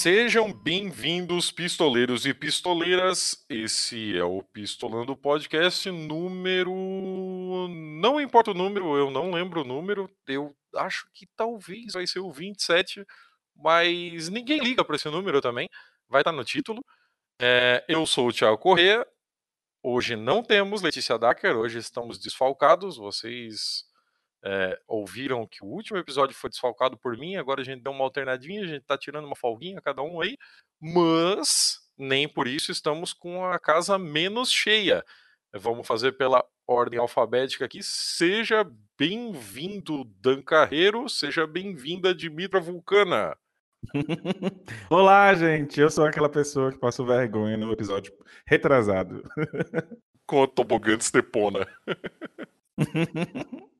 Sejam bem-vindos, pistoleiros e pistoleiras. Esse é o Pistolando Podcast número. Não importa o número, eu não lembro o número. Eu acho que talvez vai ser o 27, mas ninguém liga para esse número também. Vai estar no título. É, eu sou o Thiago Corrêa. Hoje não temos Letícia Dacker, hoje estamos desfalcados. Vocês é, ouviram que o último episódio foi desfalcado por mim, agora a gente deu uma alternadinha, a gente tá tirando uma folguinha cada um aí, mas nem por isso estamos com a casa menos cheia. Vamos fazer pela ordem alfabética aqui. Seja bem-vindo, Dan Carreiro, seja bem-vinda, Dimitra Vulcana. Olá, gente. Eu sou aquela pessoa que passou vergonha no episódio retrasado. Com a tobogã de Stepona.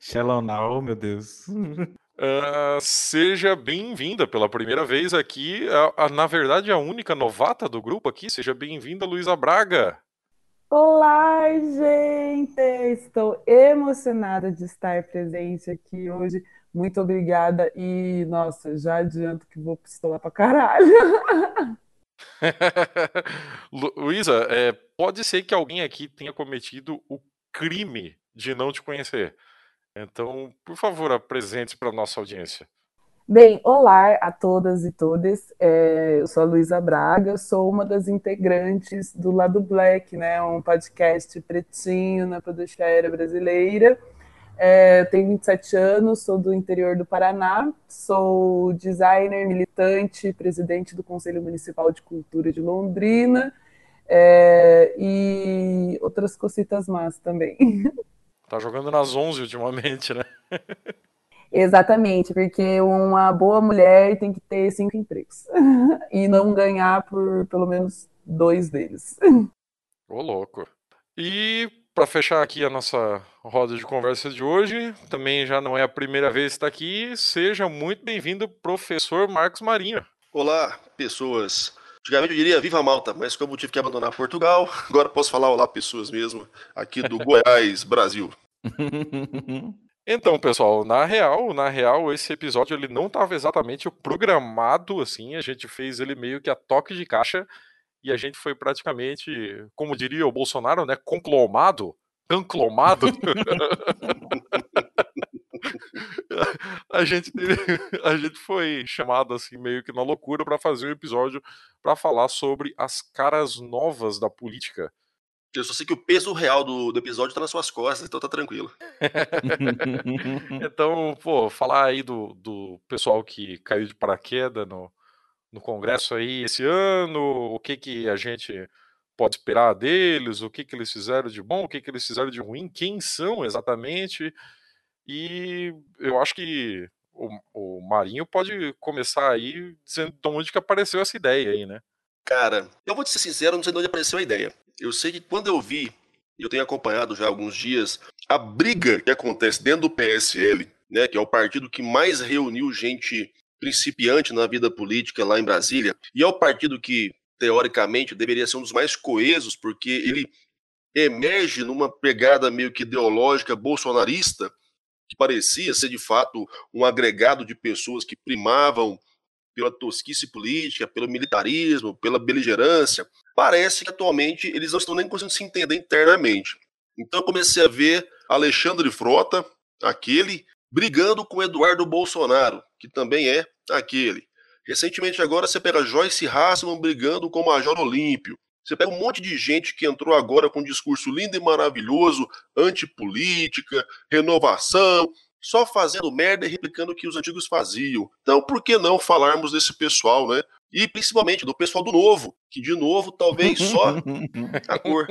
Shalonau, oh, meu Deus. Uh, seja bem-vinda pela primeira vez aqui, a, a, na verdade a única novata do grupo aqui. Seja bem-vinda, Luísa Braga. Olá, gente! Estou emocionada de estar presente aqui hoje. Muito obrigada e, nossa, já adianto que vou pistolar pra caralho. Luísa, é, pode ser que alguém aqui tenha cometido o crime de não te conhecer. Então, por favor, apresente para a nossa audiência. Bem, olá a todas e todas. É, eu sou a Luísa Braga, sou uma das integrantes do Lado Black, né, um podcast pretinho na podosfera brasileira. É, tenho 27 anos, sou do interior do Paraná, sou designer, militante, presidente do Conselho Municipal de Cultura de Londrina é, e outras cositas más também. Tá jogando nas 11 ultimamente, né? Exatamente, porque uma boa mulher tem que ter cinco empregos e não ganhar por pelo menos dois deles. Ô, louco. E para fechar aqui a nossa roda de conversa de hoje, também já não é a primeira vez que está aqui, seja muito bem-vindo, professor Marcos Marinho. Olá, pessoas. Antigamente eu diria Viva Malta, mas como tive que abandonar Portugal, agora posso falar olá pessoas mesmo, aqui do Goiás, Brasil. Então, pessoal, na real, na real, esse episódio ele não estava exatamente programado assim, a gente fez ele meio que a toque de caixa e a gente foi praticamente, como diria o Bolsonaro, né, conclomado, conclomado. a gente a gente foi chamado assim meio que na loucura para fazer um episódio para falar sobre as caras novas da política. Eu só sei que o peso real do, do episódio tá nas suas costas, então tá tranquilo. então, pô, falar aí do, do pessoal que caiu de paraquedas no, no Congresso aí esse ano, o que que a gente pode esperar deles, o que que eles fizeram de bom, o que que eles fizeram de ruim, quem são exatamente. E eu acho que o, o Marinho pode começar aí dizendo de onde que apareceu essa ideia aí, né? Cara, eu vou te ser sincero, não sei de onde apareceu a ideia. Eu sei que quando eu vi, eu tenho acompanhado já alguns dias, a briga que acontece dentro do PSL, né, que é o partido que mais reuniu gente principiante na vida política lá em Brasília, e é o partido que, teoricamente, deveria ser um dos mais coesos, porque ele emerge numa pegada meio que ideológica bolsonarista, que parecia ser de fato um agregado de pessoas que primavam pela tosquice política, pelo militarismo, pela beligerância, parece que atualmente eles não estão nem conseguindo se entender internamente. Então eu comecei a ver Alexandre Frota, aquele, brigando com Eduardo Bolsonaro, que também é aquele. Recentemente agora você pega Joyce Hasselman brigando com o Major Olímpio. Você pega um monte de gente que entrou agora com um discurso lindo e maravilhoso, antipolítica, renovação, só fazendo merda e replicando o que os antigos faziam. Então, por que não falarmos desse pessoal, né? E principalmente do pessoal do novo, que de novo talvez só a cor.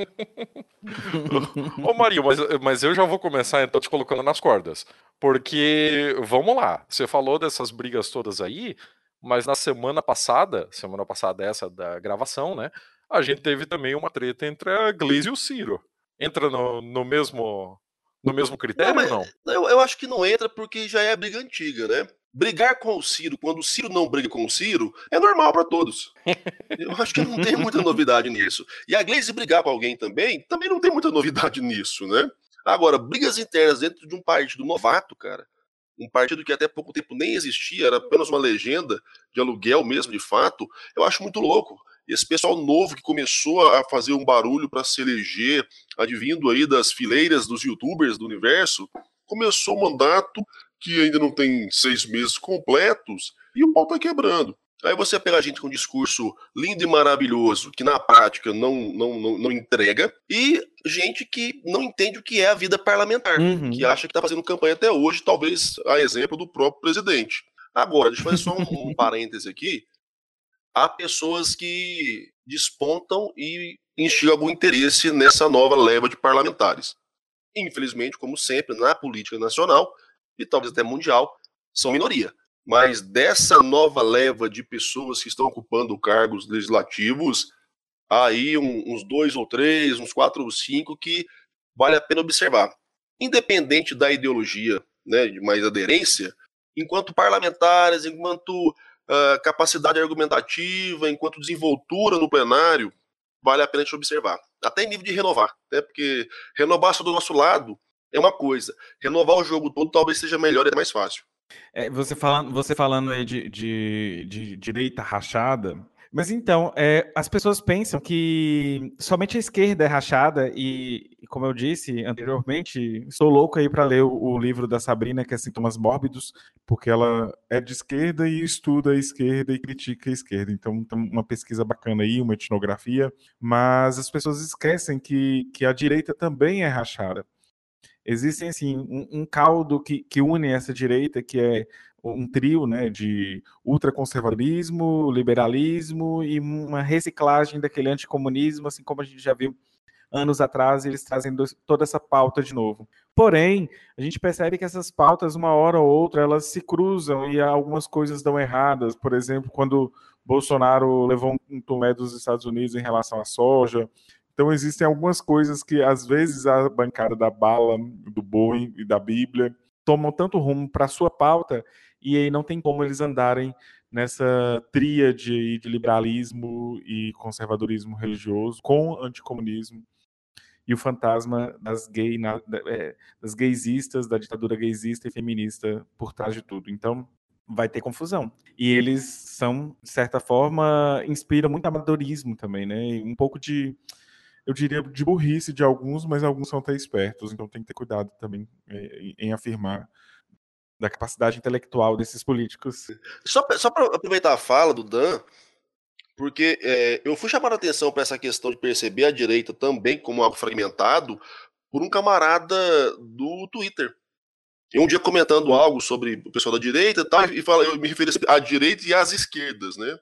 Ô Marinho, mas, mas eu já vou começar então te colocando nas cordas. Porque, vamos lá, você falou dessas brigas todas aí, mas na semana passada, semana passada essa da gravação, né? A gente teve também uma treta entre a Glaze e o Ciro. Entra no, no mesmo no mesmo critério não, ou não? Eu, eu acho que não entra porque já é a briga antiga, né? Brigar com o Ciro quando o Ciro não briga com o Ciro é normal para todos. Eu acho que não tem muita novidade nisso. E a Glaze brigar com alguém também, também não tem muita novidade nisso, né? Agora, brigas internas dentro de um partido novato, cara, um partido que até pouco tempo nem existia, era apenas uma legenda de aluguel mesmo, de fato, eu acho muito louco. Esse pessoal novo que começou a fazer um barulho para se eleger, advindo aí das fileiras dos youtubers do universo, começou o mandato que ainda não tem seis meses completos e o pau tá quebrando. Aí você pega a gente com um discurso lindo e maravilhoso, que na prática não, não, não, não entrega, e gente que não entende o que é a vida parlamentar, uhum. que acha que está fazendo campanha até hoje, talvez a exemplo do próprio presidente. Agora, deixa eu fazer só um, um parêntese aqui. Há pessoas que despontam e instigam algum interesse nessa nova leva de parlamentares. Infelizmente, como sempre, na política nacional e talvez até mundial, são minoria. Mas dessa nova leva de pessoas que estão ocupando cargos legislativos, há aí uns dois ou três, uns quatro ou cinco que vale a pena observar. Independente da ideologia, né, de mais aderência, enquanto parlamentares, enquanto uh, capacidade argumentativa, enquanto desenvoltura no plenário, vale a pena a gente observar. Até em nível de renovar, né, porque renovar só do nosso lado é uma coisa, renovar o jogo todo talvez seja melhor e mais fácil. É, você falando, você falando aí de, de, de direita rachada, mas então, é, as pessoas pensam que somente a esquerda é rachada e, como eu disse anteriormente, estou louco aí para ler o, o, livro da Sabrina, que é Sintomas Mórbidos, porque ela é de esquerda e estuda a esquerda e critica a esquerda. Então, tem uma pesquisa bacana aí, uma etnografia, mas as pessoas esquecem que, que a direita também é rachada existem assim um, um caldo que, que une essa direita que é um trio né, de ultraconservadorismo, liberalismo e uma reciclagem daquele anticomunismo, assim como a gente já viu anos atrás, eles trazendo toda essa pauta de novo. Porém, a gente percebe que essas pautas, uma hora ou outra, elas se cruzam e algumas coisas dão erradas. Por exemplo, quando Bolsonaro levou um tomé dos Estados Unidos em relação à soja, então existem algumas coisas que às vezes a bancada da bala, do boi e da Bíblia tomam tanto rumo para a sua pauta e aí não tem como eles andarem nessa tríade de liberalismo e conservadorismo religioso com anticomunismo e o fantasma das, gay, é, das gaysistas, da ditadura gaysista e feminista por trás de tudo. Então, vai ter confusão. E eles são, de certa forma, inspiram muito amadorismo também, né? Um pouco de eu diria, de burrice de alguns, mas alguns são até espertos, então tem que ter cuidado também é, em afirmar da capacidade intelectual desses políticos. Só, só para aproveitar a fala do Dan, porque é, eu fui chamar a atenção para essa questão de perceber a direita também como algo fragmentado por um camarada do Twitter. Um dia comentando algo sobre o pessoal da direita tal, e fala, eu me referi à direita e às esquerdas, né?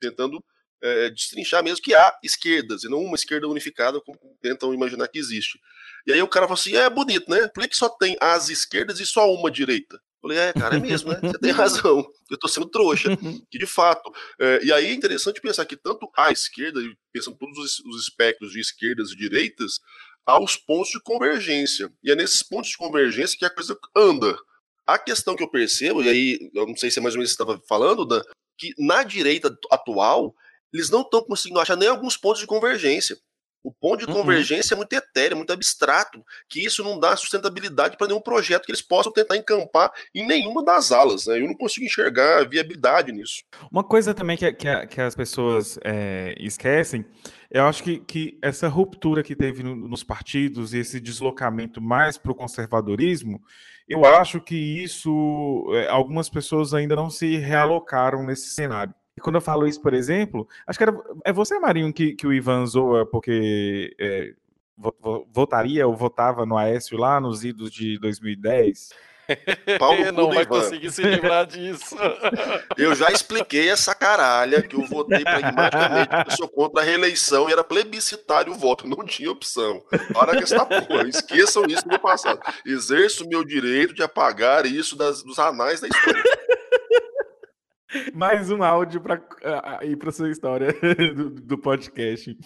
Tentando é, destrinchar mesmo que há esquerdas, e não uma esquerda unificada como tentam imaginar que existe. E aí o cara fala assim: é bonito, né? Por que só tem as esquerdas e só uma direita? Falei, é, cara, é mesmo, né? Você tem razão. Eu tô sendo trouxa. Que de fato. É, e aí é interessante pensar que tanto a esquerda, pensando todos os, os espectros de esquerdas e direitas, há os pontos de convergência. E é nesses pontos de convergência que a coisa anda. A questão que eu percebo, e aí eu não sei se é mais ou menos você estava falando, Dan, que na direita atual eles não estão conseguindo achar nem alguns pontos de convergência. O ponto de uhum. convergência é muito etéreo, muito abstrato, que isso não dá sustentabilidade para nenhum projeto que eles possam tentar encampar em nenhuma das alas. Né? Eu não consigo enxergar viabilidade nisso. Uma coisa também que, que, que as pessoas é, esquecem, eu acho que, que essa ruptura que teve no, nos partidos e esse deslocamento mais para o conservadorismo, eu acho que isso, é, algumas pessoas ainda não se realocaram nesse cenário. E quando eu falo isso, por exemplo, acho que era, é você, Marinho, que, que o Ivan zoa porque é, votaria ou votava no Aécio lá nos idos de 2010. Paulo não vai Ivan. conseguir se livrar disso. Eu já expliquei essa caralha que eu votei pragmaticamente, eu sou contra a reeleição e era plebiscitário o voto, não tinha opção. Para que essa porra, esqueçam isso do passado. Exerço o meu direito de apagar isso das, dos anais da história. Mais um áudio para uh, ir para sua história do, do, podcast.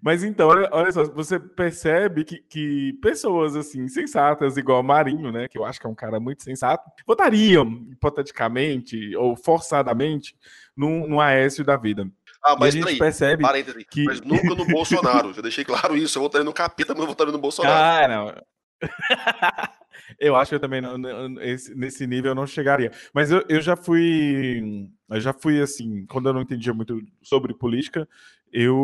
Mas então, olha, olha, só, você percebe que, que pessoas assim, sensatas, igual Marinho, né? Que eu acho que é um cara muito sensato, votariam, hipoteticamente ou forçadamente, no, no Aécio da vida. Ah, mas e a gente percebe que... Mas nunca no Bolsonaro. Já deixei claro isso. Eu votaria no capeta, mas eu votaria no Bolsonaro. Ah, não. Eu acho que eu também não, nesse nível eu não chegaria. Mas eu, eu já fui. Eu já fui assim, quando eu não entendia muito sobre política, eu.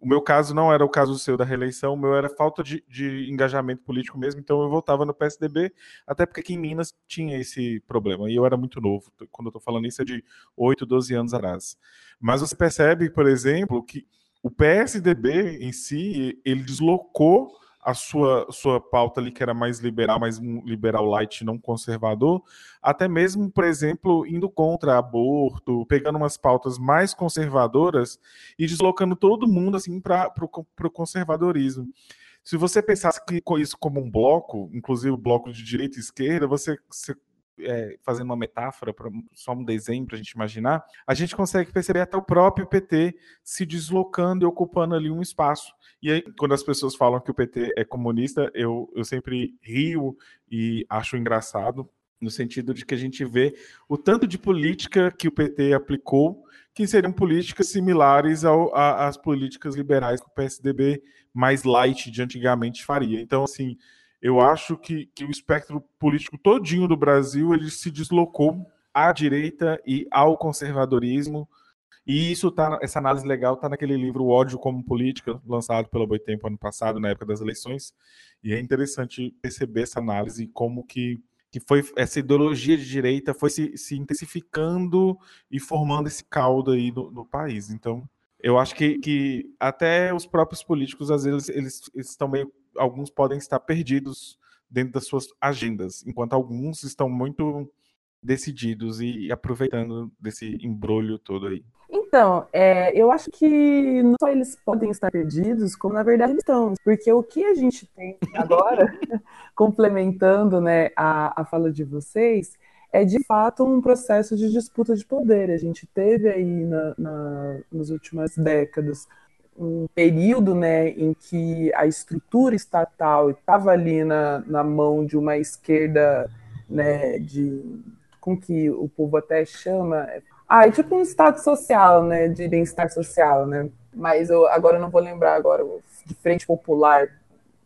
O meu caso não era o caso seu da reeleição, o meu era falta de, de engajamento político mesmo, então eu voltava no PSDB, até porque aqui em Minas tinha esse problema. E eu era muito novo. Quando eu tô falando isso é de 8, 12 anos atrás. Mas você percebe, por exemplo, que o PSDB em si, ele deslocou a sua, sua pauta ali, que era mais liberal, mais um liberal light, não conservador, até mesmo, por exemplo, indo contra aborto, pegando umas pautas mais conservadoras e deslocando todo mundo assim para o conservadorismo. Se você pensasse que isso como um bloco, inclusive o bloco de direita e esquerda, você, você é, fazendo uma metáfora, pra, só um desenho para a gente imaginar, a gente consegue perceber até o próprio PT se deslocando e ocupando ali um espaço. E aí, quando as pessoas falam que o PT é comunista, eu, eu sempre rio e acho engraçado, no sentido de que a gente vê o tanto de política que o PT aplicou, que seriam políticas similares ao, a, às políticas liberais que o PSDB mais light de antigamente faria. Então, assim, eu acho que, que o espectro político todinho do Brasil ele se deslocou à direita e ao conservadorismo. E isso tá, essa análise legal está naquele livro O Ódio como Política, lançado pela Boitempo ano passado, na época das eleições. E é interessante perceber essa análise, como que, que foi essa ideologia de direita foi se, se intensificando e formando esse caldo aí no, no país. Então, eu acho que, que até os próprios políticos, às vezes, eles, eles estão meio alguns podem estar perdidos dentro das suas agendas, enquanto alguns estão muito decididos e aproveitando desse embrulho todo aí. Então, é, eu acho que não só eles podem estar perdidos, como na verdade eles estão, porque o que a gente tem agora, complementando né, a, a fala de vocês, é de fato um processo de disputa de poder. A gente teve aí na, na, nas últimas décadas um período né, em que a estrutura estatal estava ali na, na mão de uma esquerda né, de com que o povo até chama ah, é tipo um estado social, né, de bem-estar social, né? Mas eu agora eu não vou lembrar agora de frente popular,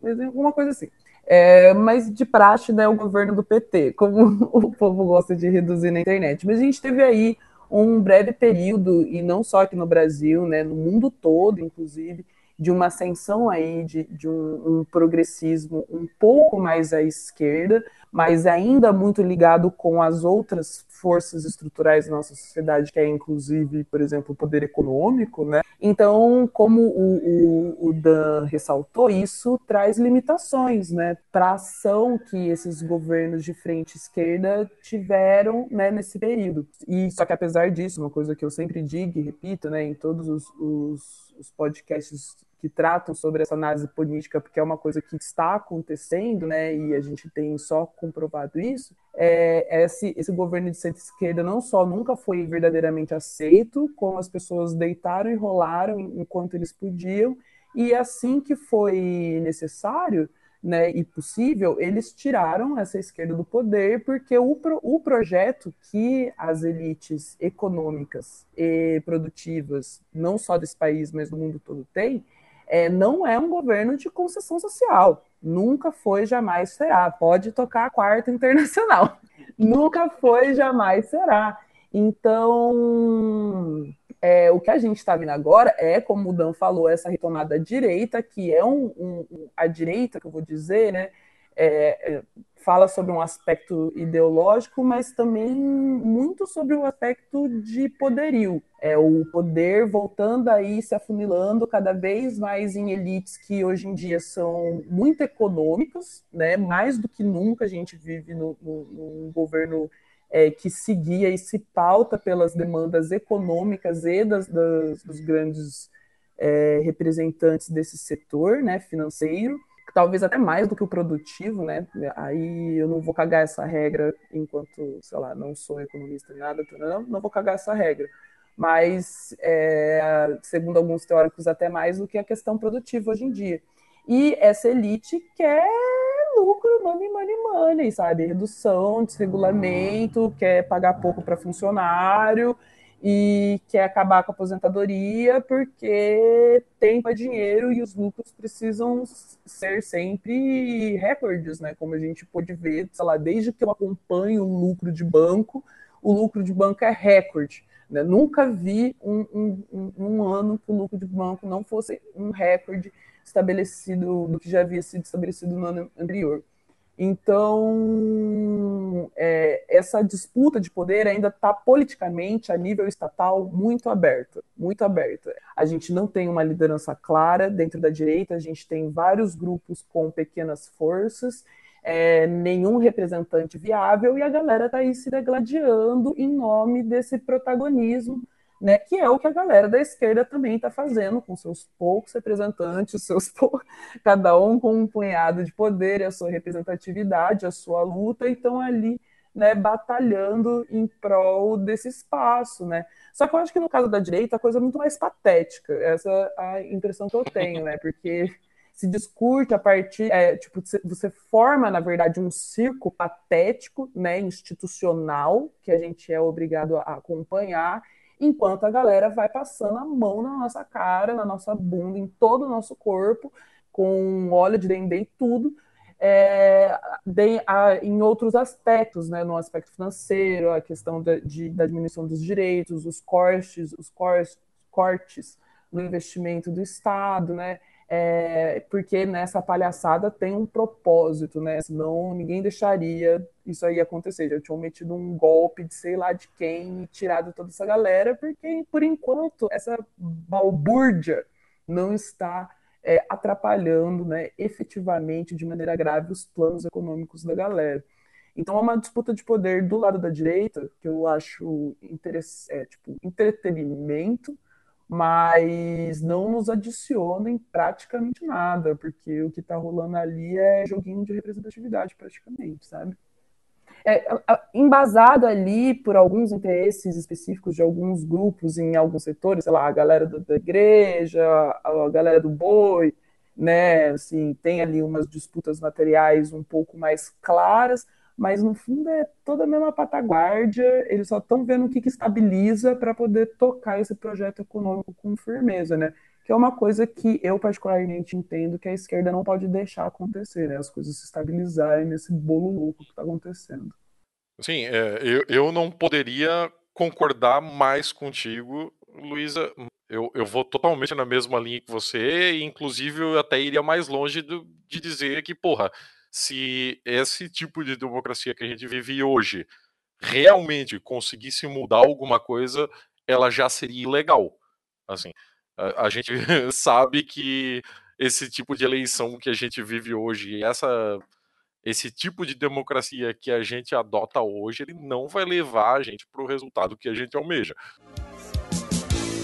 mas alguma coisa assim. É, mas de praxe, né, o governo do PT, como o povo gosta de reduzir na internet. Mas a gente teve aí um breve período, e não só aqui no Brasil, né, no mundo todo, inclusive, de uma ascensão aí de, de um, um, progressismo um pouco mais à esquerda, mas ainda muito ligado com as outras forças estruturais da nossa sociedade, que é inclusive, por exemplo, o poder econômico, né? Então, como o, o, o Dan ressaltou, isso traz limitações, né, para a ação que esses governos de frente esquerda tiveram, né, nesse período. E só que apesar disso, uma coisa que eu sempre digo e repito, né, em todos os, os, os podcasts que tratam sobre essa análise política, porque é uma coisa que está acontecendo, né, e a gente tem só comprovado isso, é, esse, esse governo de centro-esquerda não só nunca foi verdadeiramente aceito, como as pessoas deitaram e rolaram enquanto eles podiam, e assim que foi necessário, né, e possível, eles tiraram essa esquerda do poder, porque o, pro, o projeto que as elites econômicas e produtivas, não só desse país, mas do mundo todo, têm, é, não é um governo de concessão social. Nunca foi, jamais será. Pode tocar a quarta internacional. Nunca foi, jamais será. Então, é, o que a gente está vendo agora é, como o Dan falou, essa retomada direita, que é um, um, a direita, que eu vou dizer, né? É, é fala sobre um aspecto ideológico, mas também muito sobre o aspecto de poderio. É o poder voltando aí, se afunilando cada vez mais em elites que hoje em dia são muito econômicas, né? mais do que nunca a gente vive no, num governo é, que seguia e se pauta pelas demandas econômicas e das, das dos grandes é, representantes desse setor né, financeiro talvez até mais do que o produtivo, né? Aí eu não vou cagar essa regra enquanto, sei lá, não sou economista nem nada, não, não vou cagar essa regra. Mas, é, segundo alguns teóricos, até mais do que a questão produtiva hoje em dia. E essa elite quer lucro, money, money, money, sabe? Redução, desregulamento, quer pagar pouco para funcionário e quer acabar com a aposentadoria porque tempo é dinheiro e os lucros precisam ser sempre recordes, né? Como a gente pôde ver, sei lá, desde que eu acompanho o lucro de banco, o lucro de banco é recorde. Né? Nunca vi um, um, um, ano que o lucro de banco não fosse um recorde estabelecido do que já havia sido estabelecido no ano anterior. Então, é, essa disputa de poder ainda está politicamente, a nível estatal, muito aberta, muito aberta. A gente não tem uma liderança clara dentro da direita, a gente tem vários grupos com pequenas forças, é, nenhum representante viável, e a galera está aí se degladiando em nome desse protagonismo né, que é o que a galera da esquerda também está fazendo com seus poucos representantes, seus cada um com um punhado de poder, a sua representatividade, a sua luta, e estão ali né, batalhando em prol desse espaço, né? Só que eu acho que no caso da direita a coisa é muito mais patética, essa é a impressão que eu tenho, né? Porque se discute a partir, é, tipo, você forma, na verdade, um circo patético, né, institucional, que a gente é obrigado a acompanhar, enquanto a galera vai passando a mão na nossa cara, na nossa bunda, em todo o nosso corpo, com óleo de dendê e tudo, é, de, a, em outros aspectos, né, no aspecto financeiro, a questão de, de, da diminuição dos direitos, os cortes, os cortes, cortes no investimento do Estado, né, é, porque nessa palhaçada tem um propósito, né? Senão ninguém deixaria isso aí acontecer. Já tinham metido um golpe de sei lá de quem tirado toda essa galera, porque por enquanto essa balbúrdia não está é, atrapalhando né, efetivamente, de maneira grave, os planos econômicos da galera. Então é uma disputa de poder do lado da direita, que eu acho é, tipo, entretenimento, mas não nos adicionem praticamente nada, porque o que está rolando ali é joguinho de representatividade, praticamente, sabe? É, embasado ali por alguns interesses específicos de alguns grupos em alguns setores, sei lá, a galera da igreja, a galera do boi, né, assim, tem ali umas disputas materiais um pouco mais claras, mas no fundo é toda a mesma pataguardia, eles só estão vendo o que, que estabiliza para poder tocar esse projeto econômico com firmeza, né? Que é uma coisa que eu particularmente entendo que a esquerda não pode deixar acontecer, né? As coisas se estabilizarem nesse bolo louco que está acontecendo. Sim, é, eu, eu não poderia concordar mais contigo, Luísa. Eu, eu vou totalmente na mesma linha que você, e inclusive eu até iria mais longe do, de dizer que, porra, se esse tipo de democracia que a gente vive hoje realmente conseguisse mudar alguma coisa, ela já seria ilegal. Assim, a, a gente sabe que esse tipo de eleição que a gente vive hoje, essa esse tipo de democracia que a gente adota hoje, ele não vai levar a gente para o resultado que a gente almeja.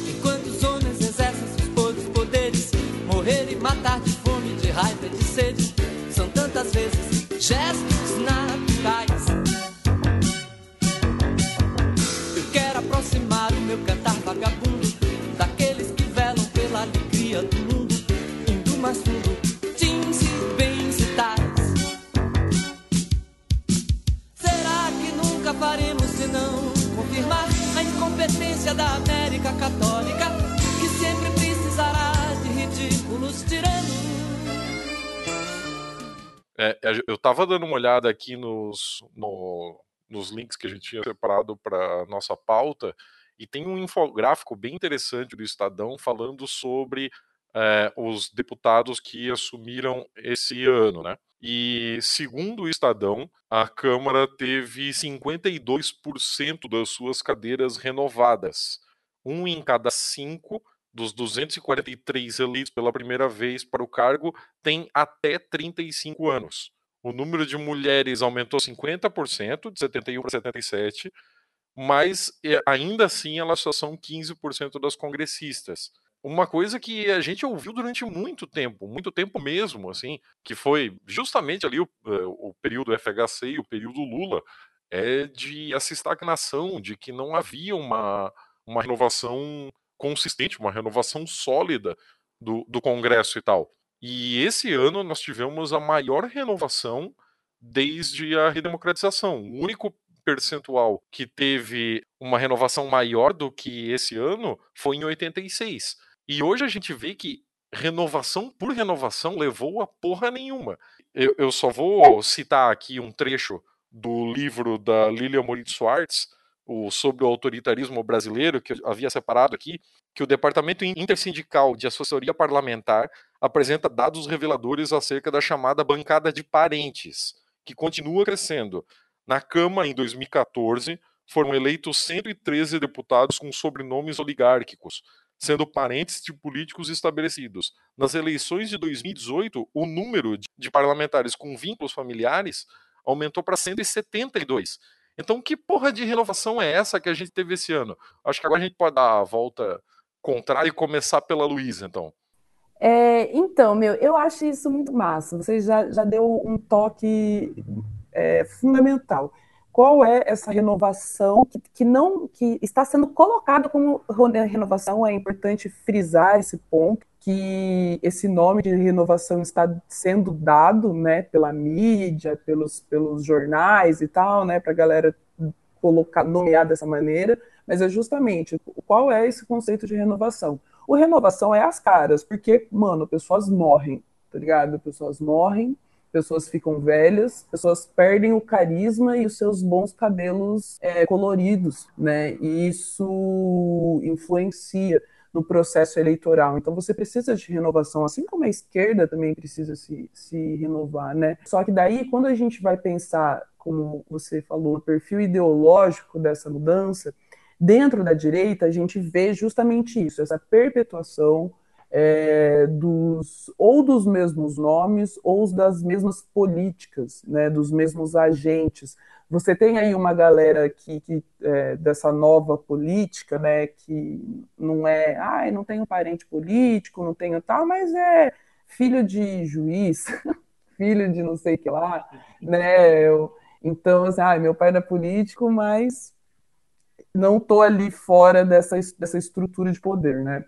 Enquanto os homens exercem seus poderes, morrer e matar de fome, de raiva, de sede muitas vezes gesto, sinais dando uma olhada aqui nos, no, nos links que a gente tinha separado para nossa pauta e tem um infográfico bem interessante do Estadão falando sobre é, os deputados que assumiram esse ano, né? E segundo o Estadão, a Câmara teve 52% das suas cadeiras renovadas. Um em cada cinco dos 243 eleitos pela primeira vez para o cargo tem até 35 anos. O número de mulheres aumentou 50%, de 71 para 77, mas ainda assim elas só são 15% das congressistas. Uma coisa que a gente ouviu durante muito tempo, muito tempo mesmo, assim, que foi justamente ali o, eh, o período FHC e o período Lula, é de essa estagnação, de que não havia uma, uma renovação consistente, uma renovação sólida do, do Congresso e tal. E esse ano nós tivemos a maior renovação desde a redemocratização. O único percentual que teve uma renovação maior do que esse ano foi em 86. E hoje a gente vê que renovação por renovação levou a porra nenhuma. Eu, eu só vou citar aqui um trecho do livro da Lilian Moritz Schwartz, o, sobre o autoritarismo brasileiro, que eu havia separado aqui, que o Departamento Intersindical de Assessoria Parlamentar apresenta dados reveladores acerca da chamada bancada de parentes, que continua crescendo. Na Câmara, em 2014, foram eleitos 113 deputados com sobrenomes oligárquicos, sendo parentes de políticos estabelecidos. Nas eleições de 2018, o número de parlamentares com vínculos familiares aumentou para 172. Então, que porra de renovação é essa que a gente teve esse ano? Acho que agora a gente pode dar a volta contrária e começar pela Luísa, então. É, então, meu, eu acho isso muito massa. Você já, já deu um toque é, fundamental. Qual é essa renovação que, que não que está sendo colocada como renovação? É importante frisar esse ponto que esse nome de renovação está sendo dado, né, pela mídia, pelos, pelos jornais e tal, né, para a galera colocar nomear dessa maneira, mas é justamente qual é esse conceito de renovação? O renovação é as caras, porque, mano, pessoas morrem, tá ligado? Pessoas morrem, pessoas ficam velhas, pessoas perdem o carisma e os seus bons cabelos é, coloridos, né? E isso influencia no processo eleitoral. Então você precisa de renovação, assim como a esquerda também precisa se, se renovar, né? Só que daí, quando a gente vai pensar, como você falou, o perfil ideológico dessa mudança, dentro da direita a gente vê justamente isso, essa perpetuação é, dos ou dos mesmos nomes ou das mesmas políticas, né, dos mesmos agentes. Você tem aí uma galera que, que é, dessa nova política, né, que não é, ah, não tenho parente político, não tenho tal, mas é filho de juiz, filho de não sei que lá, né? Eu, então, assim, ah, meu pai era político, mas não tô ali fora dessa, dessa estrutura de poder, né?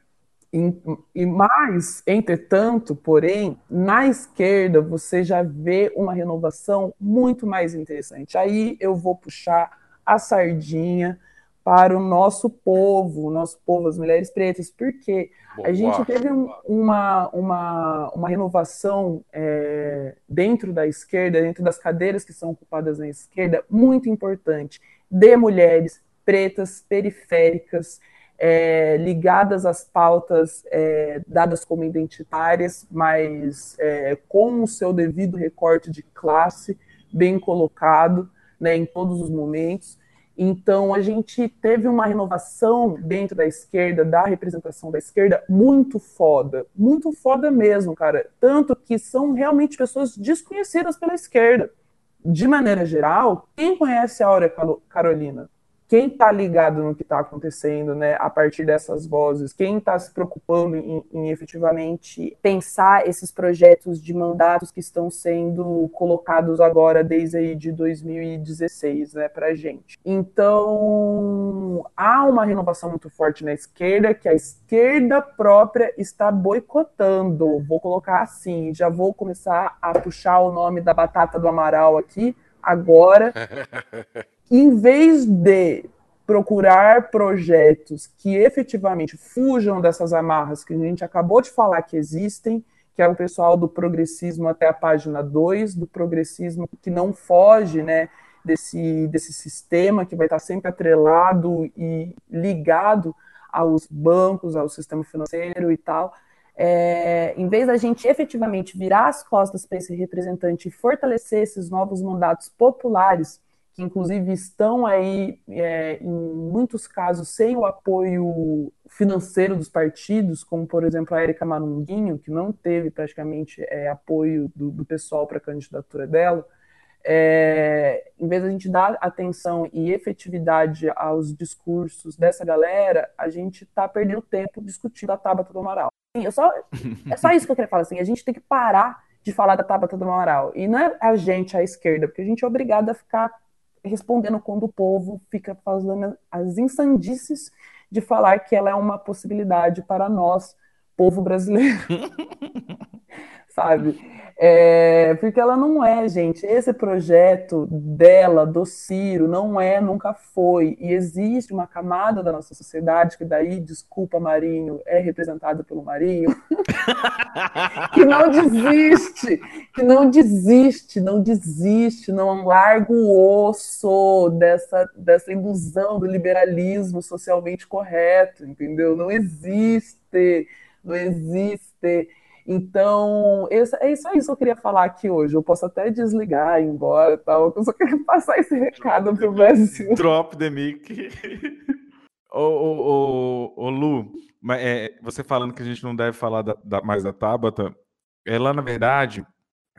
E mais, entretanto, porém, na esquerda você já vê uma renovação muito mais interessante. Aí eu vou puxar a sardinha para o nosso povo, o nosso povo, as mulheres pretas, porque Boa. a gente teve uma, uma, uma renovação é, dentro da esquerda, dentro das cadeiras que são ocupadas na esquerda, muito importante, de mulheres pretas, periféricas, é, ligadas às pautas é, dadas como identitárias, mas é, com o seu devido recorte de classe bem colocado né, em todos os momentos. Então, a gente teve uma renovação dentro da esquerda, da representação da esquerda, muito foda. Muito foda mesmo, cara. Tanto que são realmente pessoas desconhecidas pela esquerda. De maneira geral, quem conhece a Áurea Carolina? Quem está ligado no que está acontecendo, né, a partir dessas vozes, quem está se preocupando em, em, efetivamente pensar esses projetos de mandatos que estão sendo colocados agora desde aí de 2016, né, para gente. Então há uma renovação muito forte na esquerda que a esquerda própria está boicotando. Vou colocar assim, já vou começar a puxar o nome da batata do Amaral aqui agora. em vez de procurar projetos que efetivamente fujam dessas amarras que a gente acabou de falar que existem, que é o pessoal do progressismo até a página 2, do progressismo que não foge né, desse, desse sistema que vai estar sempre atrelado e ligado aos bancos, ao sistema financeiro e tal. É, em vez da gente efetivamente virar as costas para esse representante e fortalecer esses novos mandatos populares, que inclusive estão aí, é, em muitos casos, sem o apoio financeiro dos partidos, como por exemplo a Érica Marunguinho, que não teve praticamente é, apoio do, do pessoal para a candidatura dela, é, em vez de a gente dar atenção e efetividade aos discursos dessa galera, a gente está perdendo tempo discutindo a Tabata do Amaral. Eu só, é só isso que eu queria falar, assim, a gente tem que parar de falar da Tabata do Amaral. E não é a gente, a esquerda, porque a gente é obrigado a ficar respondendo quando o povo fica fazendo as insandices de falar que ela é uma possibilidade para nós, povo brasileiro. sabe? É, porque ela não é, gente. Esse projeto dela, do Ciro, não é, nunca foi. E existe uma camada da nossa sociedade, que daí, desculpa, Marinho, é representada pelo Marinho, que não desiste, que não desiste, não desiste, não larga o osso dessa, dessa ilusão do liberalismo socialmente correto, entendeu? Não existe, não existe. Então, é isso aí que eu queria falar aqui hoje. Eu posso até desligar, ir embora tal. Eu só queria passar esse recado pro Brasil. Drop the mic. ô, ô, ô, ô, Lu, é, você falando que a gente não deve falar da, da, mais da Tabata, ela, na verdade,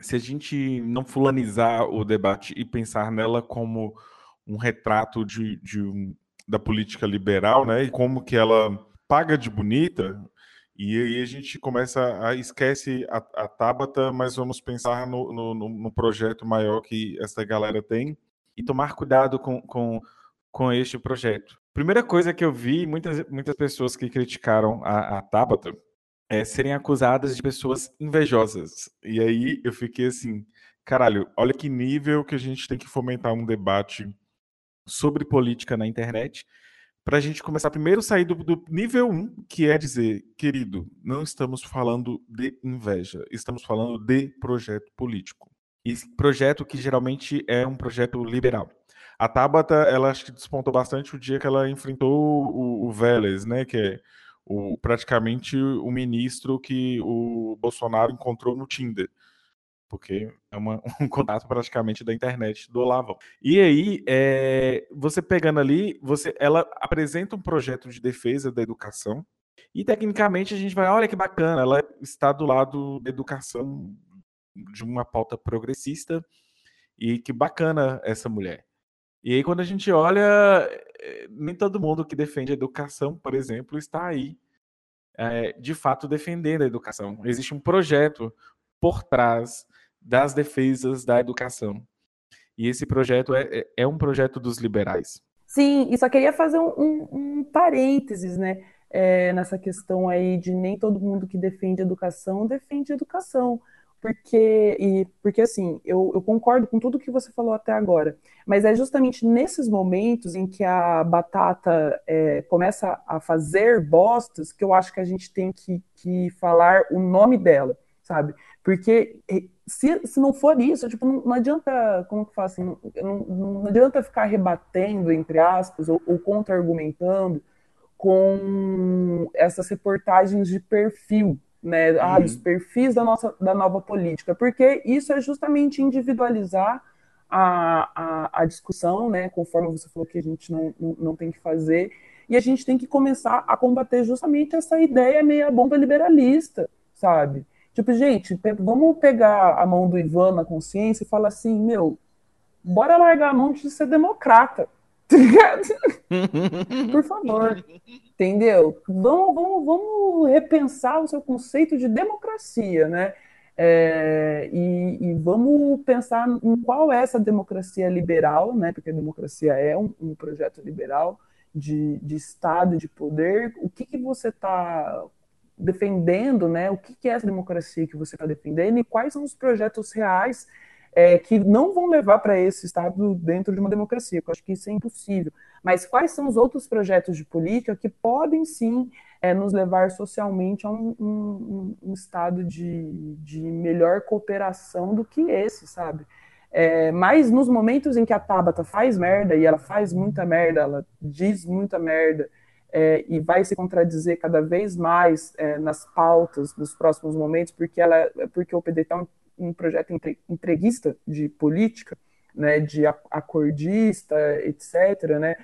se a gente não fulanizar o debate e pensar nela como um retrato de, de um, da política liberal, né, e como que ela paga de bonita, e aí a gente começa a esquece a, a Tabata, mas vamos pensar no, no, no, projeto maior que essa galera tem e tomar cuidado com, com, com este projeto. Primeira coisa que eu vi muitas, muitas pessoas que criticaram a, a Tabata é serem acusadas de pessoas invejosas. E aí eu fiquei assim, caralho, olha que nível que a gente tem que fomentar um debate sobre política na internet para a gente começar primeiro sair do, do, nível 1, que é dizer, querido, não estamos falando de inveja, estamos falando de projeto político. E projeto que geralmente é um projeto liberal. A Tabata, ela acho que despontou bastante o dia que ela enfrentou o, o Vélez, né, que é o, praticamente o ministro que o Bolsonaro encontrou no Tinder porque é uma, um contato praticamente da internet do Olavo. E aí, é, você pegando ali, você, ela apresenta um projeto de defesa da educação, e tecnicamente a gente vai, olha que bacana, ela está do lado da educação de uma pauta progressista, e que bacana essa mulher. E aí, quando a gente olha, é, nem todo mundo que defende a educação, por exemplo, está aí, é, de fato, defendendo a educação. Existe um projeto por trás das defesas da educação. E esse projeto é, é, é um projeto dos liberais. Sim, e só queria fazer um, um, um parênteses, né? É, nessa questão aí de nem todo mundo que defende educação defende educação. Porque, e, porque assim, eu, eu concordo com tudo que você falou até agora, mas é justamente nesses momentos em que a batata é, começa a fazer bostas que eu acho que a gente tem que, que falar o nome dela, sabe? Porque se, se não for isso, tipo, não, não adianta, como que fala assim, não, não, adianta ficar rebatendo, entre aspas, ou, ou contra-argumentando com essas reportagens de perfil, né? Uhum. Ah, os perfis da nossa da nova política, porque isso é justamente individualizar a, a, a discussão, né? Conforme você falou que a gente não, não, não tem que fazer, e a gente tem que começar a combater justamente essa ideia meia bomba liberalista, sabe? Tipo, gente, vamos pegar a mão do Ivan na consciência e falar assim, meu, bora largar a mão de ser democrata. Tá Por favor. Entendeu? Vamos, vamos, vamos repensar o seu conceito de democracia, né? É, e, e, vamos pensar em qual é essa democracia liberal, né? Porque a democracia é um, um projeto liberal de, de Estado, de poder. O que, que você está defendendo, né? O que, que é essa democracia que você está defendendo e quais são os projetos reais é, que não vão levar para esse Estado dentro de uma democracia, eu acho que isso é impossível. Mas quais são os outros projetos de política que podem sim é, nos levar socialmente a um, um, um Estado de, de, melhor cooperação do que esse, sabe? É, mas nos momentos em que a Tabata faz merda, e ela faz muita merda, ela diz muita merda, é, e vai se contradizer cada vez mais é, nas pautas dos próximos momentos, porque ela, porque o PDT é um, um projeto entreguista de política, né, de acordista, etc., né,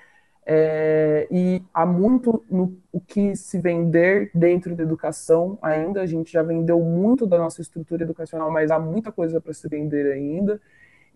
é, e há muito no, o que se vender dentro da educação ainda. A gente já vendeu muito da nossa estrutura educacional, mas há muita coisa para se vender ainda.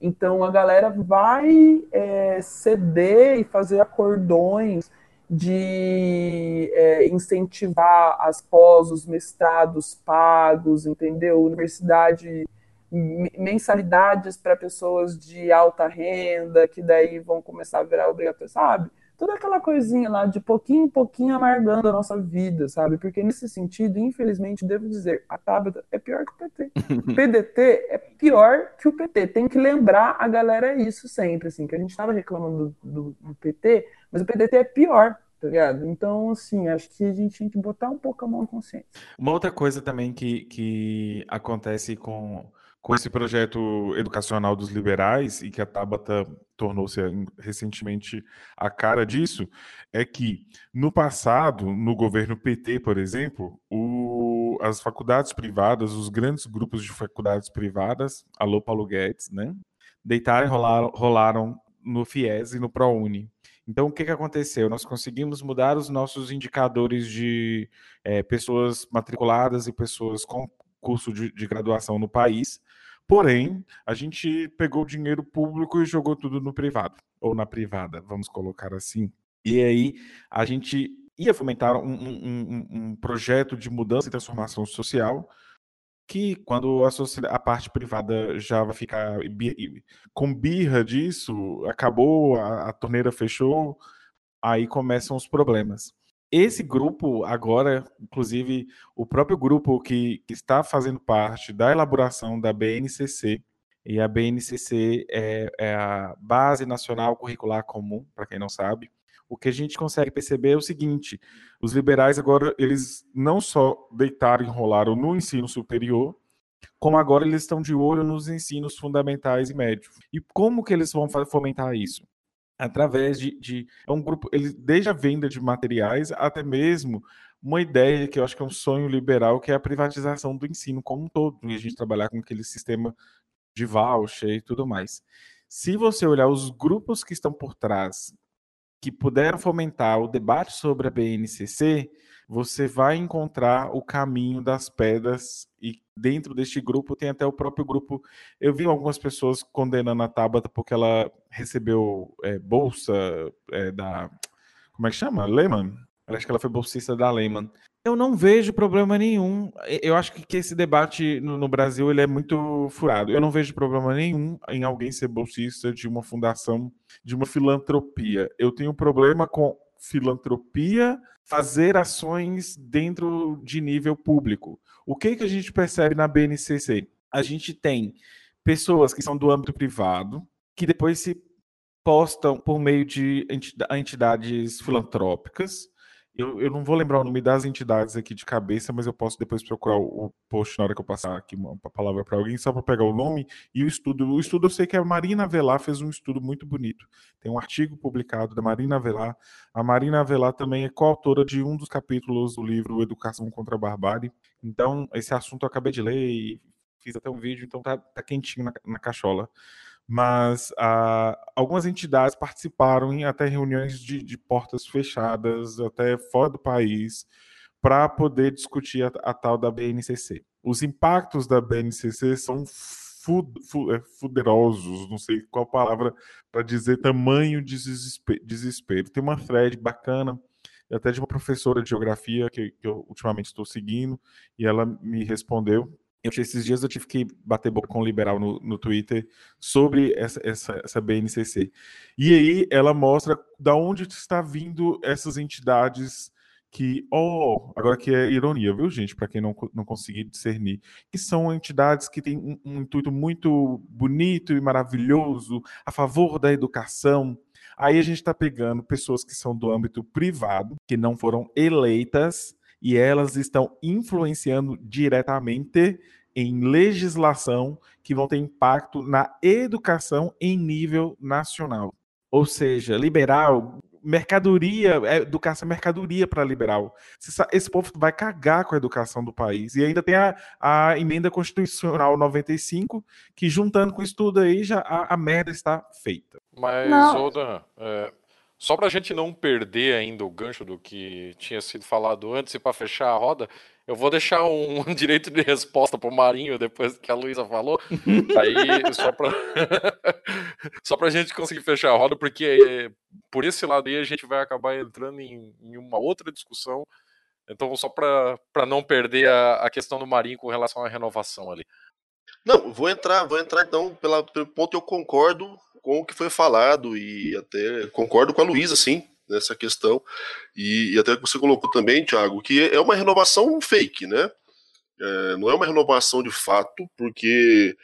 Então a galera vai é, ceder e fazer acordões de é, incentivar as pós, os mestrados pagos, entendeu? Universidade, mensalidades para pessoas de alta renda, que daí vão começar a virar obrigatório, sabe? Toda aquela coisinha lá de pouquinho em pouquinho amargando a nossa vida, sabe? Porque nesse sentido, infelizmente, devo dizer, a Tabata é pior que o PT. O PDT é pior que o PT. Tem que lembrar a galera isso sempre, assim, que a gente estava reclamando do, do, do PT, mas o PDT é pior, tá ligado? Então, assim, acho que a gente tem que botar um pouco a mão na consciência. Uma outra coisa também que, que acontece com com esse projeto educacional dos liberais, e que a Tabata tornou-se recentemente a cara disso, é que no passado, no governo PT, por exemplo, o, as faculdades privadas, os grandes grupos de faculdades privadas, alô Paulo Guedes, né, deitaram e rolaram, rolaram no FIES e no ProUni. Então, o que, que aconteceu? Nós conseguimos mudar os nossos indicadores de é, pessoas matriculadas e pessoas com curso de, de graduação no país. Porém, a gente pegou o dinheiro público e jogou tudo no privado, ou na privada, vamos colocar assim. E aí a gente ia fomentar um, um, um projeto de mudança e transformação social que quando a, a, parte privada já vai ficar com birra disso, acabou, a, a torneira fechou, aí começam os problemas. Esse grupo, agora, inclusive, o próprio grupo que, que está fazendo parte da elaboração da BNCC, e a BNCC é, é a Base Nacional Curricular Comum, para quem não sabe, o que a gente consegue perceber é o seguinte: os liberais agora eles não só deitaram e enrolaram no ensino superior, como agora eles estão de olho nos ensinos fundamentais e médios. E como que eles vão fomentar isso? Através de, de, é um grupo ele desde a venda de materiais até mesmo uma ideia que eu acho que é um sonho liberal que é a privatização do ensino como um todo e a gente trabalhar com aquele sistema de voucher e tudo mais. Se você olhar os grupos que estão por trás que puderam fomentar o debate sobre a BNCC você vai encontrar o caminho das pedras e dentro deste grupo tem até o próprio grupo. Eu vi algumas pessoas condenando a Tabata porque ela recebeu é, bolsa é, da como é que chama? Lehman. Acho que ela foi bolsista da Lehman. Eu não vejo problema nenhum. Eu acho que, esse debate no, no, Brasil ele é muito furado. Eu não vejo problema nenhum em alguém ser bolsista de uma fundação, de uma filantropia. Eu tenho problema com filantropia fazer ações dentro de nível público. O que, que a gente percebe na BNCC? A gente tem pessoas que são do âmbito privado, que depois se postam por meio de entidades filantrópicas, eu, eu não vou lembrar o nome das entidades aqui de cabeça, mas eu posso depois procurar o, post na hora que eu passar aqui uma, palavra para alguém, só para pegar o nome e o estudo. O estudo eu sei que a Marina Velar fez um estudo muito bonito. Tem um artigo publicado da Marina Velar. A Marina Velar também é coautora de um dos capítulos do livro Educação contra a Barbárie. Então, esse assunto eu acabei de ler e fiz até um vídeo, então tá, tá quentinho na, na cachola mas ah, algumas entidades participaram em até reuniões de, de, portas fechadas, até fora do país, para poder discutir a, a, tal da BNCC. Os impactos da BNCC são é, fuderosos, não sei qual palavra para dizer tamanho de desespero, desespero. Tem uma thread bacana, até de uma professora de geografia que, que eu ultimamente estou seguindo, e ela me respondeu eu, esses dias eu tive que bater boca com liberal no, no Twitter sobre essa, essa, essa BNCC. E aí ela mostra da onde está vindo essas entidades que, oh, agora que é ironia, viu, gente, para quem não, não conseguir discernir, que são entidades que têm um, um, intuito muito bonito e maravilhoso a favor da educação. Aí a gente está pegando pessoas que são do âmbito privado, que não foram eleitas e elas estão influenciando diretamente em legislação que vão ter impacto na educação em nível nacional. Ou seja, liberal, mercadoria, é, educação é mercadoria para liberal. Esse povo vai cagar com a educação do país. E ainda tem a, a emenda constitucional 95, que juntando com isso tudo aí, já a, a merda está feita. Mas, Oda, é, só para a gente não perder ainda o gancho do que tinha sido falado antes e para fechar a roda, eu vou deixar um, direito de resposta para o Marinho depois que a Luísa falou. Aí, só para só a gente conseguir fechar a roda, porque por esse lado aí a gente vai acabar entrando em, em uma outra discussão. Então, só para não perder a, a questão do Marinho com relação à renovação ali. Não, vou entrar, vou entrar então pela, pelo ponto eu concordo com o que foi falado e até concordo com a Luísa, sim. nessa questão. E, e até que você colocou também, Thiago, que é uma renovação fake, né? É, não é uma renovação de fato, porque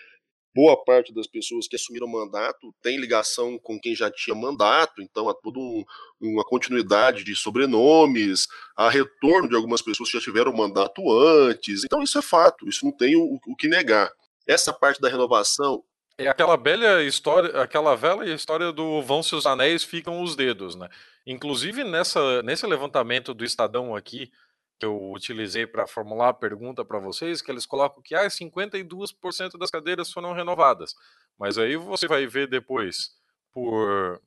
boa parte das pessoas que assumiram mandato tem ligação com quem já tinha mandato, então há toda um, uma continuidade de sobrenomes, há retorno de algumas pessoas que já tiveram mandato antes, então isso é fato, isso não tem o, o que negar. Essa parte da renovação é aquela velha história, aquela velha história do vão-se os anéis, ficam os dedos, né? Inclusive nessa, nesse levantamento do Estadão aqui, que eu utilizei para formular a pergunta para vocês, que eles colocam que ah, 52% das cadeiras foram renovadas. Mas aí você vai ver depois, por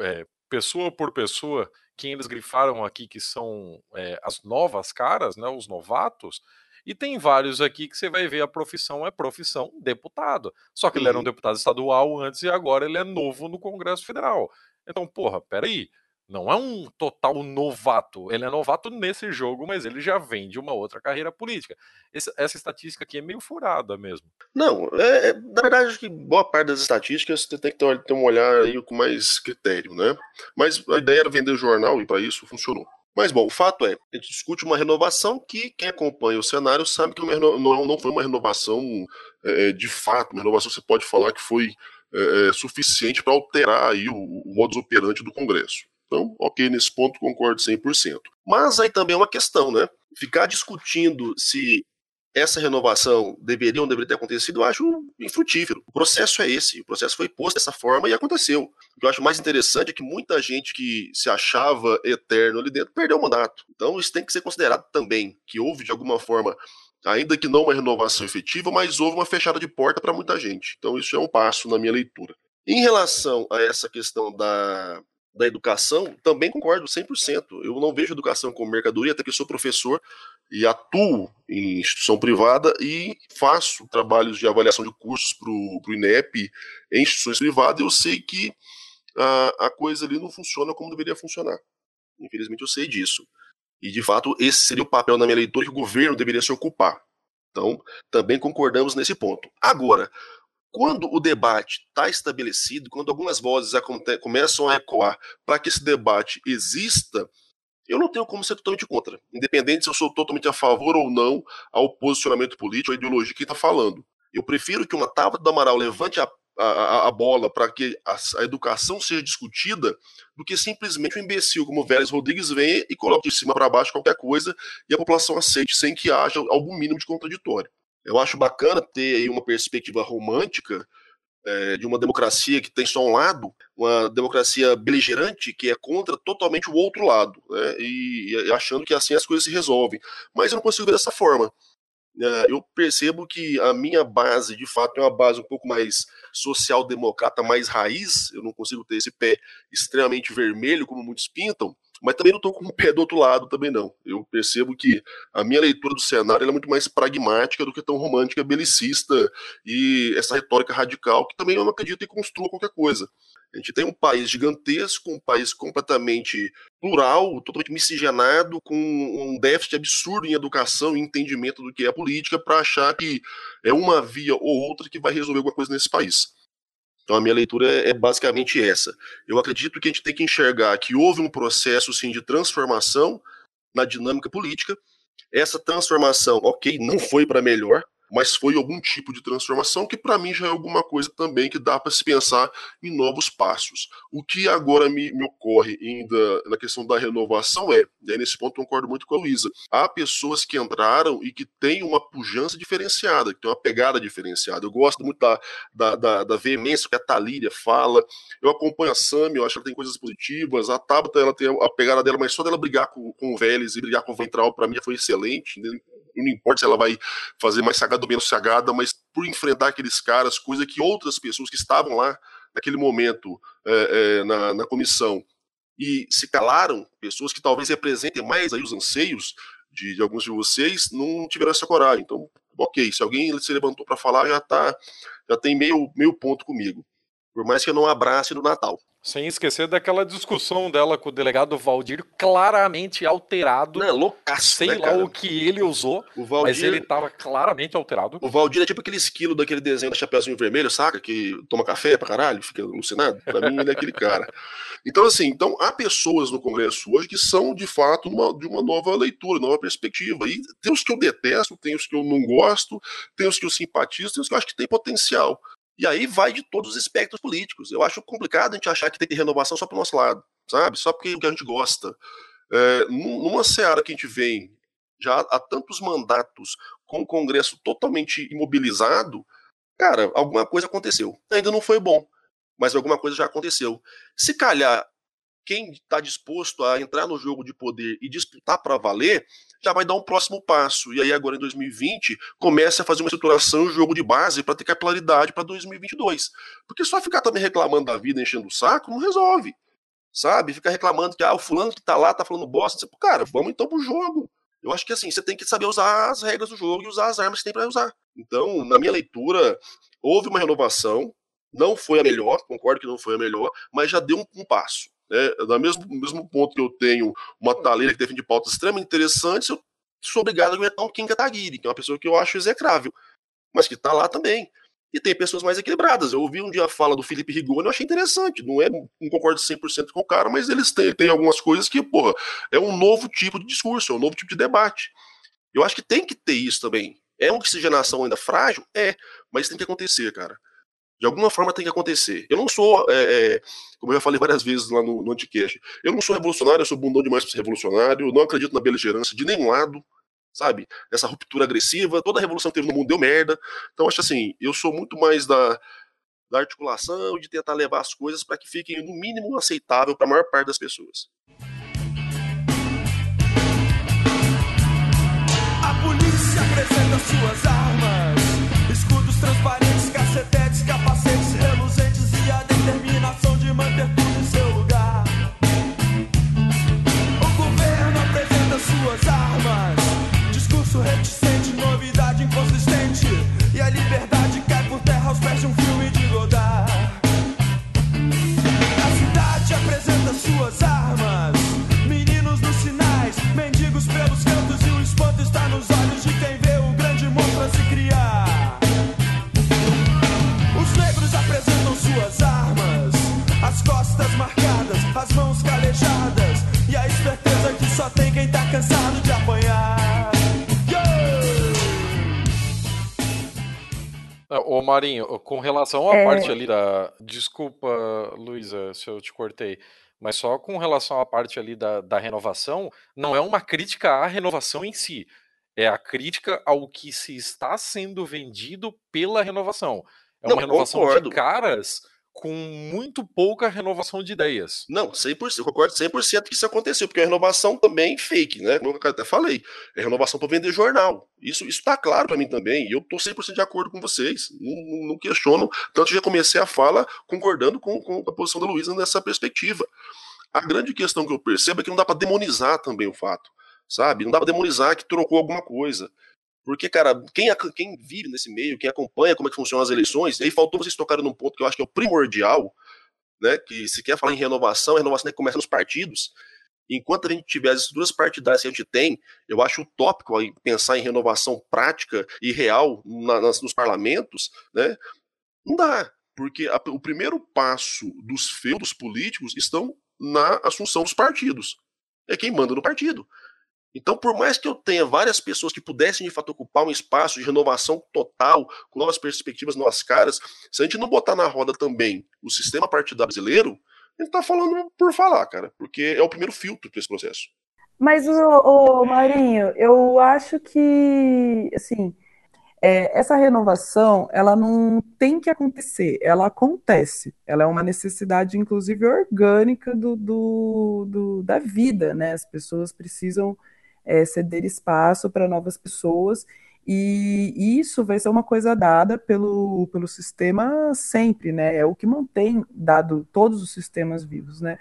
é, pessoa por pessoa, quem eles grifaram aqui que são é, as novas caras, né, os novatos, e tem vários aqui que você vai ver a profissão é profissão deputado. Só que ele era um deputado estadual antes e agora ele é novo no Congresso Federal. Então, porra, peraí. Não é um total novato. Ele é novato nesse jogo, mas ele já vem de uma outra carreira política. Essa, essa estatística aqui é meio furada mesmo. Não, é, é, na verdade, acho que boa parte das estatísticas você tem que ter, ter um olhar aí com mais critério, né? Mas a ideia era vender jornal e para isso funcionou. Mas, bom, o fato é, a gente discute uma renovação que quem acompanha o cenário sabe que não, não foi uma renovação é, de fato, uma renovação que você pode falar que foi é, é suficiente para alterar aí o, o modus operandi do Congresso. Então, ok, nesse ponto concordo 100%. Mas aí também é uma questão, né? Ficar discutindo se essa renovação deveria ou deveria ter acontecido, eu acho infrutífero. O processo é esse, o processo foi posto dessa forma e aconteceu. O que eu acho mais interessante é que muita gente que se achava eterno ali dentro perdeu o mandato. Então isso tem que ser considerado também, que houve de alguma forma, ainda que não uma renovação efetiva, mas houve uma fechada de porta para muita gente. Então isso é um passo na minha leitura. Em relação a essa questão da, da educação, também concordo 100%. Eu não vejo educação como mercadoria, até que sou professor e atuo em instituição privada e faço trabalhos de avaliação de cursos para o INEP em instituições privadas. Eu sei que a, a coisa ali não funciona como deveria funcionar. Infelizmente, eu sei disso. E, de fato, esse seria o papel na minha leitura que o governo deveria se ocupar. Então, também concordamos nesse ponto. Agora, quando o debate está estabelecido, quando algumas vozes começam a ecoar para que esse debate exista, eu não tenho como ser totalmente contra, independente se eu sou totalmente a favor ou não ao posicionamento político, à ideologia que está falando. Eu prefiro que uma Tábua do Amaral levante a, a, a bola para que a, a, educação seja discutida do que simplesmente um imbecil como o Vélez Rodrigues venha e coloque de cima para baixo qualquer coisa e a população aceite sem que haja algum mínimo de contraditório. Eu acho bacana ter aí uma perspectiva romântica é, de uma democracia que tem só um lado, uma democracia beligerante que é contra totalmente o outro lado, né, e, e, achando que assim as coisas se resolvem. Mas eu não consigo ver dessa forma. É, eu percebo que a minha base, de fato, é uma base um pouco mais social-democrata, mais raiz. Eu não consigo ter esse pé extremamente vermelho, como muitos pintam, mas também não estou com o pé do outro lado também não. Eu percebo que a minha leitura do cenário é muito mais pragmática do que tão romântica, belicista e essa retórica radical que também eu não acredito em construa qualquer coisa. A gente tem um país gigantesco, um país completamente plural, totalmente miscigenado, com um déficit absurdo em educação e entendimento do que é política, para achar que é uma via ou outra que vai resolver alguma coisa nesse país. Então a minha leitura é, é basicamente essa. Eu acredito que a gente tem que enxergar que houve um processo sim de transformação na dinâmica política. Essa transformação, ok, não foi para melhor, mas foi algum tipo de transformação que para mim já é alguma coisa também que dá para se pensar em novos passos. O que agora me, me, ocorre ainda na questão da renovação é, e aí nesse ponto concordo muito com a Luísa, há pessoas que entraram e que têm uma pujança diferenciada, que têm uma pegada diferenciada. Eu gosto muito da, da, da, da veemência que a Talíria fala, eu acompanho a Sami, eu acho que ela tem coisas positivas, a Tabata ela tem a pegada dela, mas só dela brigar com, com o Vélez e brigar com o Ventral, para mim foi excelente, não importa se ela vai fazer mais sagada ou menos sagada, mas por enfrentar aqueles caras, coisa que outras pessoas que estavam lá naquele momento é, é, na, na comissão e se calaram, pessoas que talvez representem mais aí os anseios de, de, alguns de vocês, não tiveram essa coragem. Então, ok, se alguém se levantou para falar, já tá, já tem meio, meio ponto comigo. Por mais que eu não abrace no Natal. Sem esquecer daquela discussão dela com o delegado Valdir, claramente alterado. Não, loucaço, Sei né, lá cara? o que ele usou, Valdir, mas ele tava claramente alterado. o Valdir é tipo aquele esquilo daquele desenho da Chapeuzinho Vermelho, saca? Que toma café pra caralho, fica alucinado. Pra mim, ele é aquele cara. Então, assim, então há pessoas no Congresso hoje que são, de fato, uma- de uma nova leitura, nova perspectiva. E tem os que eu detesto, tem os que eu não gosto, tem os que eu simpatizo, tem os que eu acho que tem potencial. E aí vai de todos os espectros políticos. Eu acho complicado a gente achar que tem renovação só pro nosso lado, sabe? Só porque é o a gente gosta. É, num- numa seara que a gente vem já há tantos mandatos com o Congresso totalmente imobilizado, cara, alguma coisa aconteceu. Ainda não foi bom, mas alguma coisa já aconteceu. Se calhar quem está disposto a entrar no jogo de poder e disputar para valer, já vai dar um próximo passo. E aí, agora em 2020, começa a fazer uma estruturação, um jogo de base para ter capilaridade para 2022. Porque só ficar também reclamando da vida, enchendo o saco, não resolve. Sabe? Ficar reclamando que ah, o fulano que tá lá tá falando bosta. Cara, vamos então pro jogo. Eu acho que assim, você tem que saber usar as regras do jogo e usar as armas que tem para usar. Então, na minha leitura, houve uma renovação, não foi a melhor, concordo que não foi a melhor, mas já deu um, um passo. Né? No mesmo, mesmo ponto que eu tenho uma taleira que defende pautas extremamente interessantes, eu sou obrigado a aguentar um Kim Kataguiri, que é uma pessoa que eu acho execrável, mas que tá lá também. E tem pessoas mais equilibradas. Eu ouvi um dia a fala do Felipe Rigoni, eu achei interessante. Não é, não concordo 100% com o cara, mas eles têm, têm algumas coisas que, porra, é um novo tipo de discurso, é um novo tipo de debate. Eu acho que tem que ter isso também. É uma oxigenação ainda frágil? É, mas tem que acontecer, cara. De alguma forma tem que acontecer. Eu não sou, é, é, como eu já falei várias vezes lá no, no Anticast, eu não sou revolucionário, eu sou bundão demais para ser revolucionário, não acredito na beligerância de nenhum lado, sabe? Essa ruptura agressiva, toda a revolução que teve no mundo deu merda. Então, acho assim, eu sou muito mais da, da articulação e de tentar levar as coisas para que fiquem no mínimo aceitável para a maior parte das pessoas. A polícia apresenta suas armas, escudos transparentes, cacetetes, capacetes manter tudo em seu lugar. O governo apresenta suas armas, discurso reticente, novidade inconsistente e a liberdade cai por terra aos pés de um filme de Godard. A cidade apresenta suas armas, costas marcadas, as mãos calejadas e a esperteza que só tem quem tá cansado de apanhar. Ô Marinho, com relação à É. parte ali da. Desculpa, Luísa, se eu te cortei. Mas só com relação à parte ali da, da renovação, não é uma crítica à renovação em si. É a crítica ao que se está sendo vendido pela renovação. É Não, uma renovação concordo. de caras com muito pouca renovação de ideias. Não, 100%, eu concordo 100% que isso aconteceu, porque a renovação também fake, né? Como eu até falei, é renovação para vender jornal. Isso isso tá claro para mim também, e eu tô 100% de acordo com vocês. Não, não- questiono, tanto que já comecei a fala concordando com, com a posição da Luísa nessa perspectiva. A grande questão que eu percebo é que não dá para demonizar também o fato, sabe? Não dá para demonizar que trocou alguma coisa. Porque, cara, quem, quem vive nesse meio, quem acompanha como é que funcionam as eleições, aí faltou vocês tocarem num ponto que eu acho que é o primordial, né? Que se quer falar em renovação, a renovação tem que começar nos partidos. Enquanto a gente tiver as estruturas partidárias que a gente tem, eu acho utópico pensar em renovação prática e real na- nas- nos parlamentos, né? Não dá, porque a- o primeiro passo dos feudos políticos estão na assunção dos partidos. É quem manda no partido. Então, por mais que eu tenha várias pessoas que pudessem de fato ocupar um espaço de renovação total, com novas perspectivas, novas caras, se a gente não botar na roda também o sistema partidário brasileiro, a gente tá falando por falar, cara, porque é o primeiro filtro para esse processo. Mas, o, Marinho, eu acho que, assim, é, essa renovação, ela não tem que acontecer, ela acontece. Ela é uma necessidade, inclusive, orgânica do, do, do- da vida, né? As pessoas precisam é, ceder espaço para novas pessoas, e isso vai ser uma coisa dada pelo, pelo sistema sempre, né? É o que mantém dado todos os sistemas vivos, né?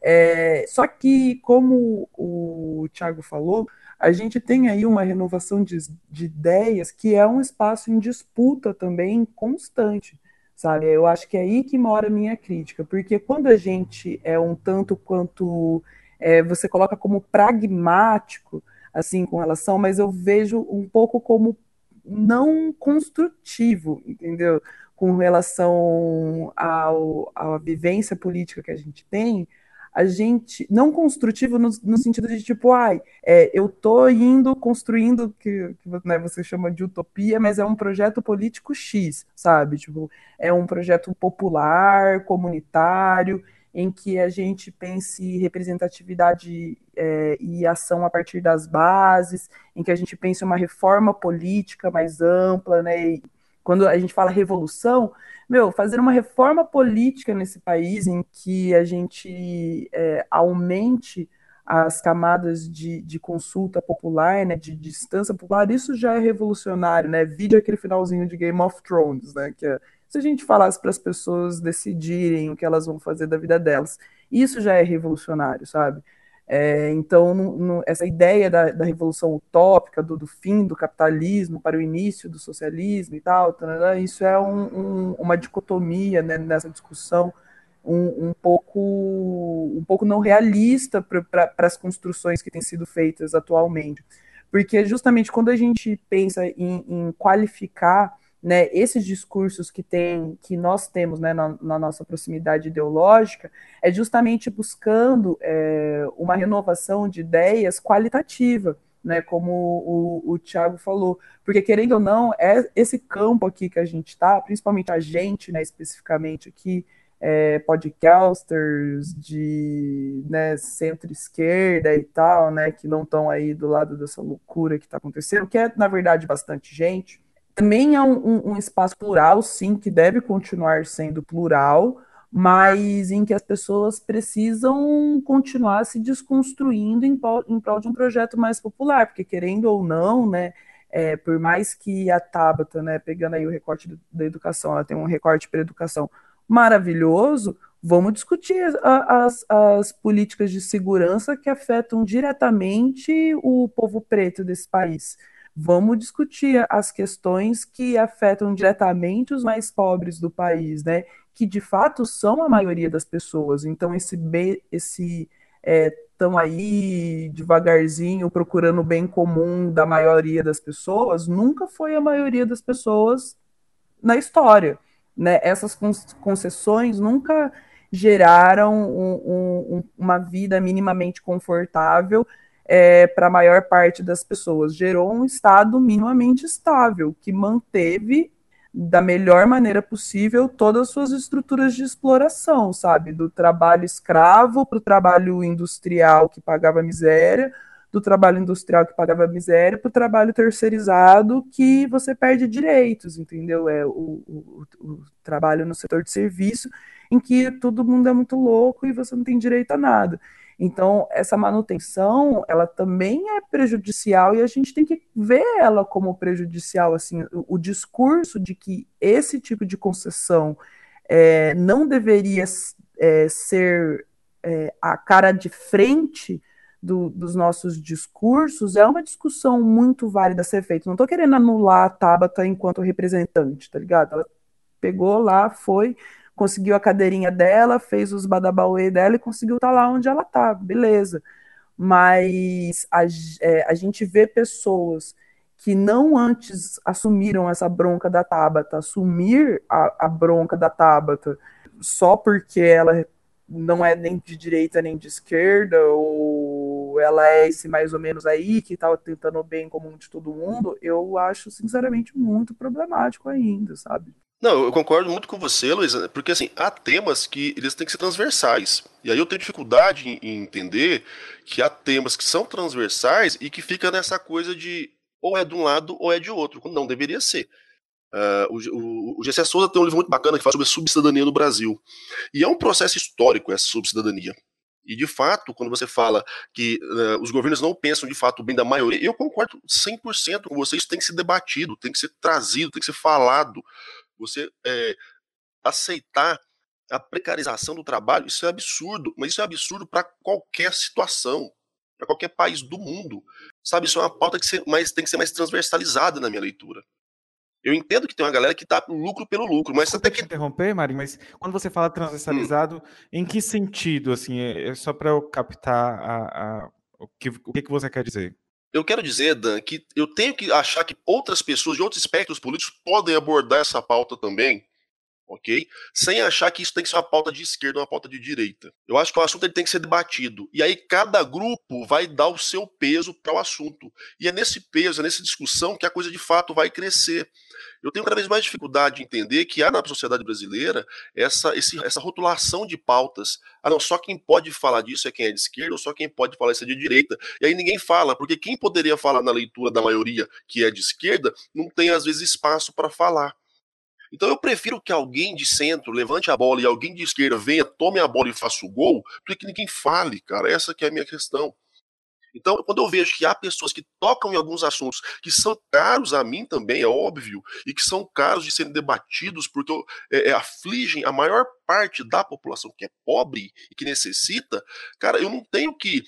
É, só que, como o Thiago falou, a gente tem aí uma renovação de, de ideias que é um espaço em disputa também constante, sabe? Eu acho que é aí que mora a minha crítica, porque quando a gente é um tanto quanto é, você coloca como pragmático, assim, com relação, mas eu vejo um pouco como não construtivo, entendeu? Com relação ao, à vivência política que a gente tem, a gente não construtivo no, no sentido de tipo, ai, é, eu tô indo construindo que, que né, você chama de utopia, mas é um projeto político X, sabe? Tipo, é um projeto popular, comunitário, em que a gente pense representatividade é, e ação a partir das bases, em que a gente pense uma reforma política mais ampla, né? E quando a gente fala revolução, meu, fazer uma reforma política nesse país em que a gente é, aumente as camadas de, de consulta popular, né, de distância popular, isso já é revolucionário, né? Vídeo aquele finalzinho de Game of Thrones, né? Que é, se a gente falasse para as pessoas decidirem o que elas vão fazer da vida delas, isso já é revolucionário, sabe? É, então, no, no, essa ideia da, da revolução utópica, do, do, fim do capitalismo para o início do socialismo e tal, isso é um, um, uma dicotomia né, nessa discussão um, um, pouco, um pouco não realista para as construções que têm sido feitas atualmente. Porque justamente quando a gente pensa em, em qualificar né, esses discursos que tem, que nós temos né, na, na nossa proximidade ideológica, é justamente buscando é, uma renovação de ideias qualitativa, né, como o, o Tiago falou, porque querendo ou não, é esse campo aqui que a gente está, principalmente a gente, né, especificamente aqui, é, podcasters de né, centro-esquerda e tal, né, que não estão aí do lado dessa loucura que está acontecendo, que é, na verdade, bastante gente, também é um, um, espaço plural, sim, que deve continuar sendo plural, mas em que as pessoas precisam continuar se desconstruindo em, em prol de um projeto mais popular, porque querendo ou não, né, é, por mais que a Tabata, né, pegando aí o recorte da educação, ela tem um recorte para educação maravilhoso, vamos discutir as, as políticas de segurança que afetam diretamente o povo preto desse país. Vamos discutir as questões que afetam diretamente os mais pobres do país, né? Que de fato são a maioria das pessoas. Então, esse, esse estão é, aí devagarzinho procurando o bem comum da maioria das pessoas, nunca foi a maioria das pessoas na história. Né? Essas concessões nunca geraram um, um, uma vida minimamente confortável é, para a maior parte das pessoas. Gerou um Estado minimamente estável, que manteve da melhor maneira possível todas as suas estruturas de exploração, sabe? Do trabalho escravo para o trabalho industrial que pagava miséria, do trabalho industrial que pagava miséria para o trabalho terceirizado que você perde direitos, entendeu? É o, o, o, trabalho no setor de serviço em que todo mundo é muito louco e você não tem direito a nada. Então, essa manutenção, ela também é prejudicial e a gente tem que ver ela como prejudicial, assim, o, o discurso de que esse tipo de concessão é, não deveria é, ser é, a cara de frente do, dos nossos discursos é uma discussão muito válida a ser feita. Não estou querendo anular a Tabata enquanto representante, tá ligado? Ela pegou lá, foi, conseguiu a cadeirinha dela, fez os badabauê dela e conseguiu estar tá lá onde ela tá, beleza. Mas a, é, a gente vê pessoas que não antes assumiram essa bronca da Tabata, assumir a, a bronca da Tabata só porque ela não é nem de direita nem de esquerda, ou ela é esse mais ou menos aí que estava tentando o bem comum de todo mundo, eu acho sinceramente muito problemático ainda, sabe? Não, eu concordo muito com você, Luísa, porque assim, há temas que eles têm que ser transversais. E aí eu tenho dificuldade em, entender que há temas que são transversais e que fica nessa coisa de ou é de um lado ou é de outro, quando não deveria ser. Uh, o, o, o Gessé Souza tem um livro muito bacana que fala sobre subcidadania no Brasil. E é um processo histórico essa subcidadania. E de fato, quando você fala que uh, os governos não pensam de fato bem da maioria, eu concordo 100% com você, isso tem que ser debatido, tem que ser trazido, tem que ser falado você é, aceitar a precarização do trabalho, isso é absurdo, mas isso é absurdo para qualquer situação, para qualquer país do mundo. Sabe, isso é uma pauta que tem que ser mais transversalizada na minha leitura. Eu entendo que tem uma galera que tá lucro pelo lucro, mas Desculpa até que. te interromper, Mari, mas quando você fala transversalizado, Hum. em que sentido, assim, é é só para eu captar a, a- o, que, o que que você quer dizer? Eu quero dizer, Dan, que eu tenho que achar que outras pessoas de outros espectros políticos podem abordar essa pauta também, ok? Sem achar que isso tem que ser uma pauta de esquerda ou uma pauta de direita. Eu acho que o assunto ele tem que ser debatido. E aí cada grupo vai dar o seu peso para o assunto. E é nesse peso, é nessa discussão que a coisa de fato vai crescer. Eu tenho cada vez mais dificuldade de entender que há na sociedade brasileira essa, esse- essa rotulação de pautas. Ah, não, só quem pode falar disso é quem é de esquerda, ou só quem pode falar isso é de direita. E aí ninguém fala, porque quem poderia falar na leitura da maioria que é de esquerda não tem, às vezes, espaço para falar. Então eu prefiro que alguém de centro levante a bola e alguém de esquerda venha, tome a bola e faça o gol, do que ninguém fale, cara. Essa que é a minha questão. Então, quando eu vejo que há pessoas que tocam em alguns assuntos que são caros a mim também, é óbvio, e que são caros de serem debatidos porque é, é, afligem a maior parte da população que é pobre e que necessita, cara, eu não tenho que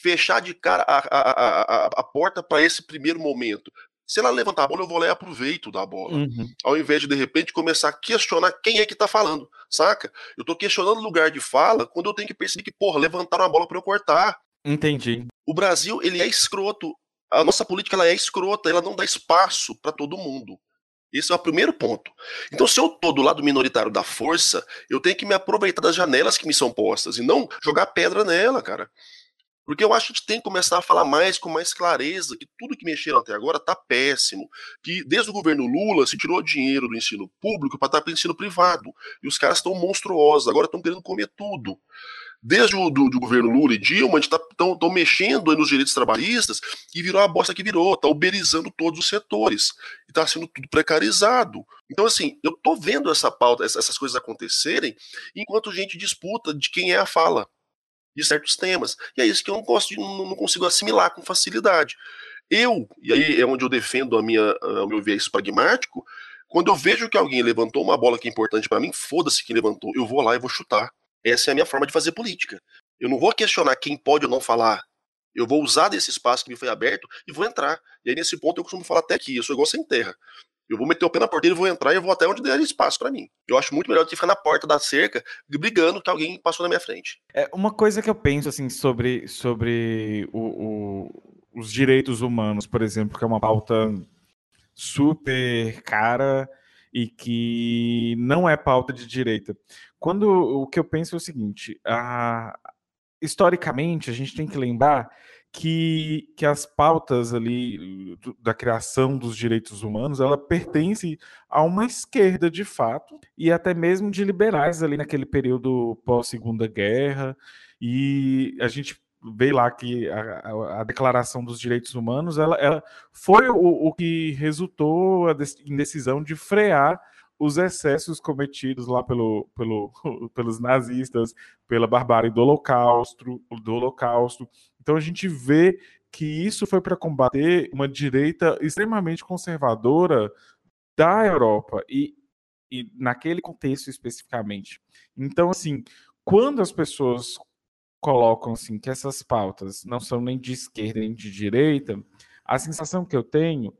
fechar de cara a, a, a, a, porta para esse primeiro momento. Se ela levantar a bola, eu vou lá e aproveito da bola. Uhum. Ao invés de, de repente, começar a questionar quem é que tá falando, saca? Eu tô questionando o lugar de fala quando eu tenho que perceber que, porra, levantaram a bola para eu cortar. Entendi. O Brasil, ele é escroto. A nossa política, ela é escrota, ela não dá espaço para todo mundo. Esse é o primeiro ponto. Então, se eu tô do lado minoritário da força, eu tenho que me aproveitar das janelas que me são postas e não jogar pedra nela, cara. Porque eu acho que tem que começar a falar mais com mais clareza que tudo que mexeram até agora tá péssimo. Que desde o governo Lula se tirou dinheiro do ensino público para dar para o ensino privado. E os caras estão monstruosos, agora estão querendo comer tudo. Desde o do, do governo Lula e Dilma, estão tá, mexendo nos direitos trabalhistas e virou a bosta que virou, tá uberizando todos os setores. E tá sendo tudo precarizado. Então, assim, eu tô vendo essa pauta, essas coisas acontecerem, enquanto a gente disputa de quem é a fala de certos temas. E é isso que eu não gosto de, não, consigo assimilar com facilidade. Eu, e aí é onde eu defendo a minha, o meu viés pragmático, quando eu vejo que alguém levantou uma bola que é importante para mim, foda-se quem levantou, eu vou lá e vou chutar. Essa é a minha forma de fazer política. Eu não vou questionar quem pode ou não falar. Eu vou usar desse espaço que me foi aberto e vou entrar. E aí, nesse ponto, eu costumo falar até aqui. Eu sou igual sem terra. Eu vou meter o pé na porteira vou entrar e vou até onde der espaço para mim. Eu acho muito melhor do que ficar na porta da cerca brigando que alguém passou na minha frente. É uma coisa que eu penso assim sobre, sobre o, o, os direitos humanos, por exemplo, que é uma pauta super cara e que não é pauta de direita. Quando o que eu penso é o seguinte, a, historicamente a gente tem que lembrar que, que as pautas ali da criação dos direitos humanos, ela pertence a uma esquerda de fato e até mesmo de liberais ali naquele período pós Segunda Guerra. E a gente vê lá que a, a, a Declaração dos Direitos Humanos ela, ela foi o, o, que resultou em decisão de frear os excessos cometidos lá pelo, pelo, pelos nazistas, pela barbárie do Holocausto, do Holocausto. Então a gente vê que isso foi para combater uma direita extremamente conservadora da Europa e, e naquele contexto especificamente. Então assim, quando as pessoas colocam assim que essas pautas não são nem de esquerda nem de direita, a sensação que eu tenho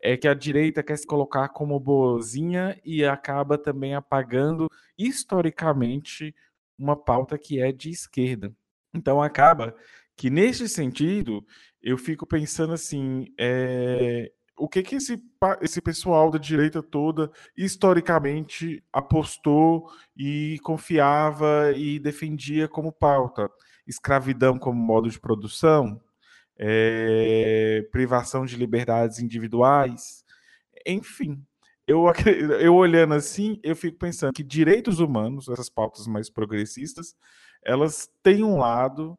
é que a direita quer se colocar como boazinha e acaba também apagando historicamente uma pauta que é de esquerda. Então acaba que nesse sentido eu fico pensando assim, é, o que que esse, esse pessoal da direita toda historicamente apostou e confiava e defendia como pauta? Escravidão como modo de produção? É, privação de liberdades individuais? Enfim, eu, eu olhando assim, eu fico pensando que direitos humanos, essas pautas mais progressistas, elas têm um lado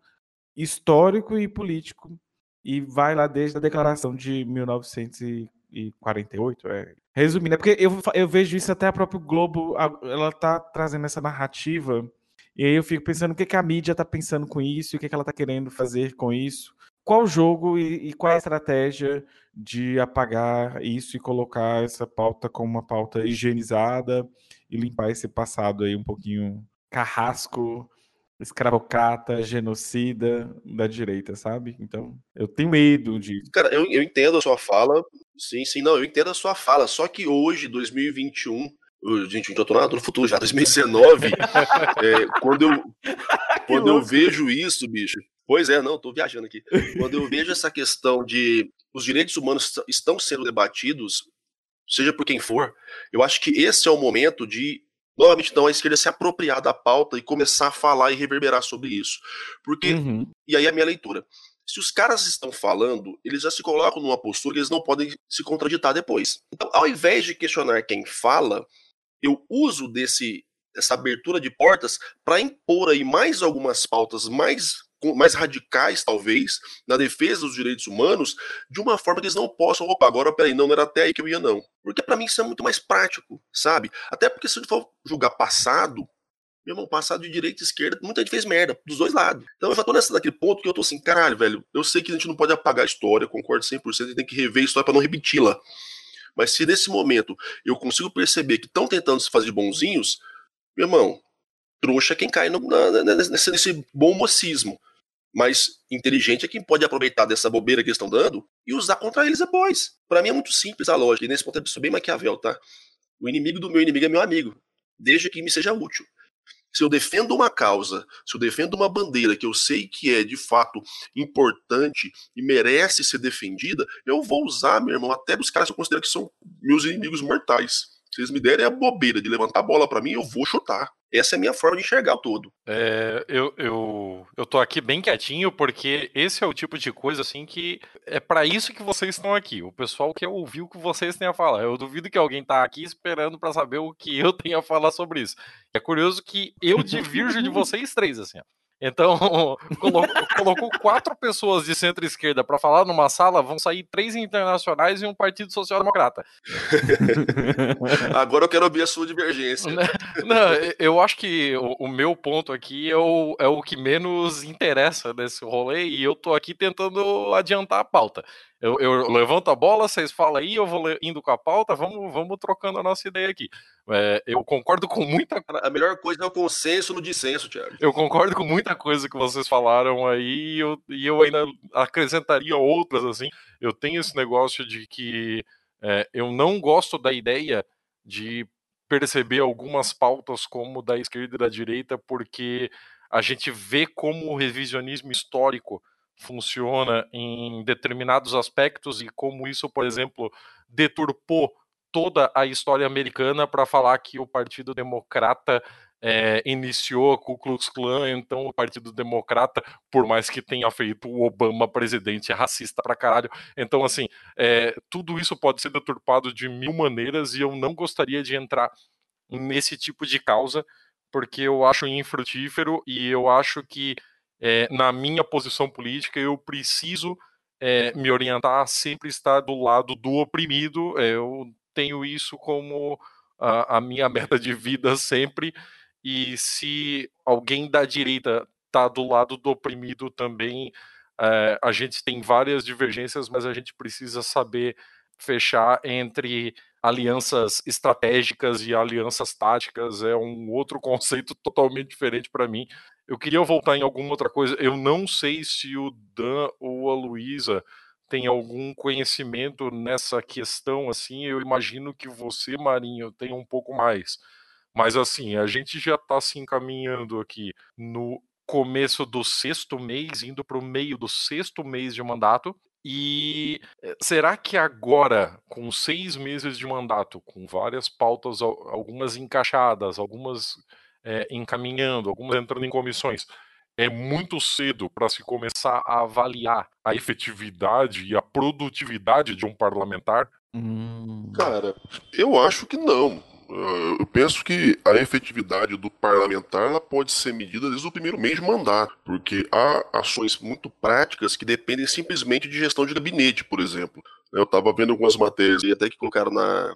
histórico e político e vai lá desde a declaração de 1948. É. Resumindo, é porque eu, eu vejo isso até a própria Globo, ela tá trazendo essa narrativa, e aí eu fico pensando o que, que a mídia tá pensando com isso, o que, que ela tá querendo fazer com isso. Qual jogo e, e qual a estratégia de apagar isso e colocar essa pauta como uma pauta higienizada e limpar esse passado aí um pouquinho carrasco, escravocrata, genocida da direita, sabe? Então, eu tenho medo disso. Cara, eu, eu entendo a sua fala, Sim, sim, não, eu entendo a sua fala, só que hoje, 2021, gente, já tô no futuro já, 2019, é, quando eu, quando eu vejo isso, bicho, pois é, não, tô viajando aqui, quando eu vejo essa questão de os direitos humanos estão sendo debatidos, seja por quem for, eu acho que esse é o momento de novamente então a esquerda se apropriar da pauta e começar a falar e reverberar sobre isso. Porque, uhum. e aí a minha leitura, se os caras estão falando, eles já se colocam numa postura que eles não podem se contraditar depois. Então, ao invés de questionar quem fala, eu uso desse essa abertura de portas para impor aí mais algumas pautas mais mais radicais, talvez, na defesa dos direitos humanos, de uma forma que eles não possam, opa, agora, peraí, não, não era até aí que eu ia, não. Porque para mim isso é muito mais prático, sabe? Até porque se a gente for julgar passado, meu irmão, passado de direita e esquerda, muita gente fez merda, dos dois lados. Então eu já tô nessa daquele ponto que eu tô assim, caralho, velho, eu sei que a gente não pode apagar a história, concordo 100%, a gente tem que rever a história para não repeti-la. Mas se nesse momento eu consigo perceber que estão tentando se fazer bonzinhos, meu irmão, trouxa é quem cai no, na, nesse, nesse bom mocismo. Mas inteligente é quem pode aproveitar dessa bobeira que eles estão dando e usar contra eles depois. Para mim é muito simples a lógica, e nesse ponto eu sou bem Maquiavel, tá? O inimigo do meu inimigo é meu amigo, desde que me seja útil. Se eu defendo uma causa, se eu defendo uma bandeira que eu sei que é de fato importante e merece ser defendida, eu vou usar, meu irmão, até dos caras que eu considero que são meus inimigos mortais. Se eles me derem a bobeira de levantar a bola para mim, eu vou chutar. Essa é a minha forma de enxergar o todo. É, eu, eu, eu tô aqui bem quietinho porque esse é o tipo de coisa assim que é para isso que vocês estão aqui. O pessoal quer ouvir o que vocês têm a falar. Eu duvido que alguém tá aqui esperando para saber o que eu tenho a falar sobre isso. É curioso que eu divirjo de vocês três, assim. Ó. Então, colocou, colocou quatro pessoas de centro-esquerda para falar numa sala, vão sair três internacionais e um partido social-democrata. Agora eu quero ouvir a sua divergência. Não, eu acho que o, o, meu ponto aqui é o, é o que menos interessa nesse rolê e eu tô aqui tentando adiantar a pauta. Eu, eu, levanto a bola, vocês falam aí, eu vou indo com a pauta, vamos, vamos trocando a nossa ideia aqui. É, eu concordo com muita A melhor coisa é o consenso no dissenso, Thiago. Eu concordo com muita coisa que vocês falaram aí e eu, e eu ainda acrescentaria outras, assim. Eu tenho esse negócio de que é, eu não gosto da ideia de perceber algumas pautas como da esquerda e da direita, porque a gente vê como o revisionismo histórico funciona em determinados aspectos e como isso, por exemplo, deturpou toda a história americana para falar que o Partido Democrata é, iniciou a Ku Klux Klan, então o Partido Democrata, por mais que tenha feito o Obama presidente, é racista pra caralho. Então, assim, é, tudo isso pode ser deturpado de mil maneiras e eu não gostaria de entrar nesse tipo de causa, porque eu acho infrutífero e eu acho que é, na minha posição política, eu preciso é, me orientar a sempre estar do lado do oprimido. É, eu tenho isso como a, a, minha meta de vida sempre. E se alguém da direita está do lado do oprimido também, é, a gente tem várias divergências, mas a gente precisa saber fechar entre alianças estratégicas e alianças táticas é um outro conceito totalmente diferente para mim. Eu queria voltar em alguma outra coisa. Eu não sei se o Dan ou a Luísa tem algum conhecimento nessa questão, assim. Eu imagino que você, Marinho, tem um pouco mais. Mas, assim, a gente já está se encaminhando aqui no começo do sexto mês, indo para o meio do sexto mês de mandato. E eh, será que agora, com seis meses de mandato, com várias pautas, algumas encaixadas, algumas é, encaminhando, algumas entrando em comissões. É muito cedo para se começar a avaliar a efetividade e a produtividade de um parlamentar? Hum. Cara, eu acho que não. Eu penso que a efetividade do parlamentar ela pode ser medida desde o primeiro mês de mandato, porque há ações muito práticas que dependem simplesmente de gestão de gabinete, por exemplo. Eu estava vendo algumas matérias e até que colocaram na,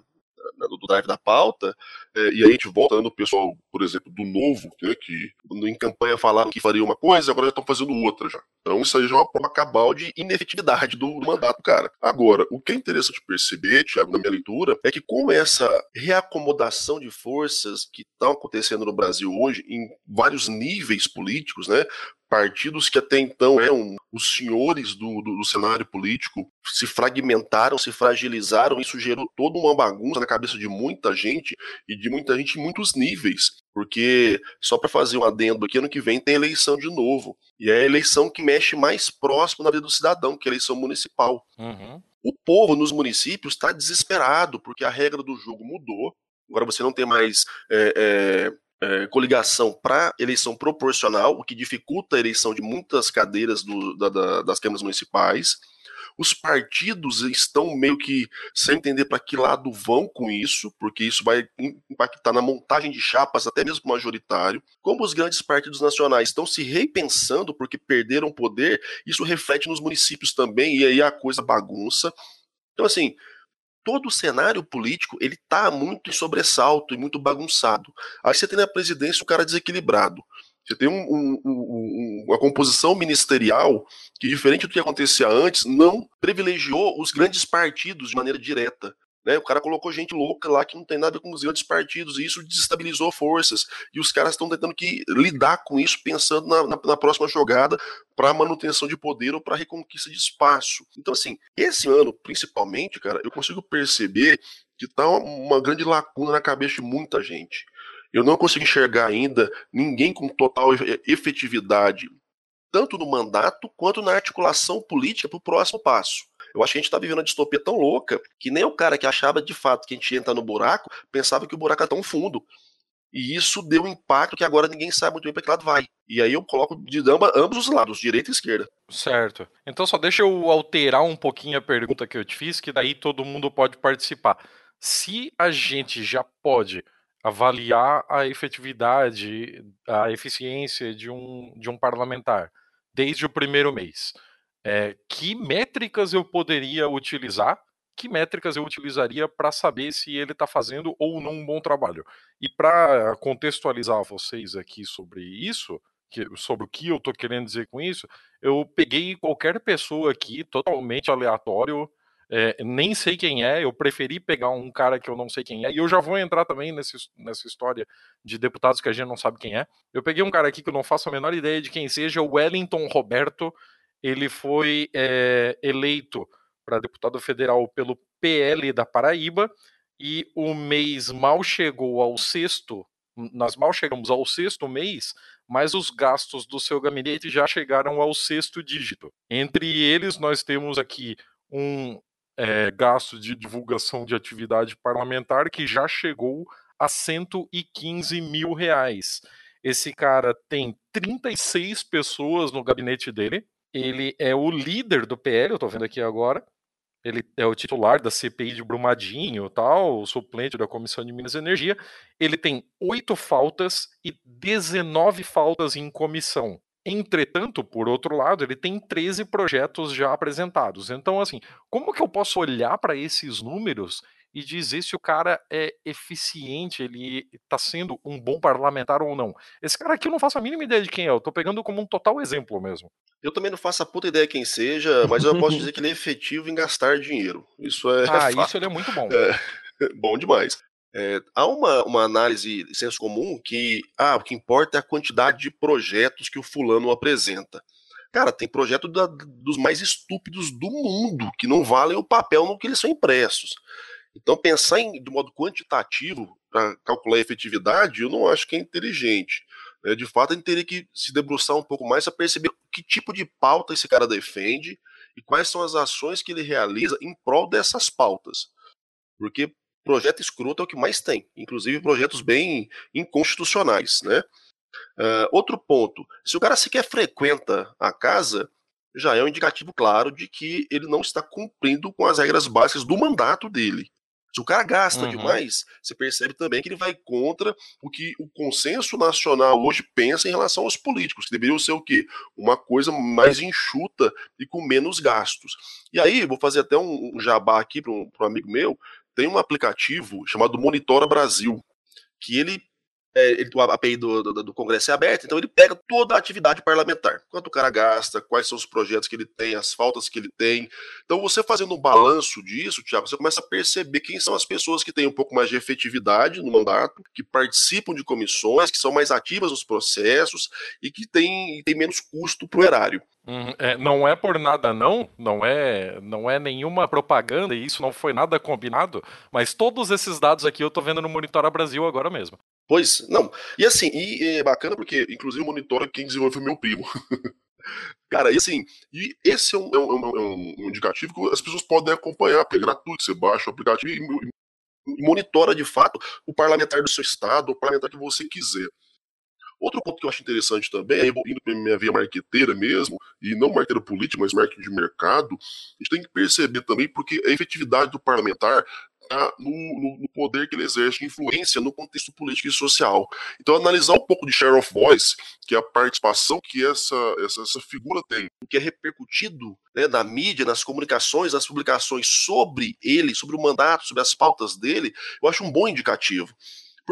do drive da pauta, É, e aí a gente volta no pessoal, por exemplo, do Novo, né, que em campanha falaram que faria uma coisa, agora já estão fazendo outra já. Então isso aí já é uma prova cabal de inefetividade do mandato cara. Agora, o que é interessante perceber, Tiago, na minha leitura, é que com essa reacomodação de forças que estão acontecendo no Brasil hoje, em vários níveis políticos, né, partidos que até então eram os senhores do, do, do, cenário político se fragmentaram, se fragilizaram, isso gerou toda uma bagunça na cabeça de muita gente e de muita gente em muitos níveis. Porque, só para fazer um adendo aqui, ano que vem tem eleição de novo. E é a eleição que mexe mais próximo na vida do cidadão, que é a eleição municipal. Uhum. O povo nos municípios está desesperado, porque a regra do jogo mudou. Agora você não tem mais é, é, é, coligação para eleição proporcional, o que dificulta a eleição de muitas cadeiras do, da, da, das câmaras municipais. Os partidos estão meio que sem entender para que lado vão com isso, porque isso vai impactar na montagem de chapas, até mesmo majoritário. Como os grandes partidos nacionais estão se repensando porque perderam poder, isso reflete nos municípios também, e aí a coisa bagunça. Então, assim, todo o cenário político ele está muito em sobressalto e muito bagunçado. Aí você tem na presidência o cara desequilibrado. Você tem um, um, um, uma composição ministerial que, diferente do que acontecia antes, não privilegiou os grandes partidos de maneira direta. Né? O cara colocou gente louca lá que não tem nada com os grandes partidos, e isso desestabilizou forças. E os caras estão tentando que lidar com isso, pensando na, na, na próxima jogada para manutenção de poder ou para reconquista de espaço. Então, assim, esse ano, principalmente, cara, eu consigo perceber que tá uma, uma grande lacuna na cabeça de muita gente. Eu não consigo enxergar ainda ninguém com total efetividade, tanto no mandato quanto na articulação política para o próximo passo. Eu acho que a gente está vivendo uma distopia tão louca que nem o cara que achava de fato que a gente ia entrar no buraco pensava que o buraco era tão fundo. E isso deu um impacto que agora ninguém sabe muito bem para que lado vai. E aí eu coloco de amba, ambos os lados, direita e esquerda. Certo. Então só deixa eu alterar um pouquinho a pergunta que eu te fiz, que daí todo mundo pode participar. Se a gente já pode avaliar a efetividade, a eficiência de um, de um parlamentar desde o primeiro mês, é, que métricas eu poderia utilizar, que métricas eu utilizaria para saber se ele está fazendo ou não um bom trabalho. E para contextualizar vocês aqui sobre isso, que, sobre o que eu estou querendo dizer com isso, eu peguei qualquer pessoa aqui, totalmente aleatório, é, nem sei quem é, eu preferi pegar um cara que eu não sei quem é, e eu já vou entrar também nesse, nessa história de deputados que a gente não sabe quem é. Eu peguei um cara aqui que eu não faço a menor ideia de quem seja, o Wellington Roberto, ele foi é, eleito para deputado federal pelo PL da Paraíba e o mês mal chegou ao sexto, nós mal chegamos ao sexto mês, mas os gastos do seu gabinete já chegaram ao sexto dígito. Entre eles, nós temos aqui um é, gasto de divulgação de atividade parlamentar que já chegou a 115 mil reais. Esse cara tem 36 pessoas no gabinete dele, ele é o líder do PL, eu tô vendo aqui agora. Ele é o titular da CPI de Brumadinho, tal, o suplente da Comissão de Minas e Energia. Ele tem oito faltas e 19 faltas em comissão. Entretanto, por outro lado, ele tem 13 projetos já apresentados. Então, assim, como que eu posso olhar para esses números e dizer se o cara é eficiente, ele está sendo um bom parlamentar ou não. Esse cara aqui eu não faço a mínima ideia de quem é, eu estou pegando como um total exemplo mesmo. Eu também não faço a puta ideia quem seja, mas eu posso dizer que ele é efetivo em gastar dinheiro. Isso é. Ah, fato. isso ele é muito bom. É, bom demais. É, há uma, uma análise de senso comum que ah, o que importa é a quantidade de projetos que o fulano apresenta. Cara, tem projeto da, dos mais estúpidos do mundo que não valem o papel no que eles são impressos. Então, pensar em, do modo quantitativo para calcular a efetividade, eu não acho que é inteligente. Né? De fato, a gente teria que se debruçar um pouco mais para perceber que tipo de pauta esse cara defende e quais são as ações que ele realiza em prol dessas pautas. Porque projeto escroto é o que mais tem, inclusive projetos bem inconstitucionais. Né? Uh, outro ponto: se o cara sequer frequenta a casa, já é um indicativo claro de que ele não está cumprindo com as regras básicas do mandato dele. Se o cara gasta uhum. demais, você percebe também que ele vai contra o que o consenso nacional hoje pensa em relação aos políticos, que deveriam ser o quê? Uma coisa mais enxuta e com menos gastos. E aí, vou fazer até um, jabá aqui para um, um amigo meu, tem um aplicativo chamado Monitora Brasil, que ele é, ele, a API do, do, do, Congresso é aberta, então ele pega toda a atividade parlamentar. Quanto o cara gasta, quais são os projetos que ele tem, as faltas que ele tem. Então, você fazendo um balanço disso, Tiago, você começa a perceber quem são as pessoas que têm um pouco mais de efetividade no mandato, que participam de comissões, que são mais ativas nos processos e que têm, têm menos custo para o erário. Hum, é, não é por nada não, não é, não é nenhuma propaganda e isso não foi nada combinado, mas todos esses dados aqui eu estou vendo no Monitora Brasil agora mesmo. Pois, não. E assim, e é bacana porque, inclusive, o monitor quem desenvolveu foi meu primo. Cara, e assim, e esse é um, é, um, é um, é indicativo que as pessoas podem acompanhar, porque é gratuito, você baixa o aplicativo e, e monitora de fato o parlamentar do seu estado, o parlamentar que você quiser. Outro ponto que eu acho interessante também, indo para minha via marqueteira mesmo, e não marqueteira política, mas marketing de mercado, a gente tem que perceber também porque a efetividade do parlamentar está no, no, no, poder que ele exerce, influência no contexto político e social. Então, analisar um pouco de share of voice, que é a participação que essa, essa, essa figura tem, o que é repercutido né, na mídia, nas comunicações, nas publicações sobre ele, sobre o mandato, sobre as pautas dele, eu acho um bom indicativo.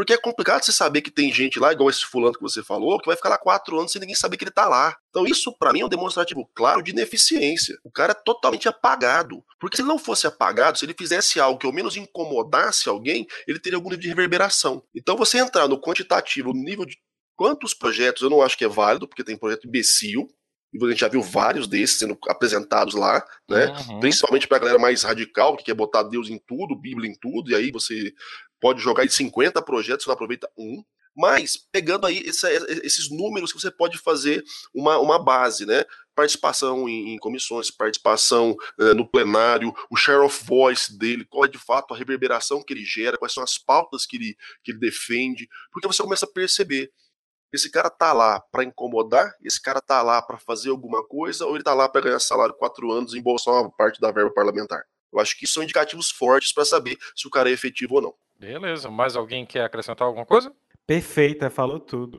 Porque é complicado você saber que tem gente lá, igual esse fulano que você falou, que vai ficar lá quatro anos sem ninguém saber que ele tá lá. Então isso, para mim, é um demonstrativo claro de ineficiência. O cara é totalmente apagado. Porque se ele não fosse apagado, se ele fizesse algo que ao menos incomodasse alguém, ele teria algum nível de reverberação. Então você entrar no quantitativo, no nível de quantos projetos, eu não acho que é válido, porque tem projeto imbecil, e a gente já viu vários desses sendo apresentados lá, né? Uhum. Principalmente pra galera mais radical, que quer botar Deus em tudo, Bíblia em tudo, e aí você pode jogar em 50 projetos, você não aproveita um. Mas, pegando aí esse, esses números que você pode fazer uma, uma base, né? Participação em, em comissões, participação uh, no plenário, o share of voice dele, qual é de fato a reverberação que ele gera, quais são as pautas que ele, que ele defende, porque você começa a perceber esse cara tá lá para incomodar, esse cara tá lá para fazer alguma coisa, ou ele tá lá para ganhar salário quatro anos e embolsar uma parte da verba parlamentar. Eu acho que são indicativos fortes para saber se o cara é efetivo ou não. Beleza. Mais alguém quer acrescentar alguma coisa? Perfeita, falou tudo.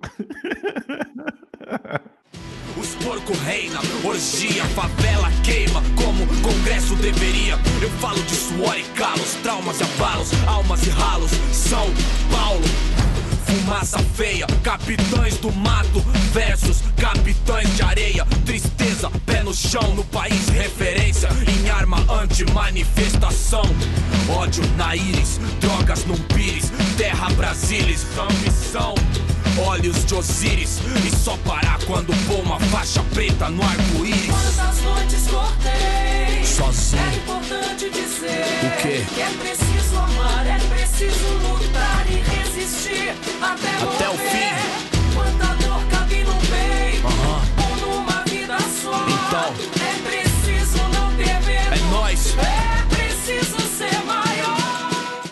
Os porco reina, orgia, favela queima como Congresso deveria. Eu falo de suor e calos, traumas e abalos, almas e ralos. São Paulo fumaça feia. Capitães do mato versus capitães de areia. Tristeza, pé no chão, no país referência. Em arma anti-manifestação. Ódio na íris, drogas num pires. Terra Brasilis, ambição. Olhos de Osiris E só parar quando pôr uma faixa preta no arco-íris Quantas noites cortei Sozinho É importante dizer O quê? Que é preciso amar, é preciso lutar e resistir Até, Até o fim. Quanta dor cabe num peito. Ou numa vida só. Então. É preciso não ter medo. É nós. É preciso ser maior.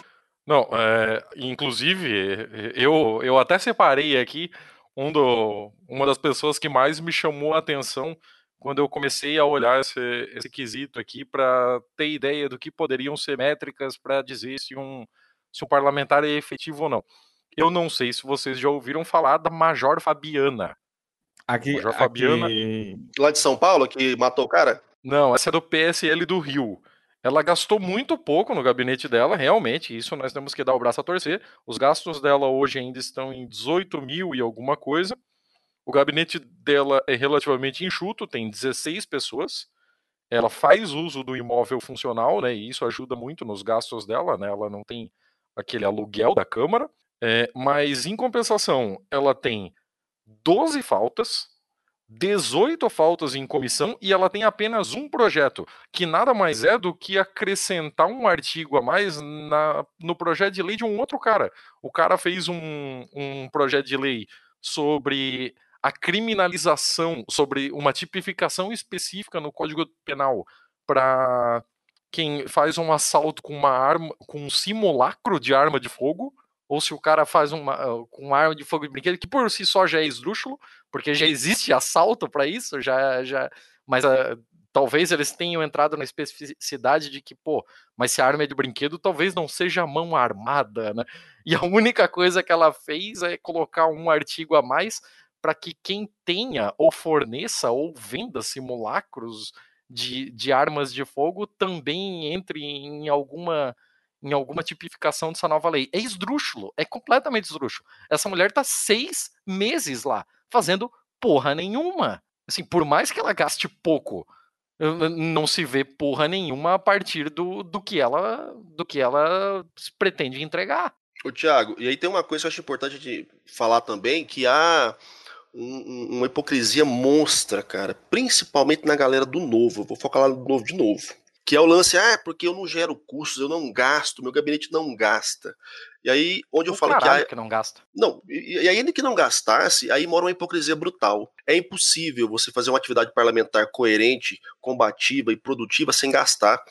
Não, é, inclusive, eu, eu até separei aqui um do, uma das pessoas que mais me chamou a atenção quando eu comecei a olhar esse, esse quesito aqui para ter ideia do que poderiam ser métricas para dizer se um, se um parlamentar é efetivo ou não. Eu não sei se vocês já ouviram falar da Major Fabiana. Aqui, Major Fabiana. aqui- Lá de São Paulo, que matou o cara? Não, essa é do PSL do Rio. Ela gastou muito pouco no gabinete dela, realmente, isso nós temos que dar o braço a torcer. Os gastos dela hoje ainda estão em 18 mil e alguma coisa. O gabinete dela é relativamente enxuto, tem 16 pessoas. Ela faz uso do imóvel funcional, né? E isso ajuda muito nos gastos dela, né? Ela não tem aquele aluguel da Câmara. É, mas, em compensação, ela tem 12 faltas, 18 faltas em comissão e ela tem apenas um projeto, que nada mais é do que acrescentar um artigo a mais na, no projeto de lei de um outro cara. O cara fez um, um projeto de lei sobre a criminalização, sobre uma tipificação específica no Código Penal para quem faz um assalto com uma arma, com um simulacro de arma de fogo, ou se o cara faz uma, ah, com uma arma de fogo de brinquedo, que por si só já é esdrúxulo, porque já existe assalto para isso, já, já, mas ah, talvez eles tenham entrado na especificidade de que, pô, mas se a arma é de brinquedo, talvez não seja mão armada, né? E a única coisa que ela fez é colocar um artigo a mais para que quem tenha ou forneça ou venda simulacros de, de armas de fogo também entre em alguma em alguma tipificação dessa nova lei. É esdrúxulo, é completamente esdrúxulo. Essa mulher tá seis meses lá, fazendo porra nenhuma. Assim, por mais que ela gaste pouco, não se vê porra nenhuma a partir do, do que ela do que ela pretende entregar. Ô, Tiago, e aí tem uma coisa que eu acho importante de falar também, que há um, uma hipocrisia monstra, cara, principalmente na galera do novo. Eu vou focar lá no novo de novo. Que é o lance, ah, é porque eu não gero custos, eu não gasto, meu gabinete não gasta. E aí, onde eu O falo que há, que não gasta. Não, e, e ainda que não gastasse, aí mora uma hipocrisia brutal. É impossível você fazer uma atividade parlamentar coerente, combativa e produtiva sem gastar.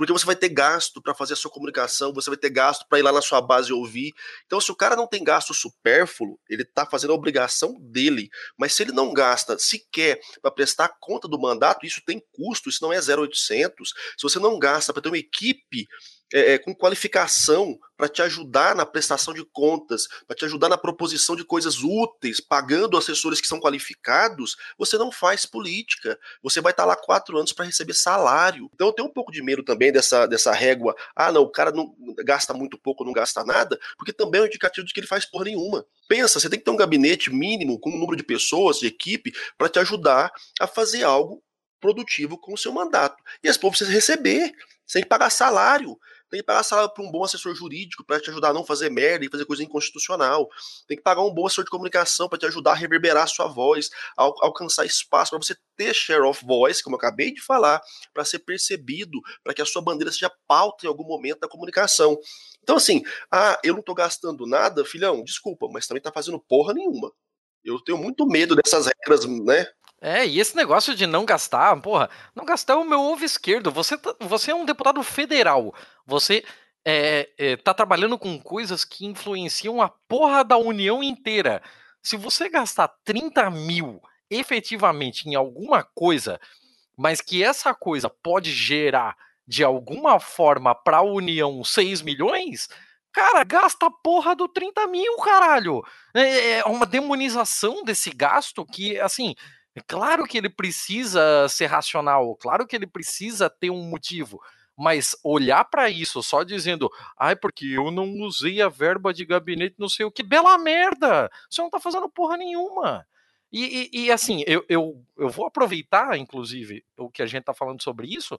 Porque você vai ter gasto para fazer a sua comunicação, você vai ter gasto para ir lá na sua base ouvir. Então, se o cara não tem gasto supérfluo, ele está fazendo a obrigação dele. Mas se ele não gasta sequer para prestar conta do mandato, isso tem custo, isso não é 0,800. Se você não gasta para ter uma equipe é, é, com qualificação para te ajudar na prestação de contas, para te ajudar na proposição de coisas úteis, pagando assessores que são qualificados, você não faz política. Você vai estar lá quatro anos para receber salário. Então eu tenho um pouco de medo também dessa, dessa régua. Ah, não, o cara não gasta muito pouco, não gasta nada, porque também é um indicativo de que ele faz porra nenhuma. Pensa, você tem que ter um gabinete mínimo com um número de pessoas, de equipe, para te ajudar a fazer algo produtivo com o seu mandato. E esse povo precisa receber, que pagar salário. Tem que pagar salário para um bom assessor jurídico para te ajudar a não fazer merda e fazer coisa inconstitucional. Tem que pagar um bom assessor de comunicação para te ajudar a reverberar a sua voz, a al- alcançar espaço para você ter share of voice, como eu acabei de falar, para ser percebido, para que a sua bandeira seja pauta em algum momento da comunicação. Então, assim, ah, eu não tô gastando nada, filhão, desculpa, mas também tá fazendo porra nenhuma. Eu tenho muito medo dessas regras, né? É, e esse negócio de não gastar, porra, não gastar é o meu ovo esquerdo. Você, tá- você é um deputado federal. Você é, é, tá trabalhando com coisas que influenciam a porra da União inteira. Se você gastar 30 mil efetivamente em alguma coisa, mas que essa coisa pode gerar de alguma forma para a União 6 milhões, cara, gasta a porra do 30 mil, caralho. É, é uma demonização desse gasto que, assim, é claro que ele precisa ser racional, claro que ele precisa ter um motivo, mas olhar para isso só dizendo, ai, porque eu não usei a verba de gabinete, não sei o que, bela merda! Você não tá fazendo porra nenhuma. E, e- e, assim, eu, eu, eu vou aproveitar, inclusive, o que a gente tá falando sobre isso,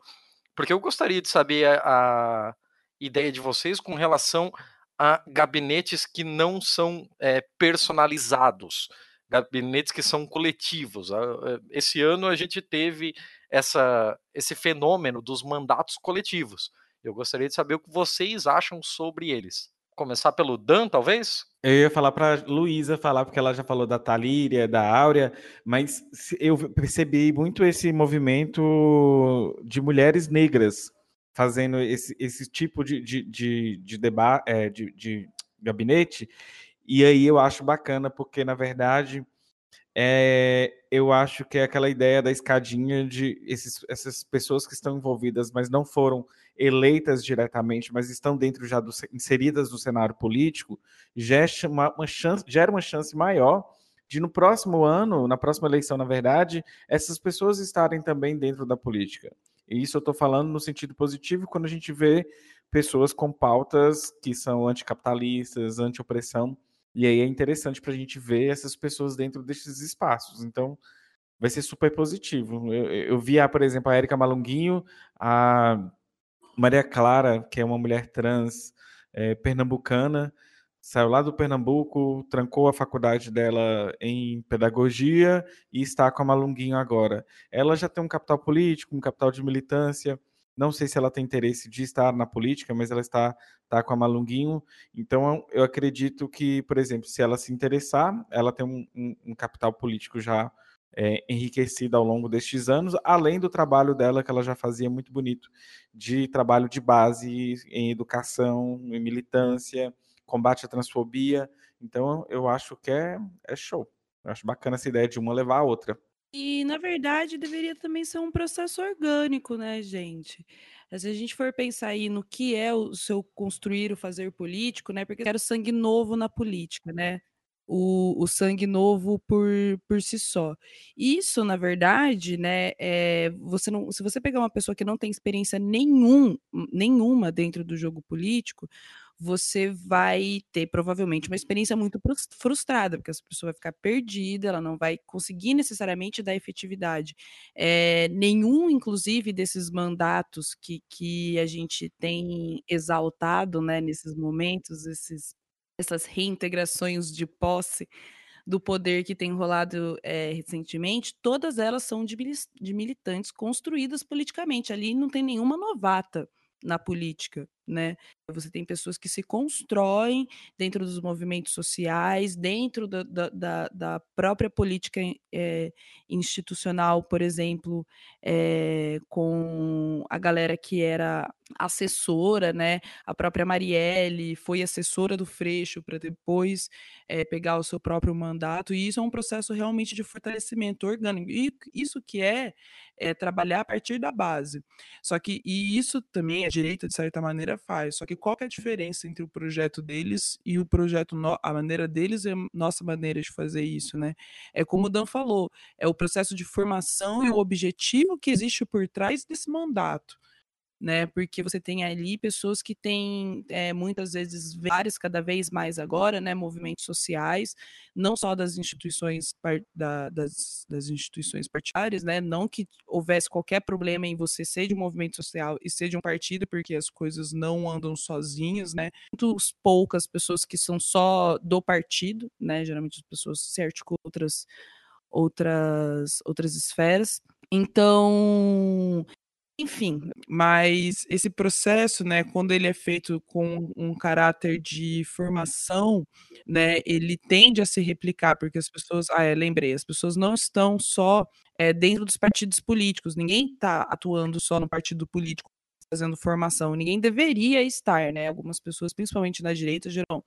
porque eu gostaria de saber a, a ideia de vocês com relação a gabinetes que não são é, personalizados gabinetes que são coletivos. A- Esse ano a gente teve essa, esse fenômeno dos mandatos coletivos. Eu gostaria de saber o que vocês acham sobre eles. Começar pelo Dan, talvez? Eu ia falar para Luísa falar, porque ela já falou da Talíria, da Áurea, mas eu percebi muito esse movimento de mulheres negras fazendo esse, esse tipo de, de, de, de, deba- é, de, de gabinete, e aí eu acho bacana, porque na verdade é, eu acho que é aquela ideia da escadinha de esses, essas pessoas que estão envolvidas, mas não foram eleitas diretamente, mas estão dentro já do, inseridas no cenário político, gera uma, uma chance, gera uma chance maior de no próximo ano, na próxima eleição, na verdade, essas pessoas estarem também dentro da política. E isso eu estou falando no sentido positivo quando a gente vê pessoas com pautas que são anticapitalistas, anti-opressão, e aí é interessante para a gente ver essas pessoas dentro desses espaços. Então, vai ser super positivo. Eu, eu por exemplo, a Érica Malunguinho, a Maria Clara, que é uma mulher trans é, pernambucana, saiu lá do Pernambuco, trancou a faculdade dela em pedagogia e está com a Malunguinho agora. Ela já tem um capital político, um capital de militância. Não sei se ela tem interesse de estar na política, mas ela está, está com a Malunguinho. Então, eu acredito que, por exemplo, se ela se interessar, ela tem um, um, um capital político já é, enriquecido ao longo destes anos, além do trabalho dela, que ela já fazia muito bonito, de trabalho de base em educação, em militância, combate à transfobia. Então, eu acho que é, é show. Eu acho bacana essa ideia de uma levar a outra. E, na verdade, deveria também ser um processo orgânico, né, gente? Se a gente for pensar aí no que é o seu construir, o fazer político, né? Porque eu quero sangue novo na política, né? o, o sangue novo por, por si só. Isso, na verdade, né, é, você não, se você pegar uma pessoa que não tem experiência nenhum, nenhuma dentro do jogo político, você vai ter provavelmente uma experiência muito frustrada, porque essa pessoa vai ficar perdida, ela não vai conseguir necessariamente dar efetividade. É, nenhum, inclusive, desses mandatos que, que a gente tem exaltado né, nesses momentos, esses, essas reintegrações de posse do poder que tem rolado é, recentemente, todas elas são de, de militantes construídas politicamente. Ali não tem nenhuma novata na política, né? Você tem pessoas que se constroem dentro dos movimentos sociais, dentro da, da, da própria política é, institucional, por exemplo, é, com a galera que era assessora, né? A própria Marielle foi assessora do Freixo para depois é, pegar o seu próprio mandato, e isso é um processo realmente de fortalecimento orgânico. E isso que é, é trabalhar a partir da base. Só que, e isso também a direita, de certa maneira, faz. Só que qual que é a diferença entre o projeto deles e o projeto, no, a maneira deles e a nossa maneira de fazer isso, né? É como o Dan falou, é o processo de formação e o objetivo que existe por trás desse mandato né? Porque você tem ali pessoas que têm é, muitas vezes vários, cada vez mais agora, né? Movimentos sociais, não só das instituições da, das, das, instituições partidárias, né? Não que houvesse qualquer problema em você ser de um movimento social e ser de um partido, porque as coisas não andam sozinhas, né? Muito poucas pessoas que são só do partido, né? Geralmente as pessoas se articulam outras outras outras esferas. Então, enfim, mas esse processo, né, quando ele é feito com um caráter de formação, né, ele tende a se replicar, porque as pessoas, ah, é, lembrei, as pessoas não estão só é, dentro dos partidos políticos, ninguém está atuando só no partido político fazendo formação, ninguém deveria estar, né, algumas pessoas, principalmente na direita, geram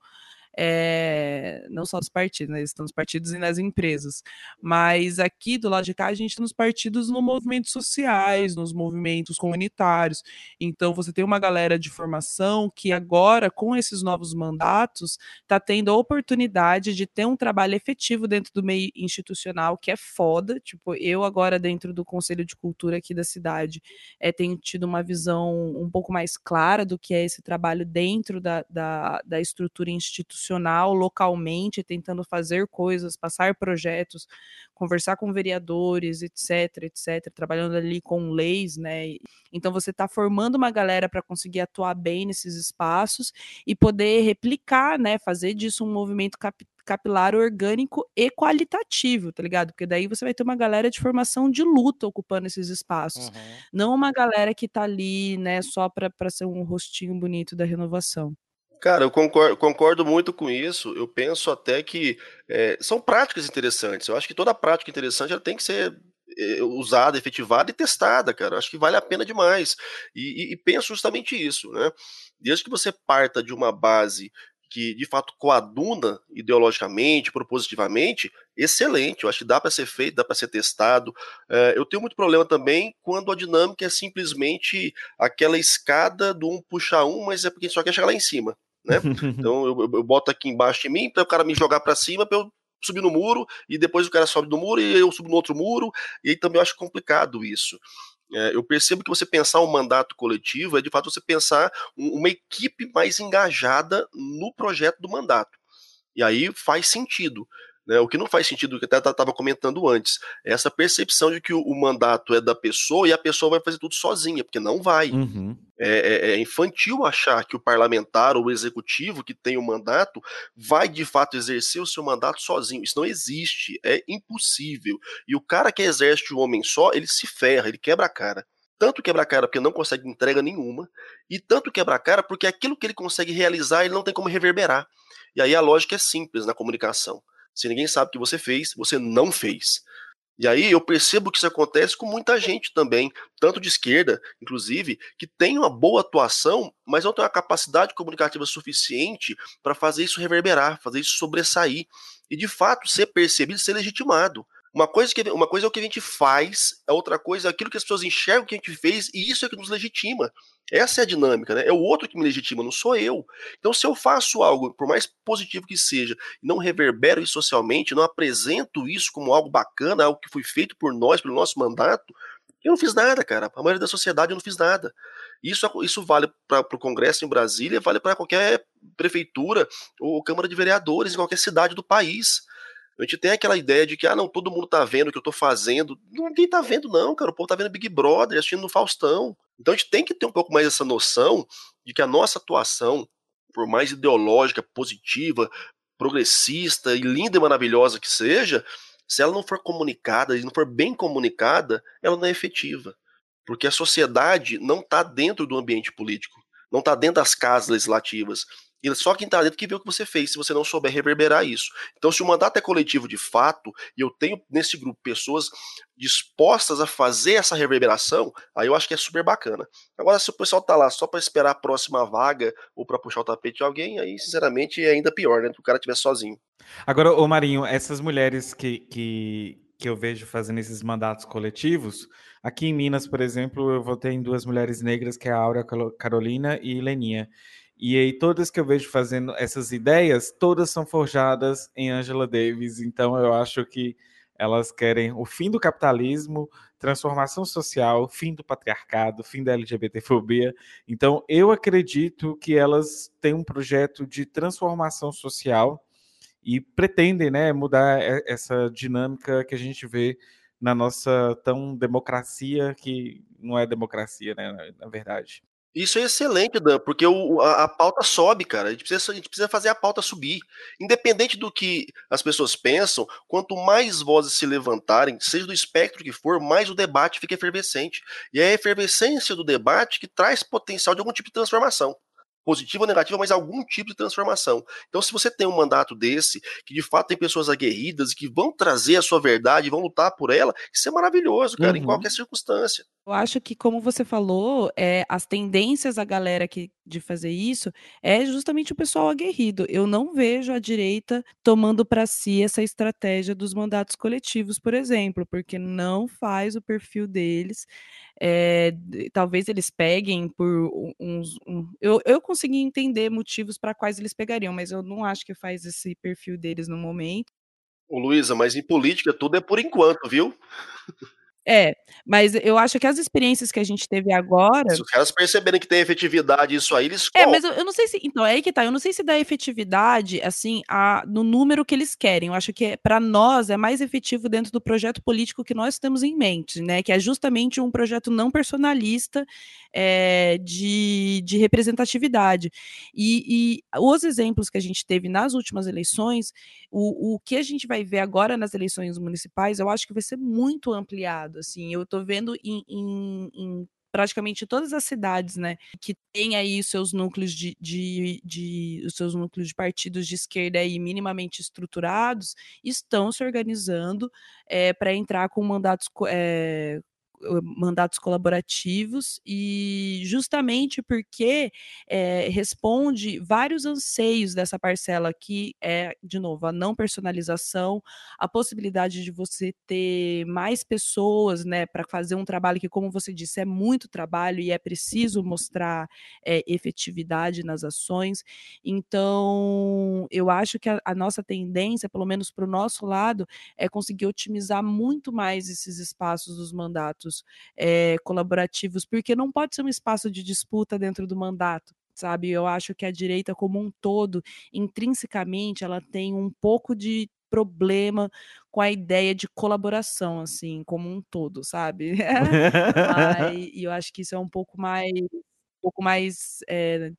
é, não só dos partidos, né? Estão nos partidos e nas empresas. Mas aqui do lado de cá, a gente está nos partidos nos movimentos sociais, nos movimentos comunitários. Então, você tem uma galera de formação que agora, com esses novos mandatos, está tendo a oportunidade de ter um trabalho efetivo dentro do meio institucional, que é foda. Tipo, eu agora, dentro do Conselho de Cultura aqui da cidade, é, tenho tido uma visão um pouco mais clara do que é esse trabalho dentro da, da, da estrutura institucional institucional localmente, tentando fazer coisas, passar projetos, conversar com vereadores, etc, etc, trabalhando ali com leis, né? Então você está formando uma galera para conseguir atuar bem nesses espaços e poder replicar, né? Fazer disso um movimento cap capilar orgânico e qualitativo, tá ligado? Porque daí você vai ter uma galera de formação de luta ocupando esses espaços. Uhum. Não uma galera que tá ali, né, só para ser um rostinho bonito da renovação. Cara, eu concordo, concordo, muito com isso. Eu penso até que é, são práticas interessantes. Eu acho que toda prática interessante ela tem que ser é, usada, efetivada e testada, cara. Eu acho que vale a pena demais. E, e, e penso justamente isso, né? Desde que você parta de uma base que de fato coaduna ideologicamente, propositivamente, excelente. Eu acho que dá para ser feito, dá para ser testado. É, eu tenho muito problema também quando a dinâmica é simplesmente aquela escada do um puxa um, mas é porque só quer chegar lá em cima né? Então eu, eu, boto aqui embaixo de mim para o cara me jogar para cima para eu subir no muro e depois o cara sobe do muro e eu subo no outro muro e aí também eu acho complicado isso. É, eu percebo que você pensar um mandato coletivo é de fato você pensar uma equipe mais engajada no projeto do mandato. E aí faz sentido. Né? O que não faz sentido, que até estava comentando antes, é essa percepção de que o, o, mandato é da pessoa e a pessoa vai fazer tudo sozinha, porque não vai. Uhum. É, é, é, infantil achar que o parlamentar ou o executivo que tem o mandato vai de fato exercer o seu mandato sozinho. Isso não existe, é impossível. E o cara que exerce o homem só, ele se ferra, ele quebra a cara tanto quebra a cara porque não consegue entrega nenhuma, e tanto quebra a cara porque aquilo que ele consegue realizar ele não tem como reverberar. E aí a lógica é simples na comunicação. Se ninguém sabe o que você fez, você não fez. E aí eu percebo que isso acontece com muita gente também, tanto de esquerda, inclusive, que tem uma boa atuação, mas não tem uma capacidade comunicativa suficiente para fazer isso reverberar, fazer isso sobressair e de fato ser percebido, ser legitimado. Uma coisa, que, uma coisa é o que a gente faz, a outra coisa é aquilo que as pessoas enxergam que a gente fez, e isso é que nos legitima. Essa é a dinâmica, né? É o outro que me legitima, não sou eu. Então, se eu faço algo, por mais positivo que seja, não reverbero isso socialmente, não apresento isso como algo bacana, algo que foi feito por nós, pelo nosso mandato, eu não fiz nada, cara. A maioria da sociedade eu não fiz nada. Isso, isso vale para o Congresso em Brasília, vale para qualquer prefeitura ou Câmara de Vereadores em qualquer cidade do país. A gente tem aquela ideia de que, ah, não, todo mundo tá vendo o que eu tô fazendo. Ninguém tá vendo, não, cara. O povo tá vendo Big Brother, assistindo no Faustão. Então a gente tem que ter um pouco mais essa noção de que a nossa atuação, por mais ideológica, positiva, progressista e linda e maravilhosa que seja, se ela não for comunicada, e não for bem comunicada, ela não é efetiva. Porque a sociedade não está dentro do ambiente político, não está dentro das casas legislativas. E só quem está dentro que vê o que você fez, se você não souber reverberar isso. Então, se o mandato é coletivo de fato, e eu tenho nesse grupo pessoas dispostas a fazer essa reverberação, aí eu acho que é super bacana. Agora, se o pessoal tá lá só para esperar a próxima vaga ou para puxar o tapete de alguém, aí, sinceramente, é ainda pior, né? Se o cara estiver sozinho. Agora, ô Marinho, essas mulheres que, que, que eu vejo fazendo esses mandatos coletivos, aqui em Minas, por exemplo, eu votei em duas mulheres negras, que é a Áurea Carolina e Leninha. E aí, todas que eu vejo fazendo essas ideias, todas são forjadas em Angela Davis. Então, eu acho que elas querem o fim do capitalismo, transformação social, fim do patriarcado, fim da LGBTfobia. Então, eu acredito que elas têm um projeto de transformação social e pretendem né, mudar essa dinâmica que a gente vê na nossa tão democracia, que não é democracia, né, na verdade. Isso é excelente, Dan, porque o, a, a, pauta sobe, cara. A gente, precisa, a gente precisa fazer a pauta subir. Independente do que as pessoas pensam, quanto mais vozes se levantarem, seja do espectro que for, mais o debate fica efervescente. E é a efervescência do debate que traz potencial de algum tipo de transformação positiva ou negativa, mas algum tipo de transformação. Então, se você tem um mandato desse, que de fato tem pessoas aguerridas que vão trazer a sua verdade, vão lutar por ela, isso é maravilhoso, cara, uhum. em qualquer circunstância. Eu acho que, como você falou, é, as tendências da galera que, de fazer isso é justamente o pessoal aguerrido. Eu não vejo a direita tomando para si essa estratégia dos mandatos coletivos, por exemplo, porque não faz o perfil deles. É, talvez eles peguem por uns. Um, eu, eu consegui entender motivos para quais eles pegariam, mas eu não acho que faz esse perfil deles no momento. Ô Luísa, mas em política tudo é por enquanto, viu? É, mas eu acho que as experiências que a gente teve agora. Se os caras perceberem que tem efetividade isso aí, eles. É, mas eu, eu, não sei se. Então, é aí que tá. Eu não sei se dá efetividade, assim, a, no número que eles querem. Eu acho que é, para nós é mais efetivo dentro do projeto político que nós temos em mente, né? Que é justamente um projeto não personalista é, de, de representatividade. E, e os exemplos que a gente teve nas últimas eleições, o, o que a gente vai ver agora nas eleições municipais, eu acho que vai ser muito ampliado assim. Eu estou vendo em, em, em praticamente todas as cidades, né, que tem aí os seus núcleos de, de, de, os seus núcleos de partidos de esquerda aí minimamente estruturados, estão se organizando é, para entrar com mandatos é, mandatos colaborativos e justamente porque é, responde vários anseios dessa parcela que é, de novo, a não personalização, a possibilidade de você ter mais pessoas, né, para fazer um trabalho que, como você disse, é muito trabalho e é preciso mostrar é, efetividade nas ações. Então, eu acho que a, a nossa tendência, pelo menos para o nosso lado, é conseguir otimizar muito mais esses espaços dos mandatos é, colaborativos, porque não pode ser um espaço de disputa dentro do mandato sabe? Eu acho que a direita como um todo, intrinsecamente, ela tem um pouco de problema com a ideia de colaboração, assim, como um todo, sabe? e eu acho que isso é um pouco mais, um pouco mais é,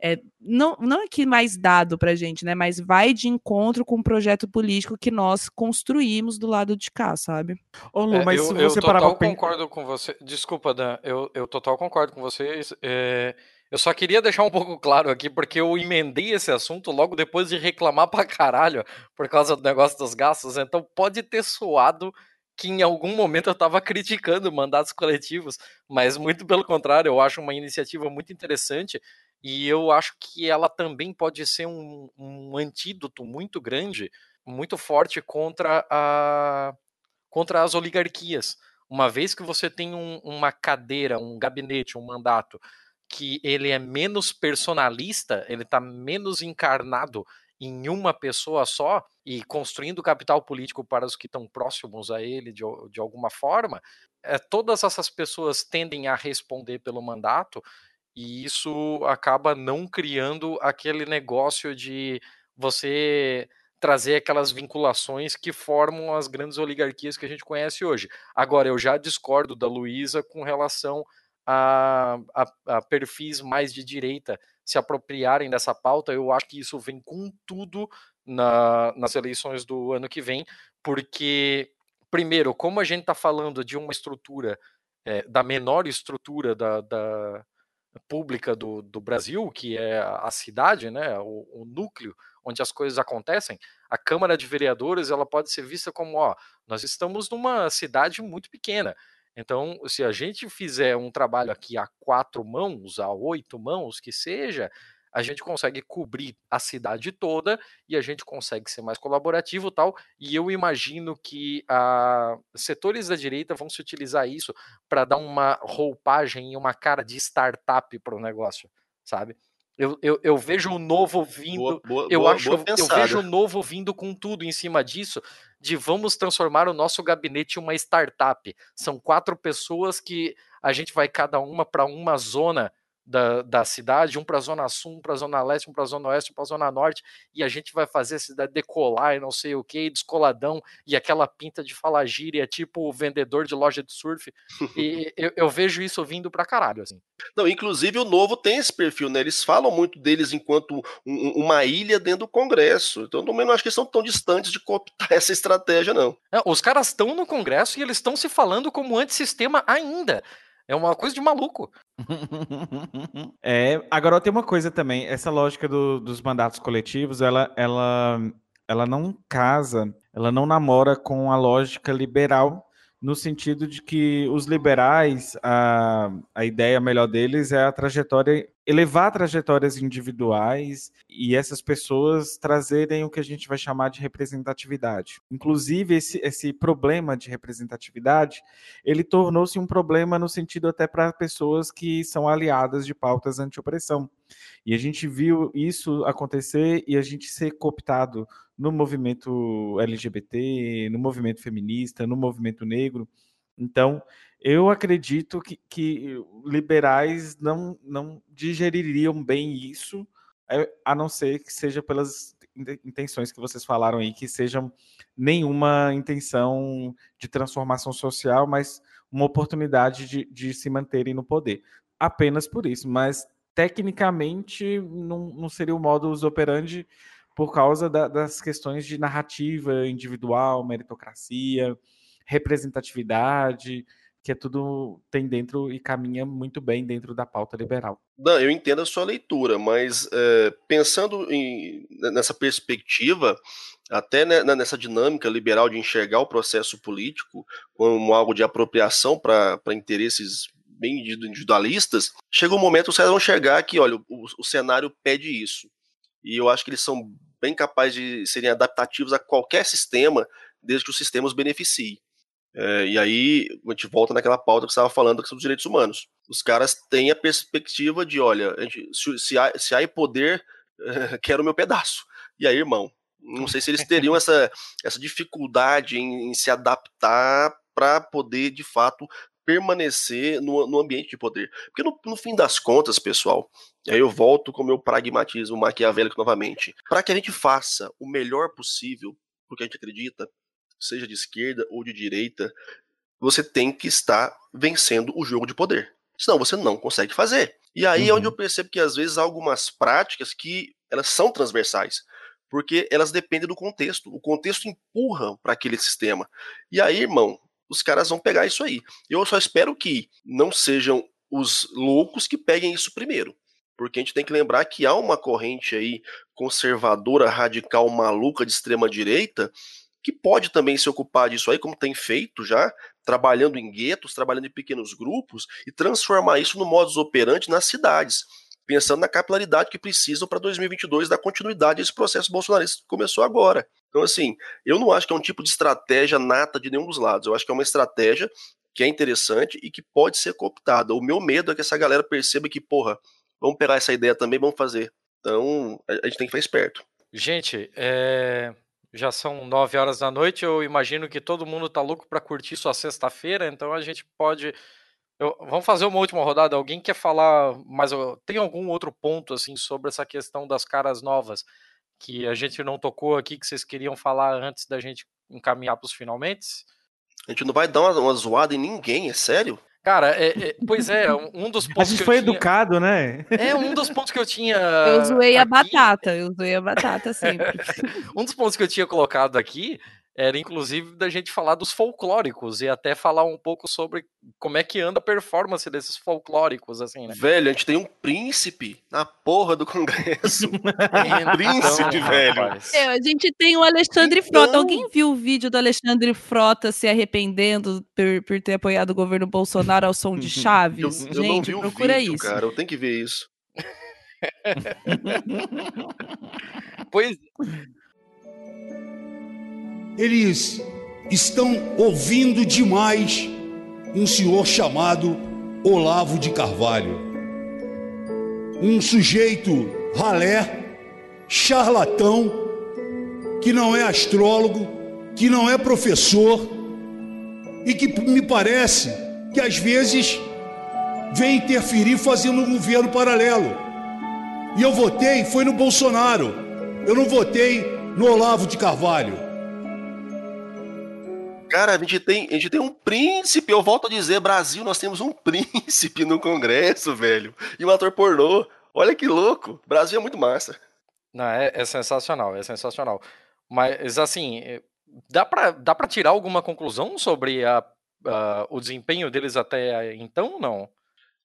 é, não, não é que mais dado para gente, né? Mas vai de encontro com o um projeto político que nós construímos do lado de cá, sabe? Ô, Lu, é, mas eu, se você eu total concordo com você. Desculpa, Dan, eu, eu total concordo com vocês. É, eu só queria deixar um pouco claro aqui, porque eu emendei esse assunto logo depois de reclamar pra caralho por causa do negócio dos gastos. Então pode ter soado que em algum momento eu estava criticando mandatos coletivos, mas muito pelo contrário, eu acho uma iniciativa muito interessante e eu acho que ela também pode ser um, um antídoto muito grande, muito forte contra a, contra as oligarquias. Uma vez que você tem um, uma cadeira, um gabinete, um mandato que ele é menos personalista, ele está menos encarnado em uma pessoa só e construindo capital político para os que estão próximos a ele de, de alguma forma, é, todas essas pessoas tendem a responder pelo mandato e isso acaba não criando aquele negócio de você trazer aquelas vinculações que formam as grandes oligarquias que a gente conhece hoje. Agora, eu já discordo da Luísa com relação a, a, a, perfis mais de direita se apropriarem dessa pauta. Eu acho que isso vem com tudo na, nas eleições do ano que vem, porque, primeiro, como a gente está falando de uma estrutura, é, da menor estrutura da, da pública do, do, Brasil, que é a cidade, né, o, o, núcleo onde as coisas acontecem, a Câmara de Vereadores ela pode ser vista como, ó, nós estamos numa cidade muito pequena, então, se a gente fizer um trabalho aqui a quatro mãos, a oito mãos, que seja, a gente consegue cobrir a cidade toda e a gente consegue ser mais colaborativo tal. E eu imagino que a, ah, setores da direita vão se utilizar isso para dar uma roupagem e uma cara de startup para o negócio, sabe? Eu, eu, eu, vejo o novo vindo. Boa, boa, eu boa, acho eu, eu vejo o novo vindo com tudo em cima disso, de vamos transformar o nosso gabinete em uma startup. São quatro pessoas que a gente vai cada uma para uma zona da, da cidade, um para a Zona Sul, um para a Zona Leste, um para a Zona Oeste, um para a Zona Norte, e a gente vai fazer a cidade decolar e não sei o que, descoladão, e aquela pinta de falar gíria, tipo o vendedor de loja de surf. E eu, eu, vejo isso vindo para caralho, assim. Não, inclusive o Novo tem esse perfil, né? Eles falam muito deles enquanto um, uma ilha dentro do Congresso. Então, também não acho que eles são tão distantes de cooptar essa estratégia, não. É, os caras estão no Congresso e eles estão se falando como antissistema ainda. É uma coisa de maluco. é, agora tem uma coisa também, essa lógica do, dos mandatos coletivos, ela, ela, ela não casa, ela não namora com a lógica liberal no sentido de que os liberais, a, a ideia melhor deles é a trajetória, elevar trajetórias individuais e essas pessoas trazerem o que a gente vai chamar de representatividade. Inclusive, esse, esse problema de representatividade, ele tornou-se um problema no sentido até para pessoas que são aliadas de pautas anti-opressão. E a gente viu isso acontecer e a gente ser cooptado no movimento LGBT, no movimento feminista, no movimento negro. Então, eu acredito que, que liberais não, não digeririam bem isso, é, a não ser que seja pelas intenções que vocês falaram aí, que sejam nenhuma intenção de transformação social, mas uma oportunidade de, de se manterem no poder. Apenas por isso, mas tecnicamente não, não seria o modus operandi por causa da, das questões de narrativa individual, meritocracia, representatividade, que é tudo tem dentro e caminha muito bem dentro da pauta liberal. Não, eu entendo a sua leitura, mas é, pensando em, nessa perspectiva, até né, nessa dinâmica liberal de enxergar o processo político como algo de apropriação para interesses bem individualistas, chega um momento que caras vão enxergar que, olha, o, o cenário pede isso. E eu acho que eles são bem capazes de serem adaptativos a qualquer sistema, desde que os beneficie. É, e aí a gente volta naquela pauta que estava falando são os direitos humanos. Os caras têm a perspectiva de, olha, gente, se, se, há, se há poder, quero o meu pedaço. E aí, irmão, não sei se eles teriam essa, essa dificuldade em, em se adaptar para poder, de fato, permanecer no, no ambiente de poder. Porque no, no, fim das contas, pessoal, aí eu volto com o meu pragmatismo maquiavélico novamente. Para que a gente faça o melhor possível, porque a gente acredita, seja de esquerda ou de direita, você tem que estar vencendo o jogo de poder. Senão você não consegue fazer. E aí uhum. é onde eu percebo que às vezes há algumas práticas que elas são transversais porque elas dependem do contexto. O contexto empurra para aquele sistema. E aí, irmão, os caras vão pegar isso aí. Eu só espero que não sejam os loucos que peguem isso primeiro. Porque a gente tem que lembrar que há uma corrente aí conservadora, radical, maluca de extrema direita que pode também se ocupar disso aí, como tem feito já, trabalhando em guetos, trabalhando em pequenos grupos e transformar isso no modus operandi nas cidades, pensando na capilaridade que precisam para 2022 dar continuidade a esse processo bolsonarista que começou agora. Então, assim, eu não acho que é um tipo de estratégia nata de nenhum dos lados. Eu acho que é uma estratégia que é interessante e que pode ser cooptada. O meu medo é que essa galera perceba que, porra, vamos pegar essa ideia também, vamos fazer. Então, a gente tem que ficar esperto. Gente, é, já são nove horas da noite. Eu imagino que todo mundo tá louco para curtir sua sexta-feira, então a gente pode. Eu... Vamos fazer uma última rodada. Alguém quer falar mais? Tem algum outro ponto assim sobre essa questão das caras novas que a gente não tocou aqui que vocês queriam falar antes da gente encaminhar para os finalmente? A gente não vai dar uma, uma zoada em ninguém, é sério? Cara, é, é, pois é, um dos pontos. A gente foi tinha... educado, né? É, um dos pontos que eu tinha. Eu zoei aqui... a batata, eu zoei a batata sempre. um dos pontos que eu tinha colocado aqui era inclusive da gente falar dos folclóricos e até falar um pouco sobre como é que anda a performance desses folclóricos, assim, né? Velho, a gente tem um príncipe na porra do Congresso. um príncipe, então, velho. É, a gente tem o Alexandre então... Frota. Alguém viu o vídeo do Alexandre Frota se arrependendo por, por ter apoiado o governo Bolsonaro ao som de Chaves? Eu, eu gente, procura vídeo, isso. Cara, eu tenho que ver isso. pois eles estão ouvindo demais um senhor chamado Olavo de Carvalho. Um sujeito ralé, charlatão, que não é astrólogo, que não é professor e que me parece que às vezes vem interferir fazendo um governo paralelo. E eu votei, foi no Bolsonaro. Eu não votei no Olavo de Carvalho. Cara, a gente, tem, a gente tem um príncipe. Eu volto a dizer, Brasil, nós temos um príncipe no Congresso, velho. E um ator pornô. Olha que louco. Brasil é muito massa. Não, é, é sensacional, é sensacional. Mas, assim, é, dá pra, dá pra tirar alguma conclusão sobre a, a, o desempenho deles até então, não?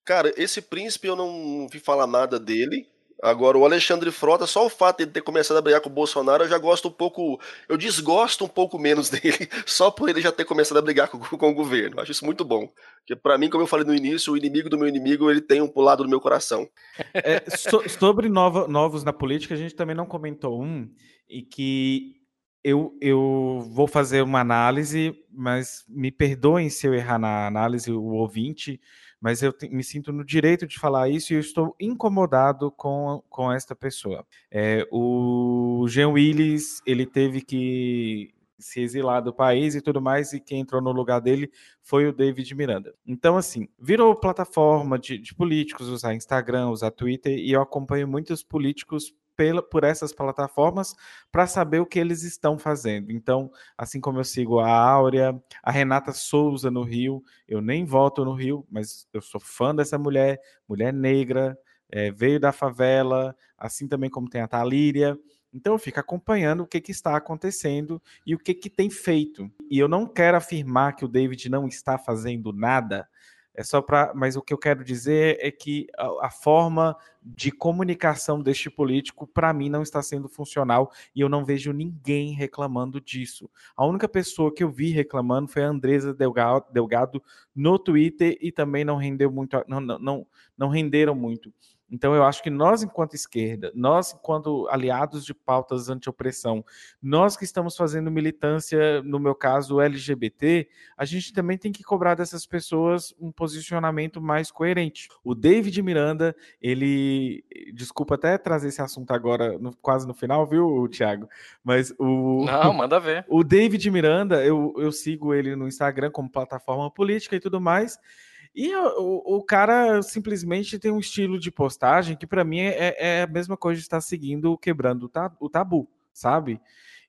Cara, esse príncipe eu não vi falar nada dele. Agora, o Alexandre Frota, só o fato de ele ter começado a brigar com o Bolsonaro, eu já gosto um pouco. Eu desgosto um pouco menos dele, só por ele já ter começado a brigar com, com o governo. Acho isso muito bom. Porque, para mim, como eu falei no início, o inimigo do meu inimigo, ele tem um lado do meu coração. É, so, sobre novos na política, a gente também não comentou um, e que eu, eu vou fazer uma análise, mas me perdoem se eu errar na análise, o ouvinte mas eu te, me sinto no direito de falar isso e eu estou incomodado com, com esta pessoa. É, o Jean Willis, ele teve que se exilar do país e tudo mais, e quem entrou no lugar dele foi o David Miranda. Então, assim, virou plataforma de, de políticos usar Instagram, usar Twitter, e eu acompanho muitos políticos pela, por essas plataformas para saber o que eles estão fazendo. Então, assim como eu sigo a Áurea, a Renata Souza no Rio, eu nem voto no Rio, mas eu sou fã dessa mulher, mulher negra, é, veio da favela, assim também como tem a Talíria. Então eu fico acompanhando o que, que está acontecendo e o que, que tem feito. E eu não quero afirmar que o David não está fazendo nada, é só para, mas o que eu quero dizer é que a, a forma de comunicação deste político para mim não está sendo funcional e eu não vejo ninguém reclamando disso. A única pessoa que eu vi reclamando foi a Andresa Delgado, Delgado no Twitter e também não rendeu muito, não, não, não renderam muito. Então, eu acho que nós, enquanto esquerda, nós, enquanto aliados de pautas anti-opressão, nós que estamos fazendo militância, no meu caso, LGBT, a gente também tem que cobrar dessas pessoas um posicionamento mais coerente. O David Miranda, ele. Desculpa até trazer esse assunto agora, no, quase no final, viu, Thiago? Mas o. Não, manda ver. O David Miranda, eu, eu sigo ele no Instagram como plataforma política e tudo mais. E o, o cara simplesmente tem um estilo de postagem que, para mim, é, é, a mesma coisa de estar seguindo, quebrando o tabu, sabe?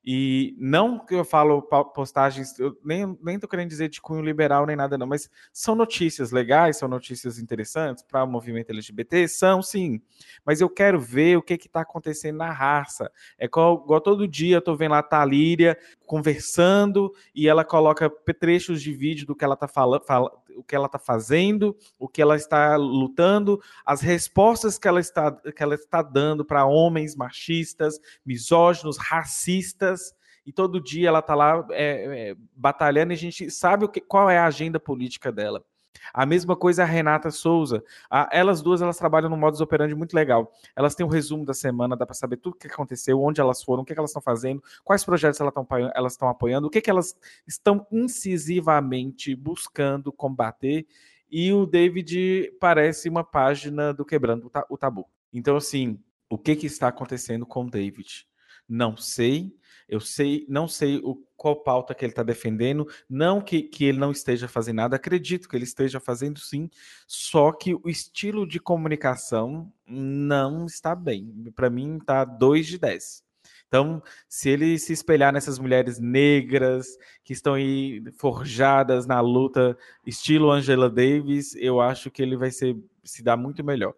E não que eu falo postagens, eu nem, nem tô querendo dizer de cunho liberal nem nada, não, mas são notícias legais, são notícias interessantes para o movimento LGBT? São sim. Mas eu quero ver o que está acontecendo na raça. É igual, igual todo dia eu tô vendo lá a Talíria conversando e ela coloca trechos de vídeo do que ela tá falando, fala, o que ela está fazendo, o que ela está lutando, as respostas que ela está, que ela está dando para homens machistas, misóginos, racistas, e todo dia ela está lá é, é, batalhando e a gente sabe o que, qual é a agenda política dela. A mesma coisa a Renata Souza. A, elas duas elas trabalham no modus operandi muito legal. Elas têm um resumo da semana, dá para saber tudo o que aconteceu, onde elas foram, o que, que elas estão fazendo, quais projetos elas estão elas estão apoiando, o que, que elas estão incisivamente buscando combater. E o David parece uma página do Quebrando o Tabu. Então, assim, o que, que está acontecendo com o David? Não sei. Eu sei, não sei o, qual pauta que ele está defendendo, não que, que ele não esteja fazendo nada, acredito que ele esteja fazendo sim, só que o estilo de comunicação não está bem. Para mim, está 2 de 10. Então, se ele se espelhar nessas mulheres negras que estão aí forjadas na luta, estilo Angela Davis, eu acho que ele vai ser, se dar muito melhor.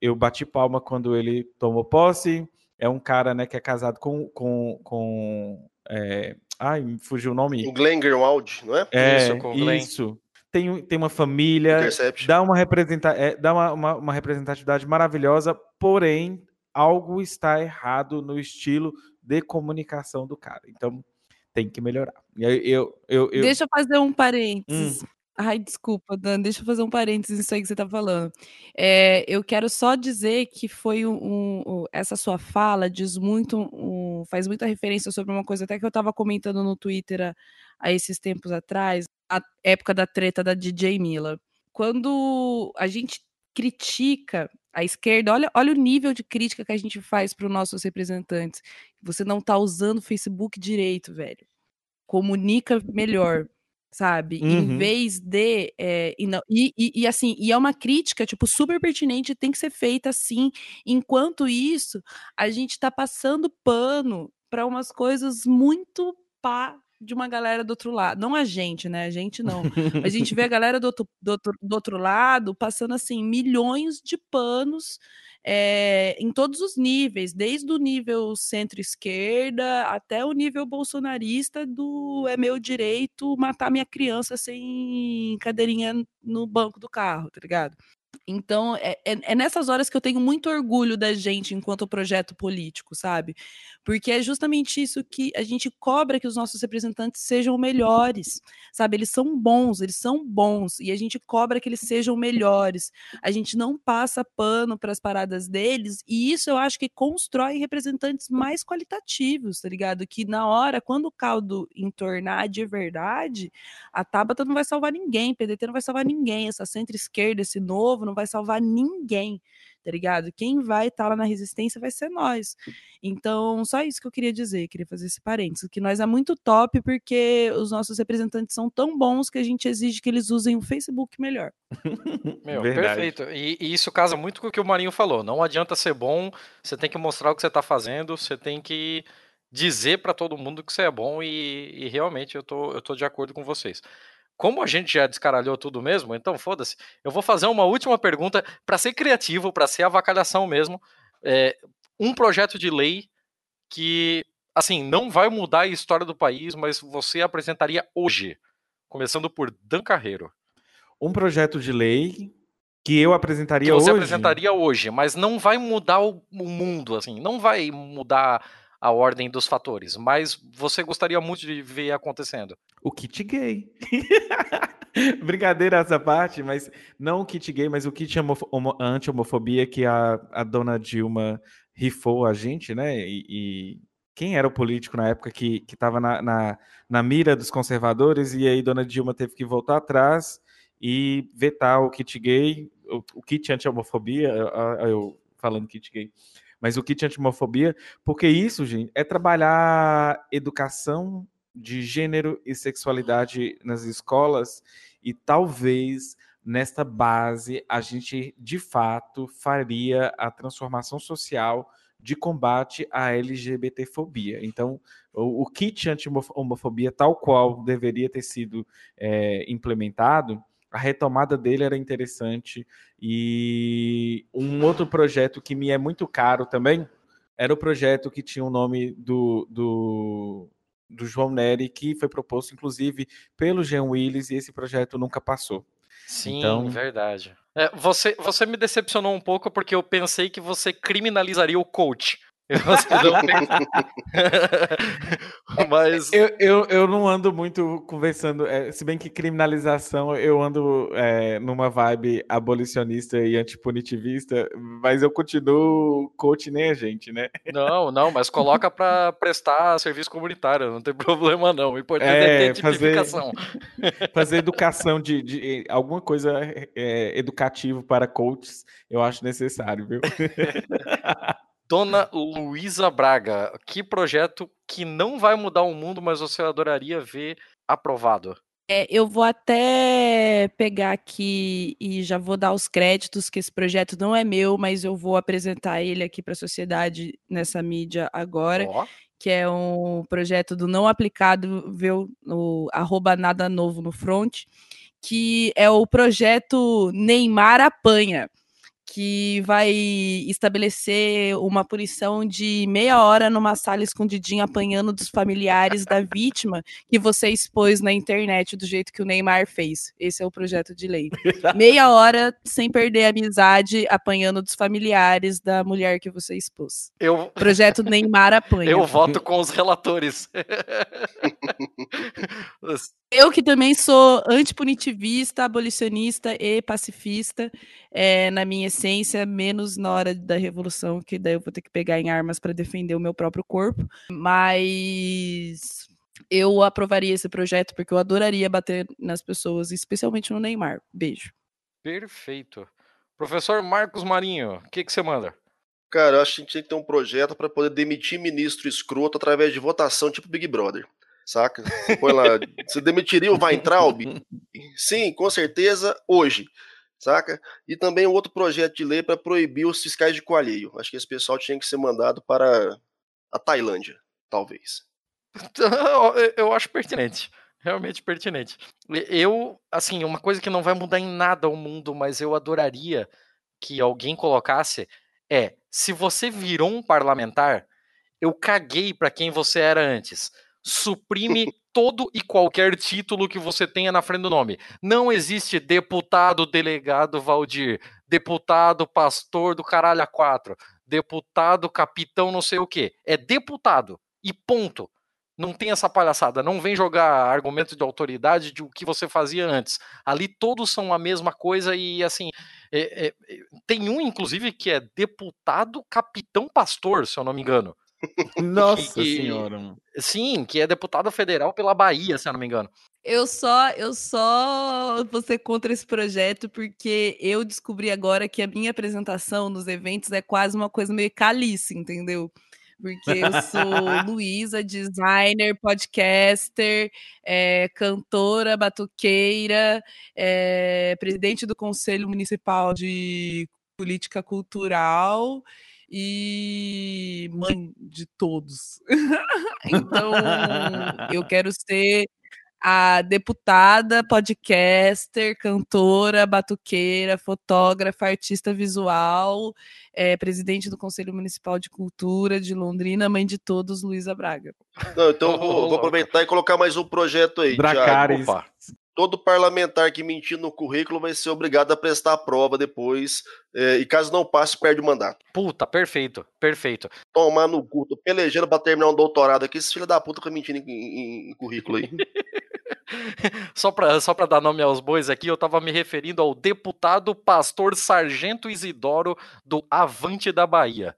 Eu bati palma quando ele tomou posse, é um cara né, que é casado com. com, com é... Ai, me fugiu o nome. O Glenn Greenwald, não é? É, isso. Com Glenn. isso. Tem, tem uma família, dá, uma, representa é, dá uma, uma, uma representatividade maravilhosa, porém, algo está errado no estilo de comunicação do cara. Então, tem que melhorar. Eu, eu, eu, eu... Deixa eu fazer um parênteses. Hum. Ai, desculpa, Dan, deixa eu fazer um parênteses nisso aí que você tá falando. É, eu quero só dizer que foi um, um essa sua fala diz muito, um, faz muita referência sobre uma coisa até que eu estava comentando no Twitter há, há, esses tempos atrás, a época da treta da DJ Mila. Quando a gente critica a esquerda, olha, olha o nível de crítica que a gente faz para os nossos representantes. Você não tá usando o Facebook direito, velho. Comunica melhor sabe? Uhum. Em vez de. É, e, não, e, e, e, assim, e é uma crítica, tipo, super pertinente, tem que ser feita assim. Enquanto isso, a gente tá passando pano para umas coisas muito pá de uma galera do outro lado. Não a gente, né? A gente não. a gente vê a galera do outro, do outro, do outro lado passando, assim, milhões de panos é, em todos os níveis, desde o nível centro-esquerda até o nível bolsonarista do é meu direito matar minha criança sem cadeirinha no banco do carro, tá ligado? Então, é, é, é, nessas horas que eu tenho muito orgulho da gente enquanto projeto político, sabe? Porque é justamente isso que a gente cobra que os nossos representantes sejam melhores, sabe? Eles são bons, eles são bons, e a gente cobra que eles sejam melhores. A gente não passa pano para as paradas deles, e isso eu acho que constrói representantes mais qualitativos, tá ligado? Que na hora, quando o caldo entornar de verdade, a Tabata não vai salvar ninguém, PDT não vai salvar ninguém, essa centro-esquerda, esse novo, não vai salvar ninguém, tá ligado? Quem vai estar tá lá na resistência vai ser nós. Então, só isso que eu queria dizer, queria fazer esse parênteses, que nós é muito top porque os nossos representantes são tão bons que a gente exige que eles usem o Facebook melhor. Meu, perfeito. E, e, isso casa muito com o que o Marinho falou. Não adianta ser bom, você tem que mostrar o que você está fazendo, você tem que dizer para todo mundo que você é bom e, e, realmente eu tô, eu tô de acordo com vocês como a gente já descaralhou tudo mesmo, então foda-se. Eu vou fazer uma última pergunta para ser criativo, para ser avacalhação mesmo. É, um projeto de lei que, assim, não vai mudar a história do país, mas você apresentaria hoje, começando por Dan Carreiro. Um projeto de lei que eu apresentaria que você hoje. Você apresentaria hoje, mas não vai mudar o, o mundo, assim, não vai mudar a ordem dos fatores, mas você gostaria muito de ver acontecendo. O kit gay. Brincadeira essa parte, mas não o kit gay, mas o kit anti-homofobia que a, a dona Dilma rifou a gente, né? E, e quem era o político na época que estava na, na, na, mira dos conservadores e aí dona Dilma teve que voltar atrás e vetar o kit gay, o, o kit anti-homofobia, eu, falando kit gay, mas o kit antimofobia, porque isso, gente, é trabalhar educação de gênero e sexualidade nas escolas e talvez nesta base a gente de fato faria a transformação social de combate à LGBTfobia. Então, o, o kit anti-homofobia, tal qual deveria ter sido é, implementado, a retomada dele era interessante. E um outro projeto que me é muito caro também era o projeto que tinha o nome do, do, do João Nery, que foi proposto, inclusive, pelo Jean Willis, e esse projeto nunca passou. Sim, então... verdade. É, você, você me decepcionou um pouco porque eu pensei que você criminalizaria o coach. Mas Eu, eu, eu não ando muito conversando, é, se bem que criminalização eu ando é, numa vibe abolicionista e antipunitivista, mas eu continuo coach nem a gente, né? não, não, mas coloca pra prestar serviço comunitário, não tem problema não. O importante é, É, ter fazer- tipificação. Fazer educação de, de alguma coisa é, educativo para coaches, eu acho necessário, viu? Dona Luísa Braga, que projeto que não vai mudar o mundo, mas você adoraria ver aprovado? É, eu vou até pegar aqui e já vou dar os créditos, que esse projeto não é meu, mas eu vou apresentar ele aqui para a sociedade nessa mídia agora, Ó, que é um projeto do não aplicado, viu, no arroba nada novo no front, que é o projeto Neymar Apanha, que vai estabelecer uma punição de meia hora numa sala escondidinha apanhando dos familiares da vítima que você expôs na internet do jeito que o Neymar fez. Esse é o projeto de lei. Meia hora sem perder a amizade apanhando dos familiares da mulher que você expôs. eu, Projeto Neymar apanha. eu voto com os relatores. Eu que também sou antipunitivista, abolicionista e pacifista, é, na minha essência, menos na hora da revolução, que daí eu vou ter que pegar em armas para defender o meu próprio corpo. Mas eu aprovaria esse projeto porque eu adoraria bater nas pessoas, especialmente no Neymar. Beijo. Perfeito. Professor Marcos Marinho, o que, que você manda? Cara, eu acho que a gente tinha que ter um projeto para poder demitir ministro escroto através de votação, tipo Big Brother. Saca? Você põe lá, você demitiria o Weintraub? Sim, com certeza, hoje. Saca? E também um outro projeto de lei para proibir os fiscais de coalheio. Acho que esse pessoal tinha que ser mandado para a Tailândia, talvez. Eu- Eu acho pertinente. Realmente pertinente. Eu, assim, uma coisa que não vai mudar em nada o mundo, mas eu adoraria que alguém colocasse é: se você virou um parlamentar, eu caguei pra quem você era antes. Suprime todo e qualquer título que você tenha na frente do nome. Não existe deputado, delegado Valdir, deputado, pastor do caralho a quatro, deputado, capitão, não sei o quê. É deputado. E ponto. Não tem essa palhaçada. Não vem jogar argumento de autoridade de o que você fazia antes. Ali todos são a mesma coisa e assim. é- é- é- tem um, inclusive, que é deputado capitão pastor, se eu não me engano. Nossa E- senhora. Sim, que é deputado federal pela Bahia, se eu não me engano. Eu só, eu só vou ser contra esse projeto porque eu descobri agora que a minha apresentação nos eventos é quase uma coisa meio calice, entendeu? Porque eu sou Luísa, designer, podcaster, eh, cantora, batuqueira, eh, presidente do Conselho Municipal de Política Cultural e mãe de todos. então, eu quero ser a deputada, podcaster, cantora, batuqueira, fotógrafa, artista visual, eh, presidente do Conselho Municipal de Cultura de Londrina, mãe de todos, Luísa Braga. Não, então vou, vou aproveitar e colocar mais um projeto aí. Dracarys. Todo parlamentar que mentir no currículo vai ser obrigado a prestar a prova depois. é, e caso não passe, perde o mandato. Puta, perfeito, perfeito. Tomar no cu, tô pelejando pra terminar um doutorado aqui, esses filhos da puta ficam mentindo em, em- em currículo aí. Só pra, só pra dar nome aos bois aqui, eu tava me referindo ao deputado pastor Sargento Isidoro do Avante da Bahia,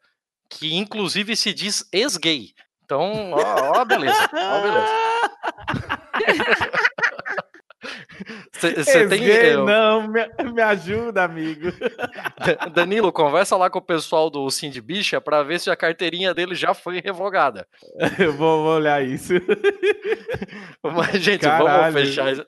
que inclusive se diz ex-gay. Então, ó, ó beleza, ó beleza. Você tem. Eu- não, me, me ajuda, amigo. Da- Danilo, conversa lá com o pessoal do Cindy Bicha pra ver se a carteirinha dele já foi revogada. Eu vou, vou olhar isso. Mas, gente, Caralho. vamos fechar.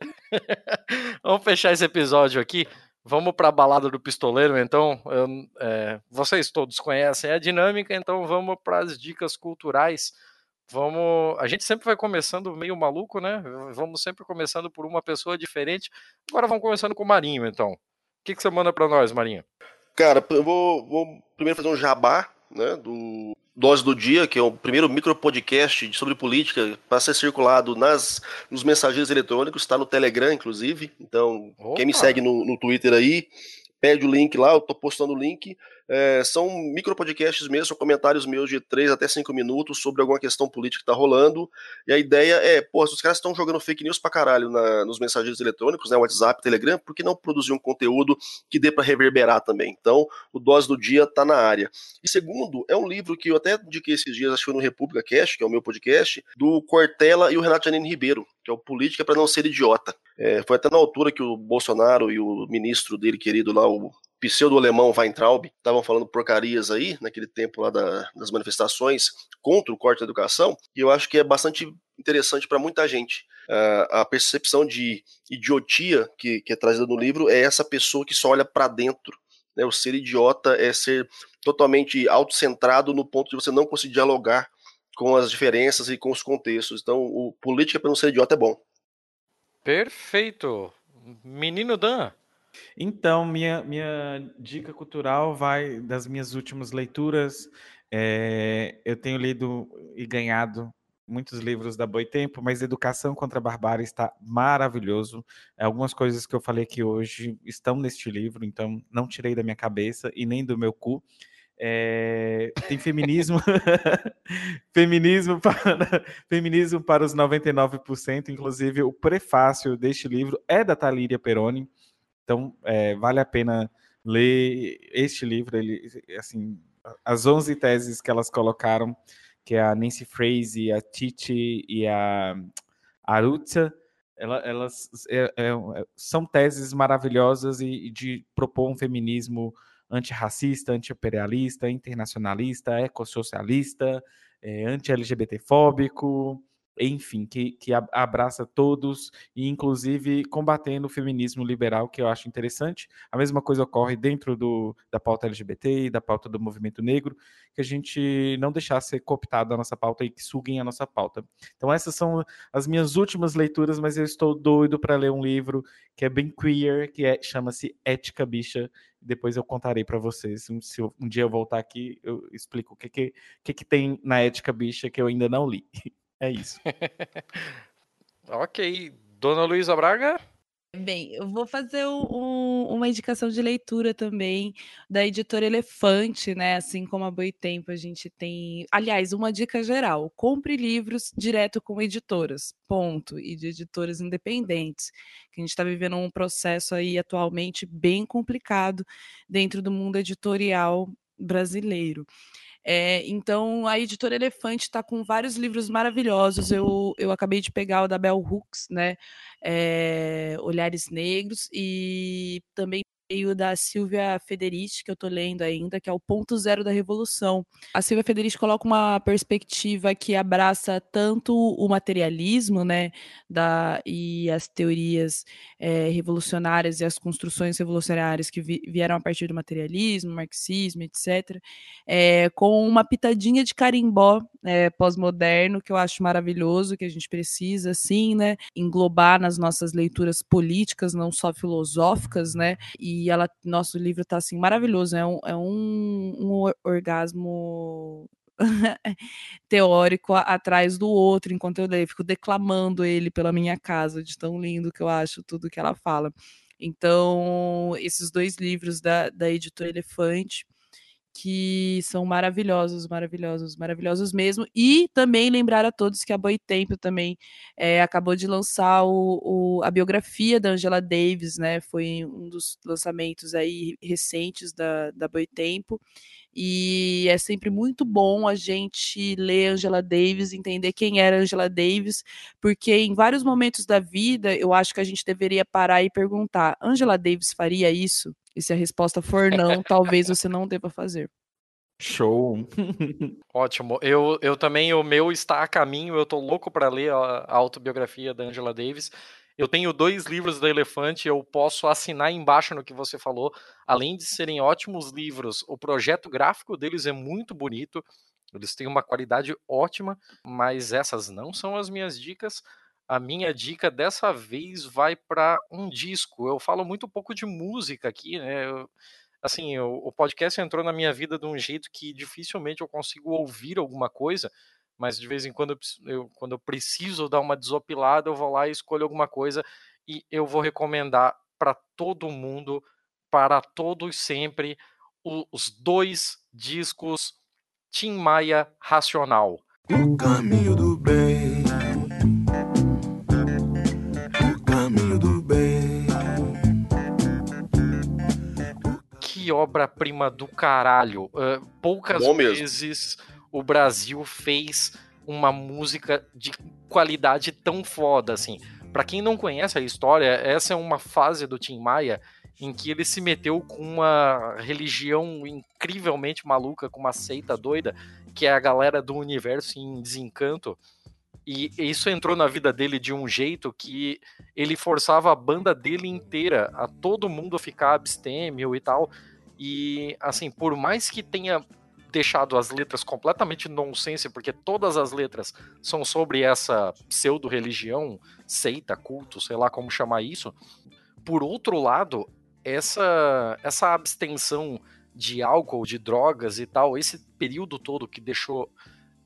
vamos fechar esse episódio aqui. Vamos para a balada do pistoleiro, então. Eu, é, vocês todos conhecem a dinâmica, então vamos para as dicas culturais. Vamos. A gente sempre vai começando meio maluco, né? Vamos sempre começando por uma pessoa diferente. Agora vamos começando com o Marinho, então. O que, que você manda para nós, Marinho? Cara, eu vou, vou primeiro fazer um jabá, né, do Dose do Dia, que é o primeiro micro podcast sobre política para ser circulado nas, nos mensageiros eletrônicos, está no Telegram, inclusive. Então, quem me Opa! segue no, no Twitter aí, pede o link lá, eu tô postando o link. É, são micro podcasts mesmo, são comentários meus de 3 até 5 minutos sobre alguma questão política que tá rolando. E a ideia é, pô, se os caras estão jogando fake news pra caralho na, nos mensageiros eletrônicos, né, WhatsApp, Telegram, por que não produzir um conteúdo que dê para reverberar também? Então, o Dose do Dia tá na área. E segundo, é um livro que eu até indiquei esses dias, acho que foi no República Cast, que é o meu podcast, do Cortella e o Renato Janine Ribeiro, que é o Política para Não Ser Idiota. É, foi até na altura que o Bolsonaro e o ministro dele querido lá, o pseudo-alemão Weintraub, estavam falando porcarias aí, naquele tempo lá da, das manifestações contra o corte da educação, e eu acho que é bastante interessante para muita gente. Uh, a percepção de idiotia que, que é trazida no livro é essa pessoa que só olha para dentro. Né? O ser idiota é ser totalmente autocentrado no ponto de você não conseguir dialogar com as diferenças e com os contextos. Então, o política para não ser idiota é bom. Perfeito. Menino Dan. Então, minha, minha dica cultural vai das minhas últimas leituras. É, eu tenho lido e ganhado muitos livros da Boitempo, mas Educação contra a Barbárie está maravilhoso. Algumas coisas que eu falei aqui hoje estão neste livro, então não tirei da minha cabeça e nem do meu cu. É, tem feminismo, feminismo, para, feminismo para os 99%, inclusive o prefácio deste livro é da Talíria Peroni, então é, vale a pena ler este livro, ele, assim, as 11 teses que elas colocaram, que é a Nancy Fraser, a Titi e a Arutza, elas é, é, são teses maravilhosas e, e de propor um feminismo antirracista, anti-imperialista, internacionalista, ecossocialista, é, anti-LGBT-fóbico, enfim, que, que abraça todos e inclusive combatendo o feminismo liberal, que eu acho interessante. A mesma coisa ocorre dentro do, da pauta LGBT e da pauta do movimento negro, que a gente não deixar ser cooptado a nossa pauta e que suguem a nossa pauta. Então essas são as minhas últimas leituras, mas eu estou doido para ler um livro que é bem queer, que é, chama-se Ética Bicha. Depois eu contarei para vocês. Se um dia eu voltar aqui, eu explico o que, que, que, que tem na Ética Bicha que eu ainda não li. É isso. ok. Dona Luísa Braga? Bem, eu vou fazer um, uma indicação de leitura também da editora Elefante, né? Assim como a Boitempo, a gente tem. Aliás, uma dica geral: compre livros direto com editoras, ponto, e de editoras independentes. Que a gente está vivendo um processo aí atualmente bem complicado dentro do mundo editorial brasileiro. É, então, a editora Elefante está com vários livros maravilhosos. Eu, eu acabei de pegar o da Bell Hooks, né? É, Olhares Negros, e também e da Silvia Federici, que eu estou lendo ainda, que é o Ponto Zero da Revolução. A Silvia Federici coloca uma perspectiva que abraça tanto o materialismo, né, da, e as teorias é, revolucionárias e as construções revolucionárias que vi, vieram a partir do materialismo, marxismo, etc., é, com uma pitadinha de carimbó é, pós-moderno, que eu acho maravilhoso, que a gente precisa, sim, né, englobar nas nossas leituras políticas, não só filosóficas, né, e e ela, nosso livro está assim maravilhoso, é um, é um, um orgasmo teórico atrás do outro, enquanto eu leio, fico declamando ele pela minha casa, de tão lindo que eu acho tudo que ela fala. Então, esses dois livros da, da editora Elefante, que são maravilhosos, maravilhosos, maravilhosos mesmo. E também lembrar a todos que a Boitempo também é, acabou de lançar o, o, a biografia da Angela Davis, né? Foi um dos lançamentos aí recentes da, da Boitempo. E é sempre muito bom a gente ler Angela Davis, entender quem era Angela Davis, porque em vários momentos da vida eu acho que a gente deveria parar e perguntar: Angela Davis faria isso? E se a resposta for não, talvez você não deva fazer. Show. Ótimo. Eu, eu também, o meu está a caminho, eu tô louco para ler a, a autobiografia da Angela Davis. Eu tenho dois livros da Elefante, eu posso assinar embaixo no que você falou. Além de serem ótimos livros, o projeto gráfico deles é muito bonito. Eles têm uma qualidade ótima, mas essas não são as minhas dicas. A minha dica dessa vez vai para um disco. Eu falo muito pouco de música aqui, né? Eu, assim, o, o podcast entrou na minha vida de um jeito que dificilmente eu consigo ouvir alguma coisa, mas de vez em quando eu, eu, quando eu preciso dar uma desopilada, eu vou lá e escolho alguma coisa e eu vou recomendar para todo mundo, para todos sempre, os dois discos Tim Maia Racional. O caminho do bem. O caminho do bem. Que obra-prima do caralho. Uh, poucas Bom mesmo. O Brasil fez uma música de qualidade tão foda assim. Pra quem não conhece a história, essa é uma fase do Tim Maia em que ele se meteu com uma religião incrivelmente maluca, com uma seita doida, que é a galera do universo em desencanto. E isso entrou na vida dele de um jeito que ele forçava a banda dele inteira a todo mundo ficar abstêmio e tal. E assim, por mais que tenha deixado as letras completamente nonsense, porque todas as letras são sobre essa pseudo-religião, seita, culto, sei lá como chamar isso. Por outro lado, essa, essa abstenção de álcool, de drogas e tal, esse período todo que deixou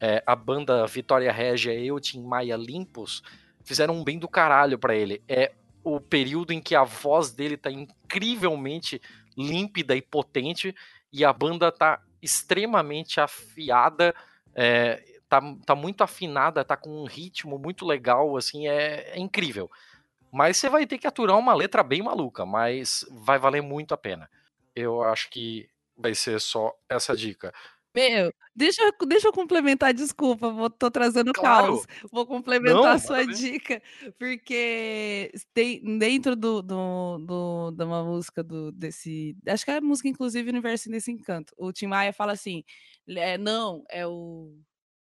é, a banda Vitória Régia e o Tim Maia limpos, fizeram um bem do caralho pra ele. É o período em que a voz dele tá incrivelmente límpida e potente e a banda tá extremamente afiada, é, tá, tá muito afinada, tá com um ritmo muito legal, assim, é, é incrível. Mas você vai ter que aturar uma letra bem maluca, mas vai valer muito a pena. Eu acho que vai ser só essa dica. Meu, deixa, eu- deixa eu complementar, desculpa, vou, tô trazendo Claro. caos. Vou complementar Não, a sua dica, porque tem dentro do, do, do- de uma música do, desse. Acho que é a música, inclusive, Universo Nesse Encanto. O Tim Maia fala assim: é, não, é o.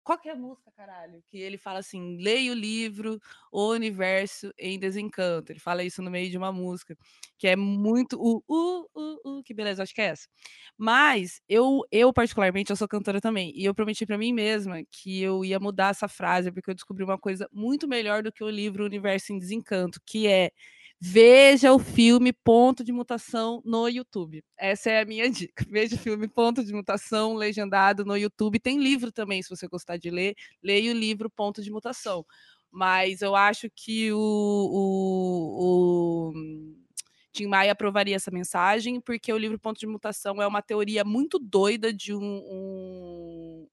Qual que é a música, caralho? Que ele fala assim: leia o livro O Universo em Desencanto. Ele fala isso no meio de uma música, que é muito. Uh, uh, uh, uh, que beleza, acho que é essa. Mas eu, eu particularmente, eu sou cantora também, e eu prometi pra mim mesma que eu ia mudar essa frase, porque eu descobri uma coisa muito melhor do que o livro Universo em Desencanto, que é veja o filme Ponto de Mutação no YouTube. Essa é a minha dica. Veja o filme Ponto de Mutação legendado no YouTube. Tem livro também, se você gostar de ler, leia o livro Ponto de Mutação. Mas eu acho que o, o, o Tim Maia aprovaria essa mensagem, porque o livro Ponto de Mutação é uma teoria muito doida de um, um- um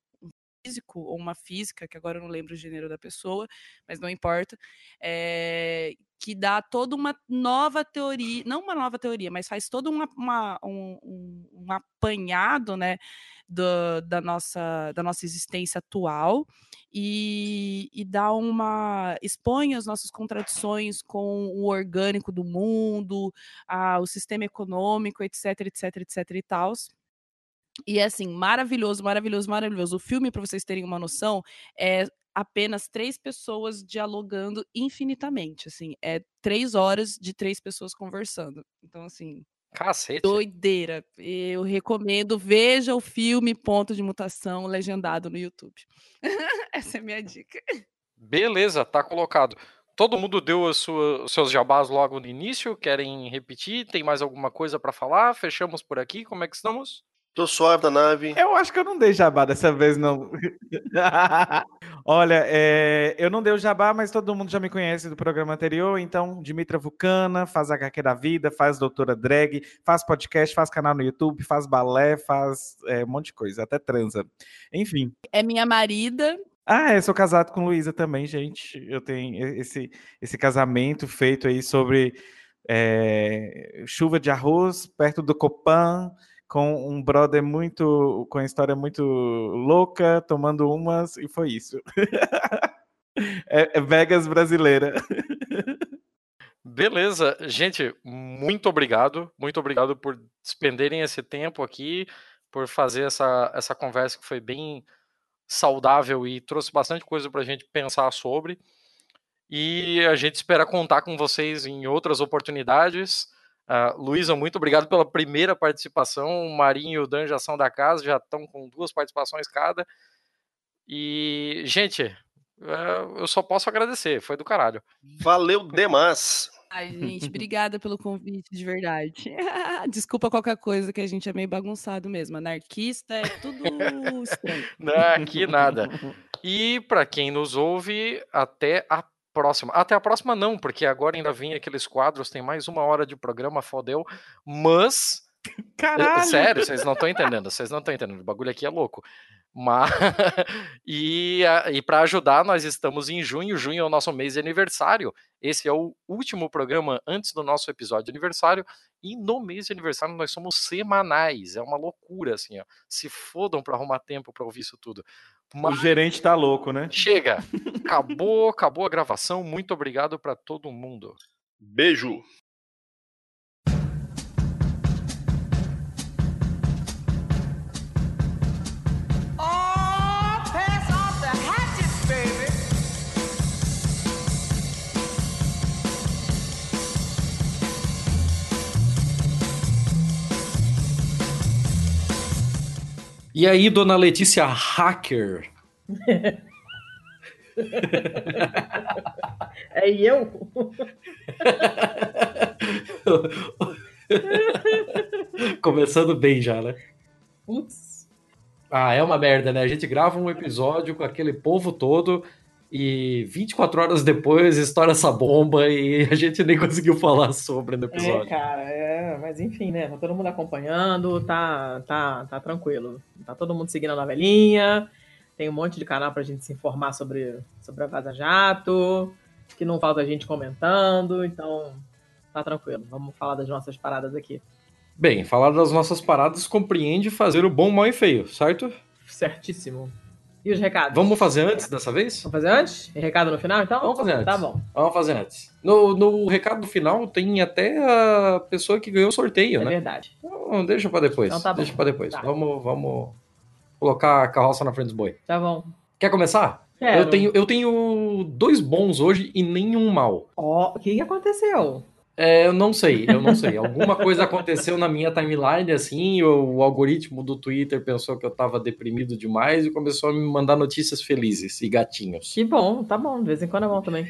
físico ou uma física, que agora eu não lembro o gênero da pessoa, mas não importa, é, que dá toda uma nova teoria, não uma nova teoria, mas faz todo uma, uma- um, um- apanhado né, do- da, nossa, da nossa existência atual e, e dá uma. expõe as nossas contradições com o orgânico do mundo, a- o sistema econômico, etc, etc, etc e tal. E é assim, maravilhoso, maravilhoso, maravilhoso. O filme, para vocês terem uma noção, é apenas três pessoas dialogando infinitamente. Assim, é três horas de três pessoas conversando. Então, assim, Cacete. doideira. Eu recomendo, veja o filme Ponto de Mutação legendado no YouTube. Essa é a minha dica. Beleza, tá colocado. Todo mundo deu os seus jabás logo no início? Querem repetir? Tem mais alguma coisa pra falar? Fechamos por aqui? Como é que estamos? Tô suave na nave. Eu acho que eu não dei jabá dessa vez, não. Olha, é, eu não dei o jabá, mas todo mundo já me conhece do programa anterior. Então, Dimitra Vulcana, faz HQ da Vida, faz Doutora Drag, faz podcast, faz canal no YouTube, faz balé, faz é, um monte de coisa, até transa. Enfim. É minha marida. Ah, eu sou casado com Luísa também, gente. Eu tenho esse, esse casamento feito aí sobre é, chuva de arroz perto do Copan, com um brother muito, com uma história muito louca, tomando umas, e foi isso. é, é Vegas brasileira. Beleza, gente, muito obrigado. Muito obrigado por despenderem esse tempo aqui, por fazer essa, essa conversa que foi bem saudável e trouxe bastante coisa pra gente pensar sobre. E a gente espera contar com vocês em outras oportunidades. Uh, Luísa, muito obrigado pela primeira participação. O Marinho e o Dan já são da casa, já estão com duas participações cada. E, gente, uh, eu só posso agradecer, foi do caralho. Valeu demais. Ai, gente, obrigada pelo convite, de verdade. Desculpa qualquer coisa que a gente é meio bagunçado mesmo. Anarquista é tudo estranho. Não, que nada. E para quem nos ouve, até a próxima. Até a próxima não, porque agora ainda vem aqueles quadros, tem mais uma hora de programa, fodeu. Mas Caralho! Sério, vocês não estão entendendo, vocês não estão entendendo. O bagulho aqui é louco. Mas e, e para ajudar, nós estamos em junho. Junho é o nosso mês de aniversário. Esse é o último programa antes do nosso episódio de aniversário. E no mês de aniversário nós somos semanais. É uma loucura, assim, ó. Se fodam para arrumar tempo para ouvir isso tudo. O Mas gerente tá louco, né? chega, acabou, acabou a gravação. Muito obrigado para todo mundo. Beijo. E aí, dona Letícia Hacker? É eu? Começando bem já, né? Putz. Ah, é uma merda, né? A gente grava um episódio com aquele povo todo e 24 horas depois estoura essa bomba e a gente nem conseguiu falar sobre no É, episódio. cara, é, mas enfim, né? Tá todo mundo acompanhando, tá, tá, tá tranquilo. Tá todo mundo seguindo a novelinha. Tem um monte de canal pra gente se informar sobre, sobre a Vaza Jato, que não falta gente comentando, então tá tranquilo. Vamos falar das nossas paradas aqui. Bem, falar das nossas paradas compreende fazer o bom, mal e feio, certo? Certíssimo. E os recados? Vamos fazer antes dessa vez? Vamos fazer antes? E recado no final, então? Vamos fazer antes. Tá bom. Vamos fazer antes. No, no recado final tem até a pessoa que ganhou o sorteio, É né? verdade. Então, deixa pra depois. Então tá bom. deixa pra depois. Tá. Vamos, vamos colocar a carroça na frente dos boi. Tá bom. Quer começar? Quero. Eu tenho, eu tenho dois bons hoje e nenhum mal. Ó, o que, que aconteceu? É, eu não sei, eu não sei. Alguma coisa aconteceu na minha timeline, assim, o, o algoritmo do Twitter pensou que eu tava deprimido demais e começou a me mandar notícias felizes e gatinhos. Que bom, tá bom. De vez em quando é bom também.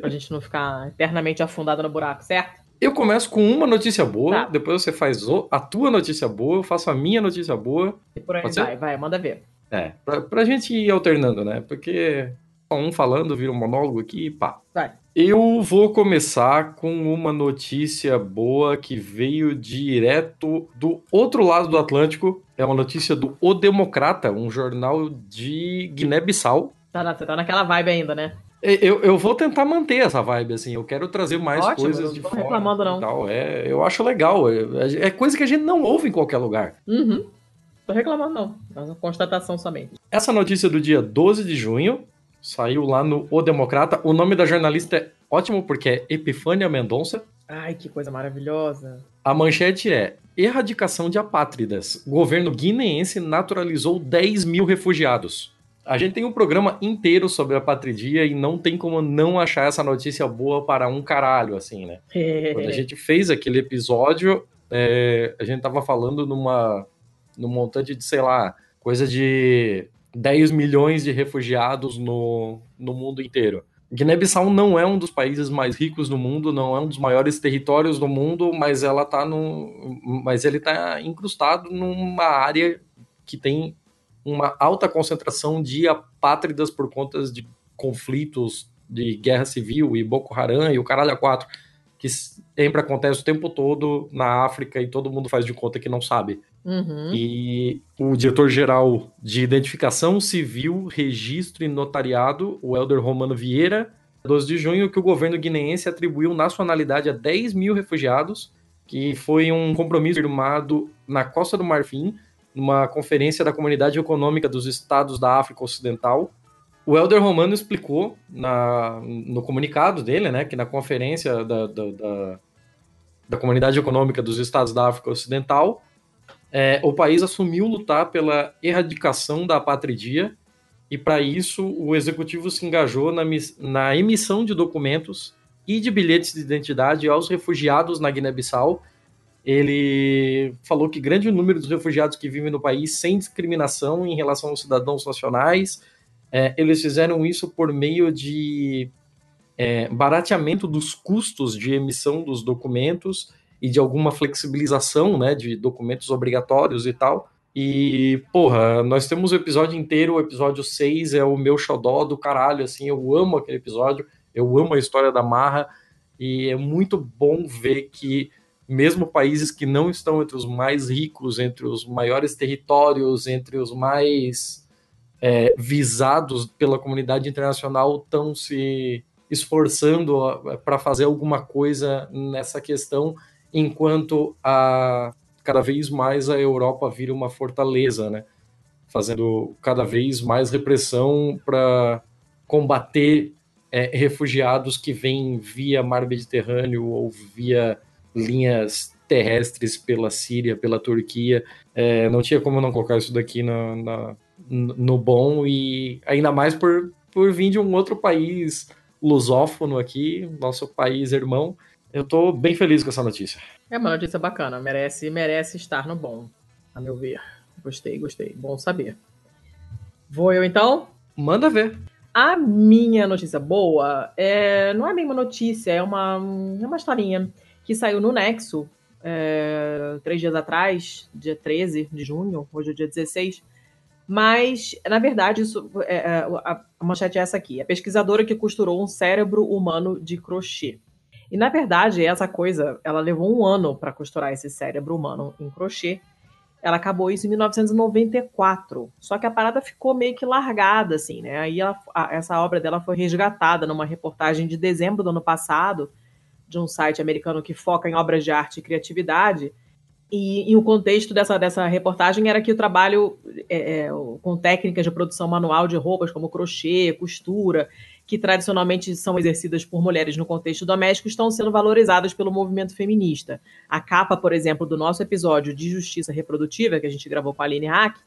pra gente não ficar eternamente afundado no buraco, certo? Eu começo com uma notícia boa, Tá. depois você faz a tua notícia boa, eu faço a minha notícia boa. E por aí vai, vai, manda ver. É, pra, pra gente ir alternando, né? Porque um falando vira um monólogo aqui e pá. Vai. Eu vou começar com uma notícia boa que veio direto do outro lado do Atlântico. É uma notícia do O Democrata, um jornal de Guiné-Bissau. Tá, na- tá naquela vibe ainda, né? E- Eu, eu vou tentar manter essa vibe, assim. Eu quero trazer mais Ótimo, coisas de não tô fora. reclamando, não. tal. É, eu acho legal. É, é coisa que a gente não ouve em qualquer lugar. Uhum. Tô reclamando, não. É uma constatação somente. Essa notícia do dia 12 de junho saiu lá no O Democrata. O nome da jornalista é ótimo porque é Epifânia Mendonça. Ai, que coisa maravilhosa. A manchete é Erradicação de apátridas. Governo guineense naturalizou 10 mil refugiados. A gente tem um programa inteiro sobre a patridia e não tem como não achar essa notícia boa para um caralho, assim, né? Quando a gente fez aquele episódio, é, a gente tava falando numa num montante de, sei lá, coisa de 10 milhões de refugiados no, no mundo inteiro. Guiné-Bissau não é um dos países mais ricos do mundo, não é um dos maiores territórios do mundo, mas ela tá no, mas ele tá incrustado numa área que tem uma alta concentração de apátridas por conta de conflitos de guerra civil e Boko Haram e o caralho a quatro que sempre acontece o tempo todo na África e todo mundo faz de conta que não sabe. Uhum. E o diretor-geral de Identificação Civil, Registro e Notariado, o Helder Romano Vieira, 12 de junho, que o governo guineense atribuiu nacionalidade a 10 mil refugiados, que foi um compromisso firmado na Costa do Marfim, numa conferência da Comunidade Econômica dos Estados da África Ocidental. O Helder Romano explicou na, no comunicado dele, né, que na conferência da, da, da, da Comunidade Econômica dos Estados da África Ocidental, é, o país assumiu lutar pela erradicação da apatridia e, para isso, o executivo se engajou na, na emissão de documentos e de bilhetes de identidade aos refugiados na Guiné-Bissau. Ele falou que grande número dos refugiados que vivem no país sem discriminação em relação aos cidadãos nacionais, é, eles fizeram isso por meio de é, barateamento dos custos de emissão dos documentos e de alguma flexibilização, né, de documentos obrigatórios e tal. E, porra, nós temos o episódio inteiro, o episódio 6 é o meu xodó do caralho, assim, eu amo aquele episódio, eu amo a história da Marra, e é muito bom ver que mesmo países que não estão entre os mais ricos, entre os maiores territórios, entre os mais é, visados pela comunidade internacional, estão se esforçando para fazer alguma coisa nessa questão, enquanto a cada vez mais a Europa vira uma fortaleza, né? Fazendo cada vez mais repressão para combater é, refugiados que vêm via mar Mediterrâneo ou via linhas terrestres pela Síria, pela Turquia. É, não tinha como não colocar isso daqui na, na, no bom e ainda mais por, por vir de um outro país lusófono aqui, nosso país irmão. Eu tô bem feliz com essa notícia. É uma notícia bacana, merece, merece estar no bom, a meu ver. Gostei, gostei. Bom saber. Vou eu então? Manda ver. A minha notícia boa é, não é bem uma notícia, é uma, é uma historinha que saiu no Nexo é, três dias atrás, dia 13 de junho, hoje é dia 16. Mas, na verdade, isso, é, é, a, a manchete é essa aqui: a pesquisadora que costurou um cérebro humano de crochê. E, na verdade, essa coisa, ela levou um ano para costurar esse cérebro humano em crochê. Ela acabou isso em 1994. Só que a parada ficou meio que largada, assim, né? Aí ela, a, essa obra dela foi resgatada numa reportagem de dezembro do ano passado, de um site americano que foca em obras de arte e criatividade. E, e o contexto dessa, dessa reportagem era que o trabalho é, é, com técnicas de produção manual de roupas, como crochê, costura, que tradicionalmente são exercidas por mulheres no contexto doméstico, estão sendo valorizadas pelo movimento feminista. A capa, por exemplo, do nosso episódio de Justiça Reprodutiva, que a gente gravou com a Aline Hack,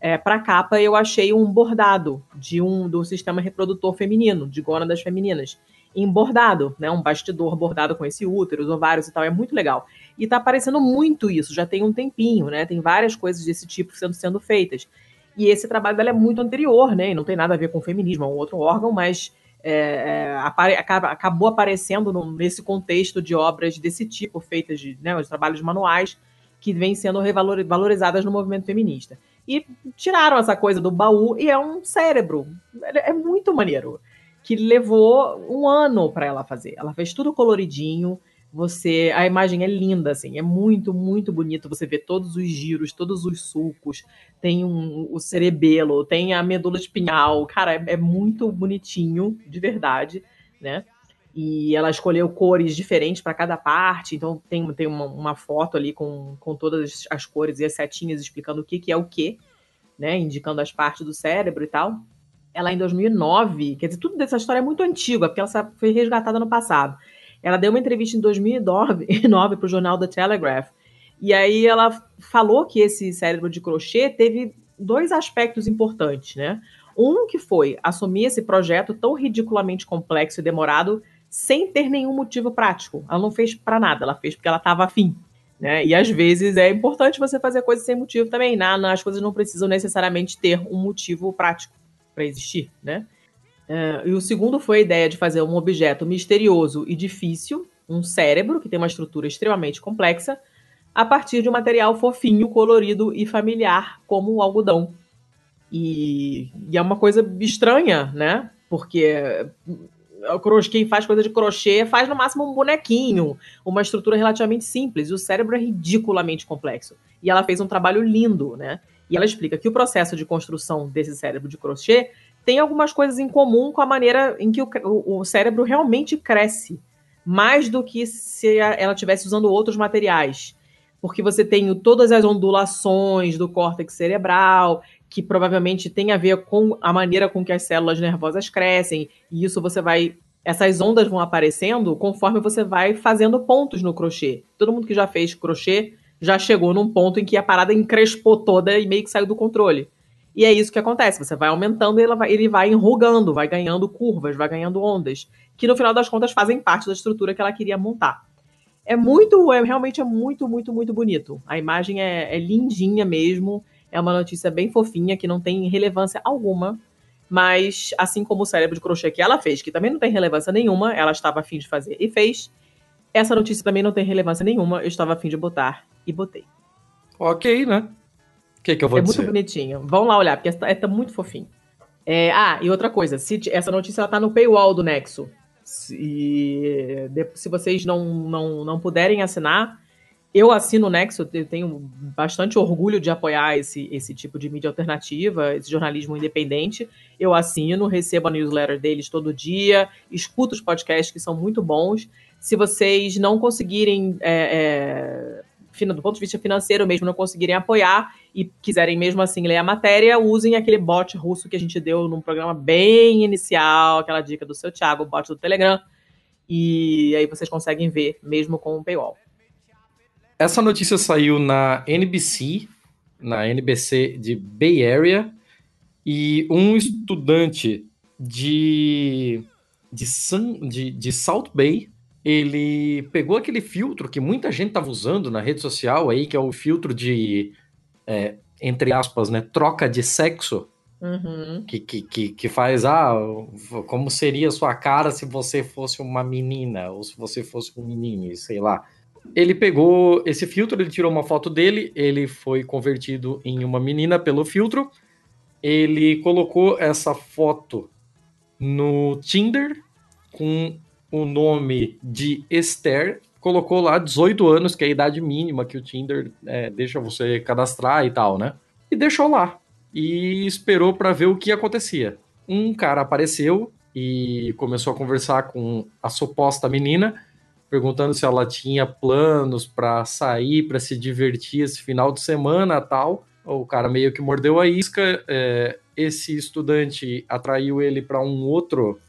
é, para a capa eu achei um bordado de um do sistema reprodutor feminino, de gônadas femininas, em bordado, né, um bastidor bordado com esse útero, os ovários e tal, é muito legal. E tá aparecendo muito isso, já tem um tempinho, né? Tem várias coisas desse tipo sendo, sendo feitas. E esse trabalho dela é muito anterior, né? E não tem nada a ver com o feminismo, é um outro órgão, mas é, é apare, acaba, acabou aparecendo no, nesse contexto de obras desse tipo, feitas de, né, de trabalhos manuais, que vêm sendo valorizadas no movimento feminista. E tiraram essa coisa do baú e é um cérebro. É, é muito maneiro. Que levou um ano para ela fazer. Ela fez tudo coloridinho. Você, a imagem é linda, assim, é muito, muito bonito. Você vê todos os giros, todos os sulcos, tem um, o cerebelo, tem a medula espinhal, cara, é, é muito bonitinho, de verdade, né? E ela escolheu cores diferentes para cada parte, então tem, tem uma, uma, foto ali com, com todas as cores e as setinhas explicando o que, que é o que, né? Indicando as partes do cérebro e tal. Ela em 2009, quer dizer, tudo dessa história é muito antiga, porque ela foi resgatada no passado. Ela deu uma entrevista em 2009 para o jornal The Telegraph. E aí ela falou que esse cérebro de crochê teve dois aspectos importantes, né? Um que foi assumir esse projeto tão ridiculamente complexo e demorado sem ter nenhum motivo prático. Ela não fez para nada, ela fez porque ela estava afim. Né? E às vezes é importante você fazer coisas sem motivo também. Né? As coisas não precisam necessariamente ter um motivo prático para existir, né? Uh, e o segundo foi a ideia de fazer um objeto misterioso e difícil, um cérebro, que tem uma estrutura extremamente complexa, a partir de um material fofinho, colorido e familiar, como o algodão. E, e é uma coisa estranha, né? Porque quem faz coisa de crochê faz no máximo um bonequinho, uma estrutura relativamente simples. E o cérebro é ridiculamente complexo. E ela fez um trabalho lindo, né? E ela explica que o processo de construção desse cérebro de crochê tem algumas coisas em comum com a maneira em que o, o, cérebro realmente cresce, mais do que se ela estivesse usando outros materiais. Porque você tem todas as ondulações do córtex cerebral, que provavelmente tem a ver com a maneira com que as células nervosas crescem, e isso você vai. Essas ondas vão aparecendo conforme você vai fazendo pontos no crochê. Todo mundo que já fez crochê já chegou num ponto em que a parada encrespou toda e meio que saiu do controle. E é isso que acontece. Você vai aumentando e ele vai, ele vai enrugando, vai ganhando curvas, vai ganhando ondas, que no final das contas fazem parte da estrutura que ela queria montar. É muito, é realmente é muito, muito, muito bonito. A imagem é, é lindinha mesmo. É uma notícia bem fofinha que não tem relevância alguma. Mas, assim como o cérebro de crochê que ela fez, que também não tem relevância nenhuma, ela estava afim de fazer e fez. Essa notícia também não tem relevância nenhuma, eu estava afim de botar e botei. Ok, né? O que, que eu vou é dizer? É muito bonitinho. Vão lá olhar, porque é, tá muito fofinho. É, ah, e outra coisa, se, essa notícia ela tá no paywall do Nexo. Se, de, se vocês não, não, não puderem assinar, Eu assino o Nexo, eu tenho bastante orgulho de apoiar esse, esse tipo de mídia alternativa, esse jornalismo independente. Eu assino, recebo a newsletter deles todo dia, escuto os podcasts que são muito bons. Se vocês não conseguirem, é, é, do ponto de vista financeiro mesmo, não conseguirem apoiar e quiserem mesmo assim ler a matéria, usem aquele bot russo que a gente deu num programa bem inicial, aquela dica do seu Thiago, o bot do Telegram. E aí vocês conseguem ver mesmo com o paywall. Essa notícia saiu na NBC, na NBC de Bay Area, e um estudante de, de, Sun, de, de South Bay, ele pegou aquele filtro que muita gente estava usando na rede social aí, que é o filtro de, é, entre aspas, né, troca de sexo, uhum. que, que, que, faz, ah, como seria a sua cara se você fosse uma menina, ou se você fosse um menino, sei lá. Ele pegou esse filtro, ele tirou uma foto dele, ele foi convertido em uma menina pelo filtro. Ele colocou essa foto no Tinder com o nome de Esther, colocou lá 18 anos, que é a idade mínima que o Tinder é, deixa você cadastrar e tal, né? E deixou lá. E esperou para ver o que acontecia. Um cara apareceu e começou a conversar com a suposta menina perguntando se ela tinha planos para sair, para se divertir esse final de semana tal. O cara meio que mordeu a isca. É, esse estudante atraiu ele para um outro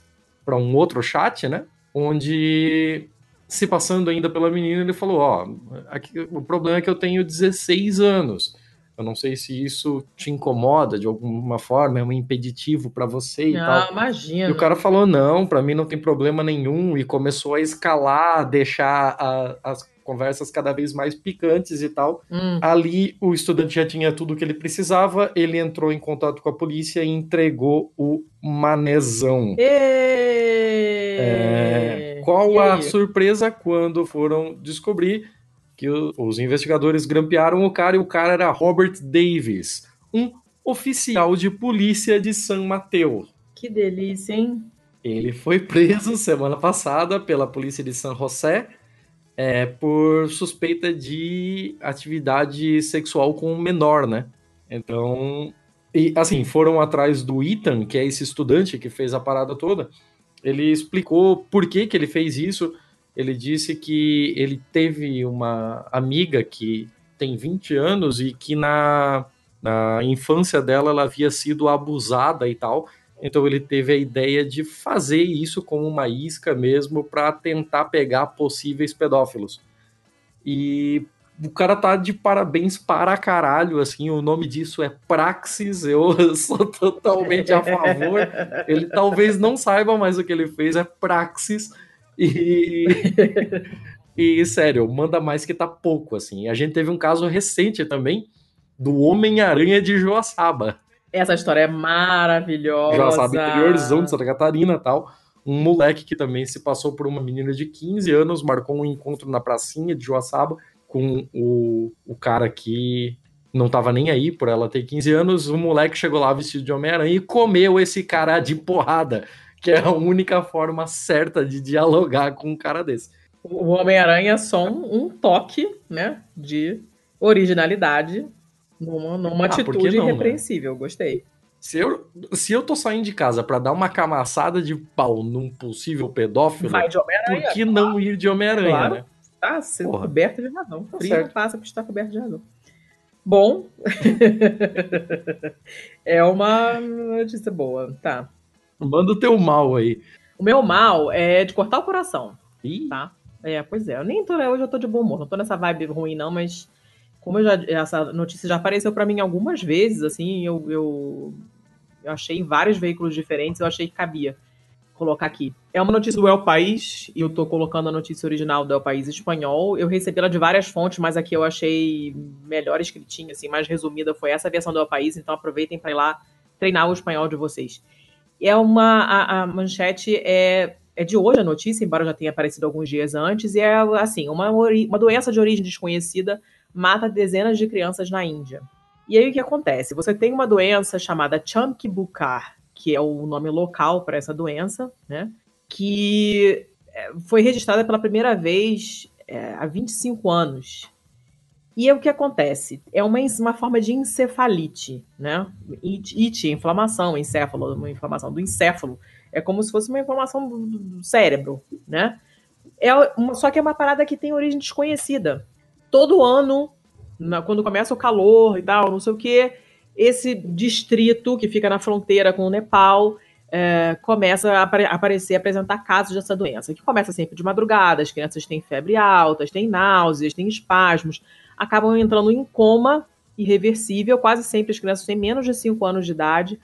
para um outro chat, né? Onde se passando ainda pela menina, ele falou: Ó, aqui, o problema é que eu tenho 16 anos. Eu não sei se isso te incomoda de alguma forma, é um impeditivo para você e ah, tal. imagina. E o cara falou: não, para mim não tem problema nenhum, e começou a escalar, deixar a, as conversas cada vez mais picantes e tal. Hum. Ali o estudante já tinha tudo o que ele precisava, ele entrou em contato com a polícia e entregou o manezão. É, qual a surpresa quando foram descobrir que o, os investigadores grampearam o cara e o cara era Robert Davis, um oficial de polícia de San Mateo. Que delícia, hein? Ele foi preso semana passada pela polícia de San José é, por suspeita de atividade sexual com um menor, né? Então, e assim, foram atrás do Ethan, que é esse estudante que fez a parada toda. Ele explicou por que, que ele fez isso ele disse que ele teve uma amiga que tem 20 anos e que na, na infância dela ela havia sido abusada e tal. Então ele teve a ideia de fazer isso como uma isca mesmo para tentar pegar possíveis pedófilos. E o cara tá de parabéns para caralho, assim, o nome disso é Praxis, eu sou totalmente a favor. Ele talvez não saiba, mas o que ele fez é Praxis. E, e sério, manda mais que tá pouco, assim. A gente teve um caso recente também do Homem-Aranha de Joaçaba. Essa história é maravilhosa. Joaçaba, interiorzão de Santa Catarina tal. Um moleque que também se passou por uma menina de 15 anos, marcou um encontro na pracinha de Joaçaba com o, o cara que não tava nem aí por ela ter 15 anos. O moleque chegou lá vestido de Homem-Aranha e comeu esse cara de porrada que é a única forma certa de dialogar com um cara desse. O Homem-Aranha é só um, um, toque, né, de originalidade numa, numa ah, atitude não, né? irrepreensível. Né? Gostei. Se eu, se eu tô saindo de casa para dar uma camaçada de pau num possível pedófilo, Vai de por que não ir de Homem-Aranha, claro. né? Tá sendo Porra. coberto de razão. Tá Frio passa por estar coberto de razão. Bom, é uma notícia boa, tá. Manda o teu mal aí. O meu mal é de cortar o coração. Ih. Tá? É, pois é. Eu nem tô, hoje eu tô de bom humor. Não tô nessa vibe ruim, não, mas como já, essa notícia já apareceu para mim algumas vezes, assim, eu, eu, eu achei em vários veículos diferentes, eu achei que cabia colocar aqui. É uma notícia do El País, e eu tô colocando a notícia original do El País espanhol. Eu recebi ela de várias fontes, mas aqui eu achei melhor escritinha, assim, mais resumida foi essa versão do El País, então aproveitem para ir lá treinar o espanhol de vocês. É uma a, a manchete é, é de hoje a notícia, embora já tenha aparecido alguns dias antes, e é assim, uma, uma doença de origem desconhecida mata dezenas de crianças na Índia. E aí o que acontece? Você tem uma doença chamada Chamki Bukar, que é o nome local para essa doença, né? Que é, foi registrada pela primeira vez é, há 25 anos. E é o que acontece? É uma, uma forma de encefalite, né? It, it, inflamação, encéfalo, uma inflamação do encéfalo. É como se fosse uma inflamação do, do cérebro, né? É uma, só que é uma parada que tem origem desconhecida. Todo ano, na, quando começa o calor e tal, não sei o quê, esse distrito que fica na fronteira com o Nepal é, começa a apare aparecer, apresentar casos dessa doença, que começa sempre de madrugada, as crianças têm febre alta, têm náuseas, têm espasmos, acabam entrando em coma irreversível, quase sempre as crianças têm menos de 5 anos de idade.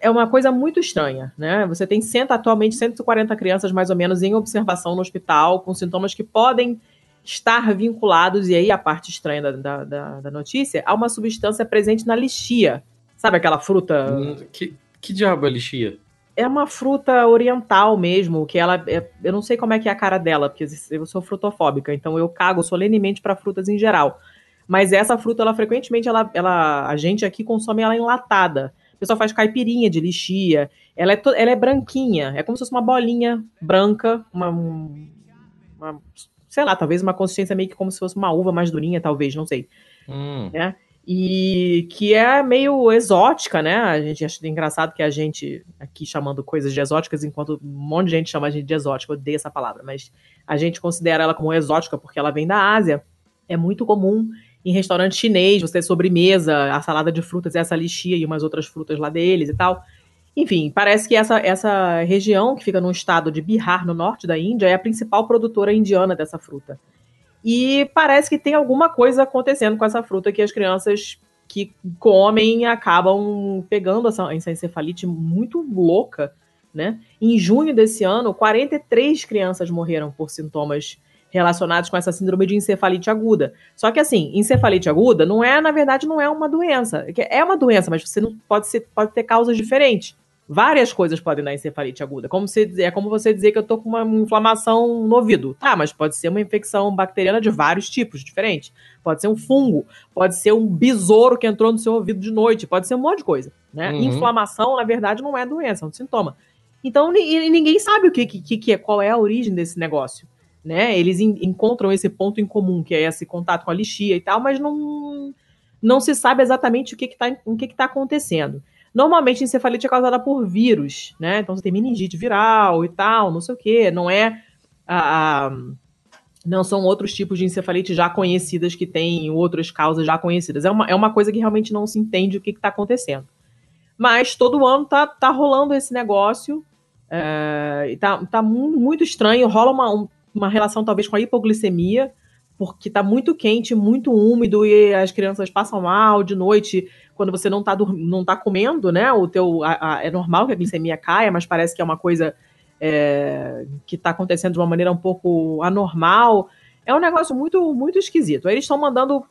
É uma coisa muito estranha, né? Você tem cento, atualmente 140 crianças mais ou menos em observação no hospital, com sintomas que podem estar vinculados, e aí a parte estranha da, da, da notícia, a uma substância presente na lixia. Sabe aquela fruta. Hum, que, que diabo é lixia? É uma fruta oriental mesmo, que ela. É, eu não sei como é que é a cara dela, porque eu sou frutofóbica, então eu cago solenemente para frutas em geral. Mas essa fruta, ela frequentemente, ela, ela, a gente aqui consome ela enlatada. O pessoal faz caipirinha de lixia. Ela é, to, ela é branquinha, é como se fosse uma bolinha branca, uma, uma, sei lá, talvez uma consistência meio que como se fosse uma uva mais durinha, talvez, não sei. Hum. Né? e que é meio exótica, né? A gente acha engraçado que a gente aqui chamando coisas de exóticas, enquanto um monte de gente chama a gente de exótica, eu odeio essa palavra, mas a gente considera ela como exótica porque ela vem da Ásia. É muito comum em restaurante chinês você ter sobremesa, a salada de frutas, essa lixia e umas outras frutas lá deles e tal. Enfim, parece que essa, essa região, que fica no estado de Bihar, no norte da Índia, é a principal produtora indiana dessa fruta. E parece que tem alguma coisa acontecendo com essa fruta que as crianças que comem acabam pegando essa, essa encefalite muito louca, né? Em junho desse ano, 43 crianças morreram por sintomas relacionados com essa síndrome de encefalite aguda. Só que assim, encefalite aguda não é, na verdade, não é uma doença. É uma doença, mas você não pode, ser, pode ter causas diferentes. Várias coisas podem dar encefalite aguda. Como se, é como você dizer que eu tô com uma inflamação no ouvido. Tá, mas pode ser uma infecção bacteriana de vários tipos diferentes. Pode ser um fungo, pode ser um besouro que entrou no seu ouvido de noite, pode ser um monte de coisa. Né? Uhum. Inflamação, na verdade, não é doença, é um sintoma. Então, ninguém sabe o que, que, que é, qual é a origem desse negócio. Né? Eles encontram esse ponto em comum, que é esse contato com a lixia e tal, mas não, não se sabe exatamente o que está que, que tá acontecendo. Normalmente, encefalite é causada por vírus, né? Então, você tem meningite viral e tal, não sei o quê. Não é a, a não são outros tipos de encefalite já conhecidas que têm outras causas já conhecidas. É uma, é uma coisa que realmente não se entende o que está acontecendo. Mas todo ano tá, tá rolando esse negócio. É, e tá, tá muito estranho. Rola uma, uma relação, talvez, com a hipoglicemia, porque tá muito quente, muito úmido, e as crianças passam mal de noite quando você não tá, não tá comendo, né? O teu, a, a, é normal que a glicemia caia, mas parece que é uma coisa é, que está acontecendo de uma maneira um pouco anormal. É um negócio muito, muito esquisito. Aí eles estão mandando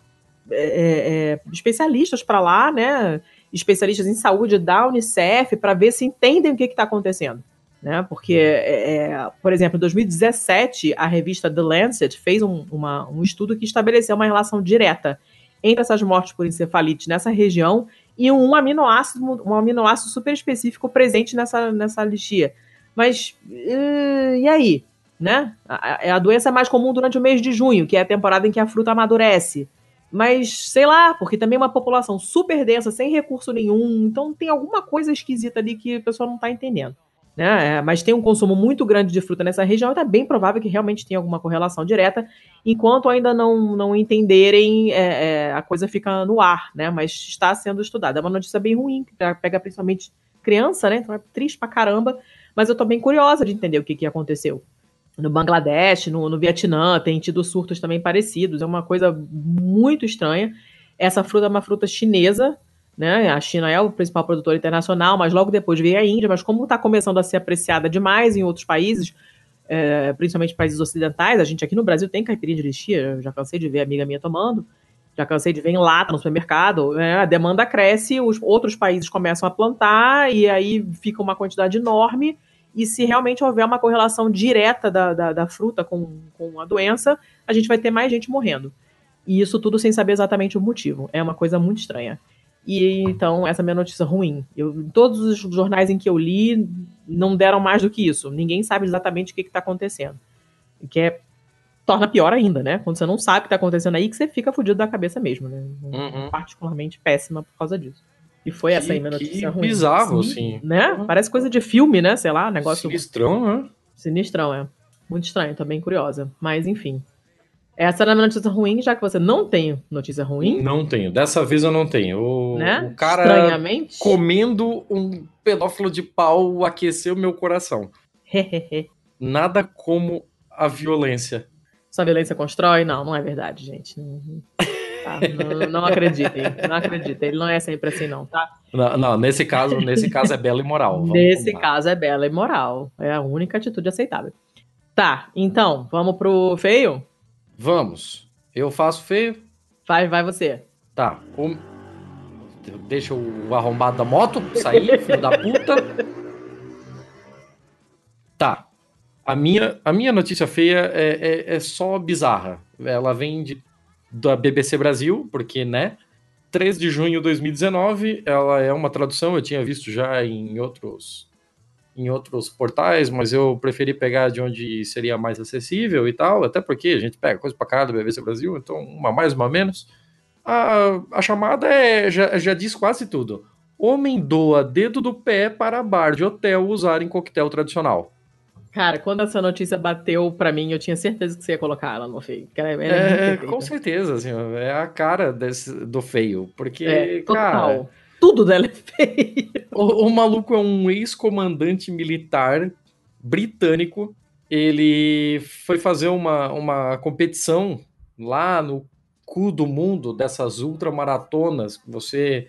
é, é, é especialistas para lá, né? Especialistas em saúde da Unicef para ver se entendem o que está acontecendo. Né? Porque, é, é, por exemplo, em 2017, a revista The Lancet fez um, uma, um estudo que estabeleceu uma relação direta entre essas mortes por encefalite nessa região e um aminoácido, um aminoácido super específico presente nessa, nessa lixia. Mas uh, e aí? Né? A, a, doença é mais comum durante o mês de junho, que é a temporada em que a fruta amadurece. Mas, sei lá, porque também é uma população super densa, sem recurso nenhum. Então tem alguma coisa esquisita ali que a pessoa não está entendendo né? É, mas tem um consumo muito grande de fruta nessa região, então é bem provável que realmente tenha alguma correlação direta. Enquanto ainda não, não entenderem, é, é, a coisa fica no ar, né? Mas está sendo estudada. É uma notícia bem ruim, que pega principalmente criança, né? Então é triste pra caramba. Mas eu tô bem curiosa de entender o que, que aconteceu. No Bangladesh, no, no Vietnã, tem tido surtos também parecidos. É uma coisa muito estranha. Essa fruta é uma fruta chinesa, né? A China é o principal produtor internacional, mas logo depois veio a Índia. Mas como está começando a ser apreciada demais em outros países, é, principalmente países ocidentais, a gente aqui no Brasil tem caipirinha de lixia, já cansei de ver amiga minha tomando, já cansei de ver em lata no supermercado, né? a demanda cresce, os outros países começam a plantar e aí fica uma quantidade enorme. E se realmente houver uma correlação direta da, da, da fruta com, com a doença, a gente vai ter mais gente morrendo. E isso tudo sem saber exatamente o motivo. É uma coisa muito estranha. E então, essa é a minha notícia ruim. Eu, todos os jornais em que eu li não deram mais do que isso. Ninguém sabe exatamente o que está acontecendo. Que é torna pior ainda, né? Quando você não sabe o que tá acontecendo aí, que você fica fudido da cabeça mesmo, né? Uhum. Particularmente péssima por causa disso. E foi essa aí minha Que- notícia que ruim. bizarro, Sim, assim. Né? Parece coisa de filme, né? Sei lá, negócio Sinistrão, né? Sinistrão, é. Muito estranho, tô bem curiosa. Mas, enfim. Essa era a minha notícia ruim, já que você não tem notícia ruim, Não tenho. Dessa vez eu não tenho. O, né? o cara comendo um pedófilo de pau aqueceu meu coração. Nada como a violência. Sua violência constrói? Não, não é verdade, gente. Não, tá, não, não acreditem. Não acreditem. Ele não é sempre assim, não, tá? Não, não, nesse caso, nesse caso é belo e moral. Nesse combinar. caso é bela e moral. É a única atitude aceitável. Tá, então, vamos pro feio? Vamos. Eu faço feio? Vai, vai você. Tá. O- Deixa o arrombado da moto sair, filho da puta. Tá. A minha, a minha notícia feia é, é, é só bizarra. Ela vem de, da BBC Brasil, porque, né? 3 de junho de 2019, ela é uma tradução, eu tinha visto já em outros em outros portais, mas eu preferi pegar de onde seria mais acessível e tal, até porque a gente pega coisa pra caralho da BBC Brasil, então uma mais, uma menos. A, a chamada é, já, já diz quase tudo. Homem doa dedo do pé para bar de hotel usar em coquetel tradicional. Cara, quando essa notícia bateu pra mim, eu tinha certeza que você ia colocar ela no feio. é É, com certeza, assim, é a cara desse, do feio, porque, É, cara, total. Tudo dela é feio. o, o maluco é um ex-comandante militar britânico, ele foi fazer uma, uma competição lá no cu do mundo dessas ultramaratonas que você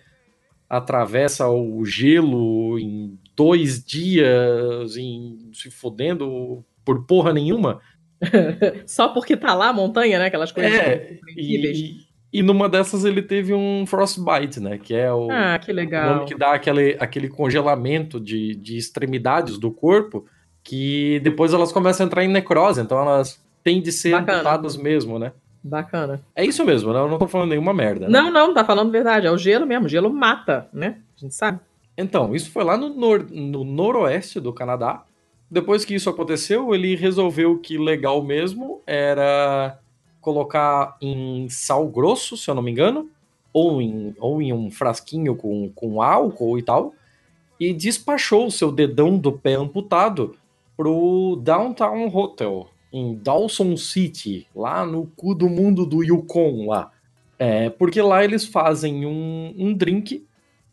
atravessa o gelo em dois dias, em, se fodendo por porra nenhuma. Só porque tá lá a montanha, né? Aquelas coisas É. E, e numa dessas ele teve um frostbite, né? Que é o, Ah, que legal. nome que dá aquele, aquele congelamento de, de extremidades do corpo, que depois elas começam a entrar em necrose, então elas têm de ser Bacana. amputadas mesmo, né? Bacana. É isso mesmo, né? Eu não tô falando nenhuma merda. né? Não, não, tá falando verdade. É o gelo mesmo. O gelo mata, né? A gente sabe. Então, isso foi lá no, nor- no noroeste do Canadá. Depois que isso aconteceu, ele resolveu que legal mesmo era colocar em sal grosso, se eu não me engano, ou em, ou em um frasquinho com, com álcool e tal, e despachou o seu dedão do pé amputado pro Downtown Hotel, em Dawson City, lá no cu do mundo do Yukon lá. É, porque lá eles fazem um, um drink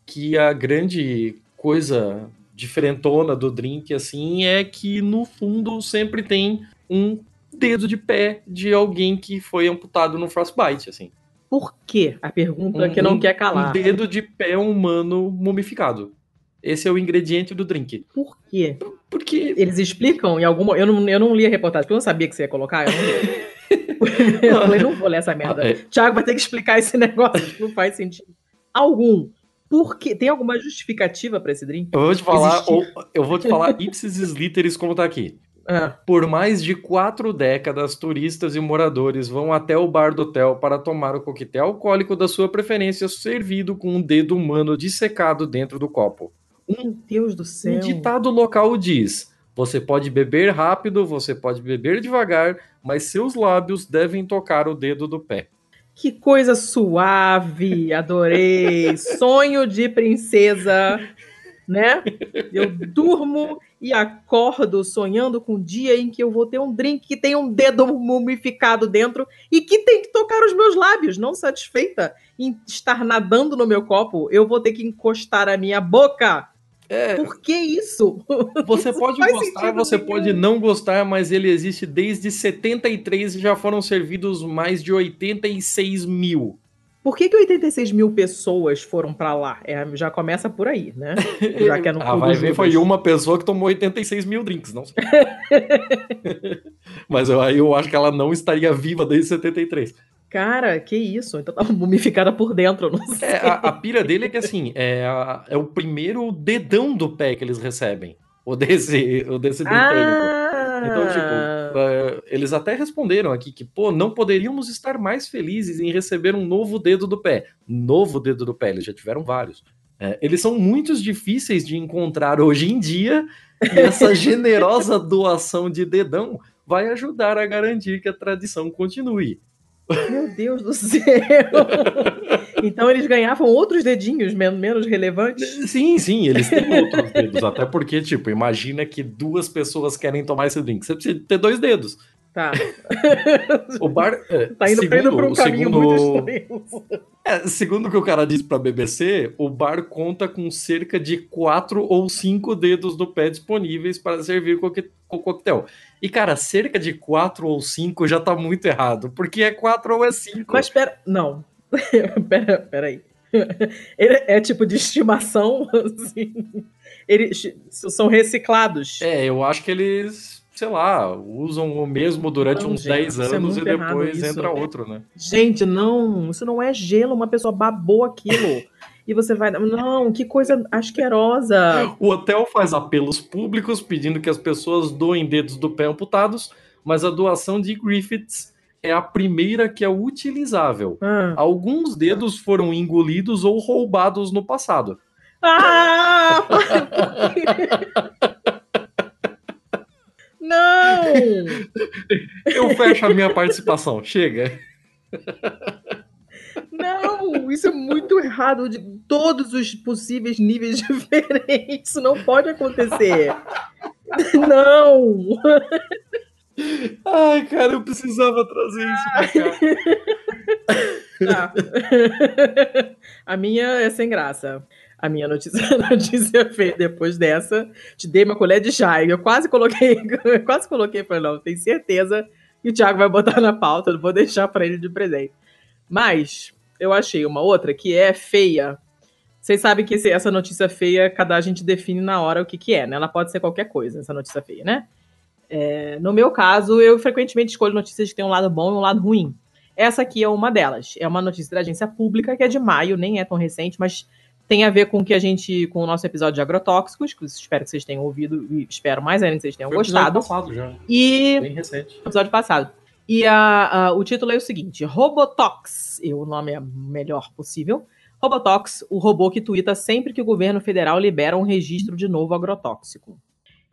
que a grande coisa diferentona do drink, assim, é que no fundo sempre tem um dedo de pé de alguém que foi amputado no frostbite, assim. Por quê? A pergunta que não quer calar. Um dedo de pé humano mumificado. Esse é o ingrediente do drink. Por quê? Porque. Eles explicam em alguma. Eu não, eu não li a reportagem, porque eu não sabia que você ia colocar. Eu, não eu falei, não vou ler essa merda. É. Thiago vai ter que explicar esse negócio que não faz sentido algum. Por quê? Tem alguma justificativa pra esse drink? Eu vou te falar, ou- eu vou te falar ipsis literis como tá aqui. Ah. Por mais de quatro décadas, turistas e moradores vão até o bar do hotel para tomar o coquetel alcoólico da sua preferência, servido com um dedo humano dissecado dentro do copo. Meu Deus do céu. Um ditado local diz: você pode beber rápido, você pode beber devagar, mas seus lábios devem tocar o dedo do pé. Que coisa suave, adorei. Sonho de princesa, né? Eu durmo e acordo sonhando com o dia em que eu vou ter um drink que tem um dedo mumificado dentro e que tem que tocar os meus lábios. Não satisfeita em estar nadando no meu copo, eu vou ter que encostar a minha boca. Por que isso? Você Isso pode gostar, você nenhum. pode não gostar, mas ele existe desde 73 e já foram servidos mais de 86 mil. Por que, que 86 mil pessoas foram pra lá? É, já começa por aí, né? Já que é no Ah, vai ver, foi uma pessoa que tomou 86 mil drinks, não sei. Mas eu, aí eu acho que ela não estaria viva desde 73. Cara, que isso? Então tava mumificada por dentro, eu não sei. É, a, a pira dele é que assim, é, a- é o primeiro dedão do pé que eles recebem. O desse, o desse britânico. Ah! Então, tipo, é, eles até responderam aqui que, pô, não poderíamos estar mais felizes em receber um novo dedo do pé. Novo dedo do pé, eles já tiveram vários. É, eles são muito difíceis de encontrar hoje em dia, e essa generosa doação de dedão vai ajudar a garantir que a tradição continue. Meu Deus do céu! então eles ganhavam outros dedinhos men- menos relevantes? Sim, sim, eles têm outros dedos. Até porque, tipo, imagina que duas pessoas querem tomar esse drink. Você precisa ter dois dedos. Tá. O bar. é, Tá indo, por um caminho segundo- muito estranho. É, segundo o que o cara disse pra BBC, o bar conta com cerca de quatro ou cinco dedos do pé disponíveis para servir com coquetel. E, cara, cerca de quatro ou cinco já tá muito errado, porque é quatro ou é cinco. Mas pera. Não. pera, pera aí. Ele é tipo de estimação, assim. Eles são reciclados. É, eu acho que eles, sei lá, usam o mesmo durante Não, uns gente, 10 isso é anos e muito errado depois entra outro, né? Gente, não, isso não é gelo, uma pessoa babou aquilo. E você vai. Não, que coisa asquerosa. O hotel faz apelos públicos pedindo que as pessoas doem dedos do pé amputados, mas a doação de Griffiths é a primeira que é utilizável. Ah. Alguns dedos foram engolidos ou roubados no passado. Ah! Não! Eu fecho a minha participação. Chega. Não! Isso é muito errado de todos os possíveis níveis diferentes. Isso não pode acontecer. Não! Ai, cara, eu precisava trazer isso pra cá. Tá. A minha é sem graça. A minha notícia, notícia feia depois dessa, te dei uma colher de chá. Eu quase coloquei, eu quase coloquei, falei, não, tenho certeza que o Thiago vai botar na pauta, eu não vou deixar pra ele de presente. Mas eu achei uma outra que é feia. Vocês sabem que esse- essa notícia feia, cada a gente define na hora o que, que é, né? Ela pode ser qualquer coisa, essa notícia feia, né? É, no meu caso, eu frequentemente escolho notícias que têm um lado bom e um lado ruim. Essa aqui é uma delas. É uma notícia da agência pública, que é de maio, nem é tão recente, mas tem a ver com o que a gente, com o nosso episódio de agrotóxicos, que espero que vocês tenham ouvido e espero mais ainda que vocês tenham Foi o episódio gostado. passado já. E Bem recente. episódio passado. E a, a- o título é o seguinte: Robotox. E o nome é melhor possível. Robotox, o robô que tuita sempre que o governo federal libera um registro de novo agrotóxico.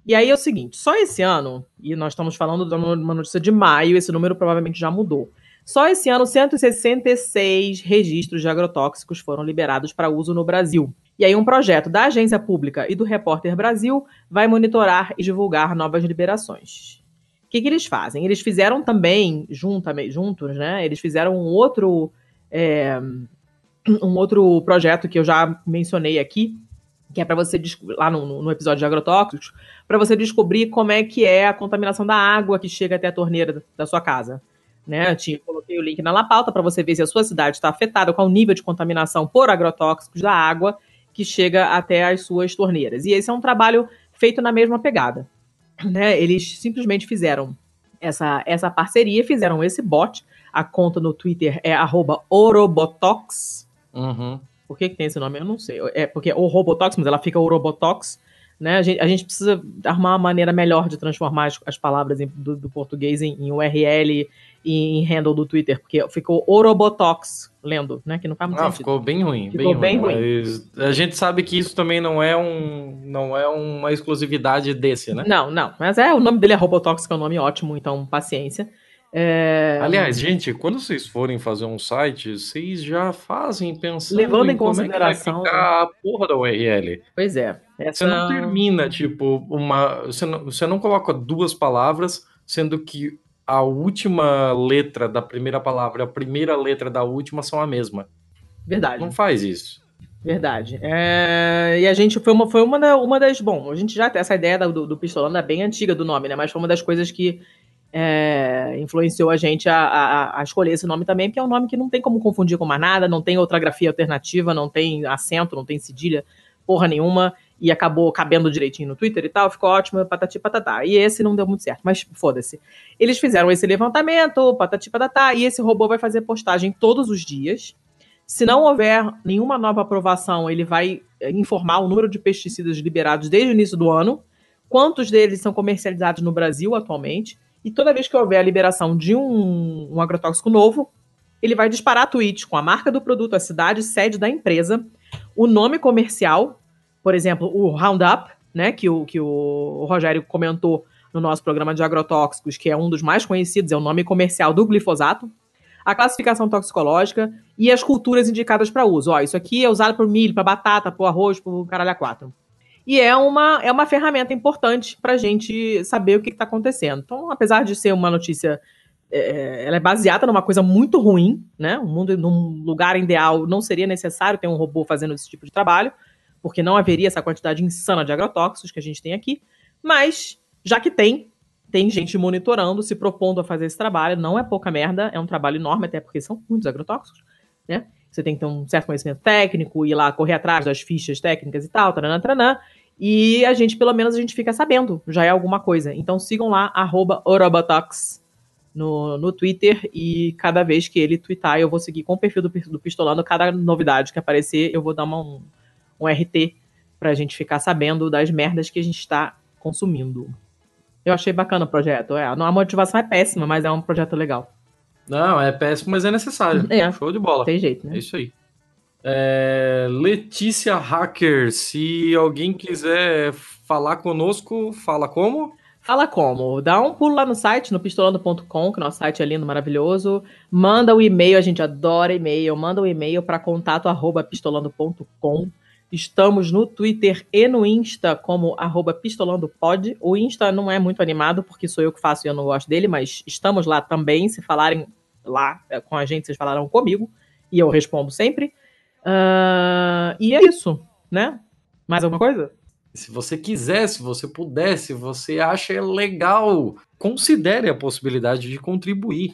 E aí é o seguinte: só esse ano, e nós estamos falando de uma notícia de maio, esse número provavelmente já mudou. Só esse ano, 166 registros de agrotóxicos foram liberados para uso no Brasil. E aí, um projeto da Agência Pública e do Repórter Brasil vai monitorar e divulgar novas liberações. O que, que eles fazem? Eles fizeram também, juntamente, juntos, né? Eles fizeram um outro, é, um outro projeto que eu já mencionei aqui, que é para você lá no, no episódio de agrotóxicos, para você descobrir como é que é a contaminação da água que chega até a torneira da- da sua casa. Né? Eu tinha, coloquei o link na La Pauta para você ver se a sua cidade está afetada, qual o nível de contaminação por agrotóxicos da água que chega até as suas torneiras. E esse é um trabalho feito na mesma pegada né, eles simplesmente fizeram essa, essa parceria, fizeram esse bot. A conta no Twitter é arroba Orobotox. Uhum. Por que, que tem esse nome? Eu não sei. É porque é o Robotox, mas ela fica Orobotox. Né? A, gente, a gente precisa arrumar uma maneira melhor de transformar as, as palavras em- do, do português em, em URL em handle do Twitter, porque ficou Orobotox lendo, né? Que não faz muito Ah, sentido. ficou bem ruim, Ficou bem, bem ruim. A gente sabe que isso também não é um, não é uma exclusividade desse, né? Não, não. Mas é, o nome dele é Robotox, que é um nome ótimo, então paciência. É, Aliás, gente, quando vocês forem fazer um site, vocês já fazem pensando Levando em como é consideração, ficar a porra da URL. Pois é. Você não termina, tipo, uma. Você não, você não coloca duas palavras, sendo que a última letra da primeira palavra e a primeira letra da última são a mesma. Verdade. Não faz isso. Verdade. É, e a gente foi uma, foi uma, da- uma das. Bom, a gente já tem essa ideia do, do pistolando é bem antiga do nome, né? Mas foi uma das coisas que é, influenciou a gente a, a- a escolher esse nome também, porque é um nome que não tem como confundir com mais nada, não tem outra grafia alternativa, não tem acento, não tem cedilha, porra nenhuma, e acabou cabendo direitinho no Twitter e tal, ficou ótimo, patati patatá. E esse não deu muito certo, mas foda-se. Eles fizeram esse levantamento, patati patatá, e esse robô vai fazer postagem todos os dias. Se não houver nenhuma nova aprovação, ele vai eh, informar o número de pesticidas liberados desde o início do ano, quantos deles são comercializados no Brasil atualmente, e toda vez que houver a liberação de um, um agrotóxico novo, ele vai disparar tweets com a marca do produto, a cidade, sede da empresa, o nome comercial, por exemplo, o Roundup, né, que o, que o Rogério comentou no no nosso programa de agrotóxicos, que é um dos mais conhecidos, é o nome comercial do glifosato, a classificação toxicológica e as culturas indicadas para uso. Ó, isso aqui é usado para milho, para batata, para arroz, para caralho a quatro. E é uma, é uma ferramenta importante para a gente saber o que está acontecendo. Então, apesar de ser uma notícia, é, ela é baseada numa coisa muito ruim, né? Um mundo, num lugar ideal, não seria necessário ter um robô fazendo esse tipo de trabalho, porque não haveria essa quantidade insana de agrotóxicos que a gente tem aqui. Mas, já que tem, tem gente monitorando, se propondo a fazer esse trabalho. Não é pouca merda, é um trabalho enorme, até porque são muitos agrotóxicos, né? Você tem que ter um certo conhecimento técnico, ir lá correr atrás das fichas técnicas e tal, taranã, taranã. E a gente, pelo menos, a gente fica sabendo, já é alguma coisa. Então sigam lá, arroba Orobotox no, no Twitter e cada vez que ele twittar, eu vou seguir com o perfil do, do Pistolando. Cada novidade que aparecer, eu vou dar uma, um, um RT pra gente ficar sabendo das merdas que a gente está consumindo. Eu achei bacana o projeto. É, a motivação é péssima, mas é um projeto legal. Não, é péssimo, mas é necessário. É. Show de bola. Tem jeito, né? É isso aí. É, Letícia Hacker, se alguém quiser falar conosco, fala como? Fala como? Dá um pulo lá no site, no pistolando.com, que nosso site é lindo, maravilhoso. Manda o um e-mail, a gente adora e-mail. Manda o um e-mail para contato arroba pistolando.com. Estamos no Twitter e no Insta como arroba pistolandopod. O Insta não é muito animado, porque sou eu que faço e eu não gosto dele, mas estamos lá também. Se falarem lá é, com a gente, vocês falarão comigo. E eu respondo sempre. Uh, e é isso, né? Mais alguma coisa? Se você quiser, se você puder, se você acha legal, considere a possibilidade de contribuir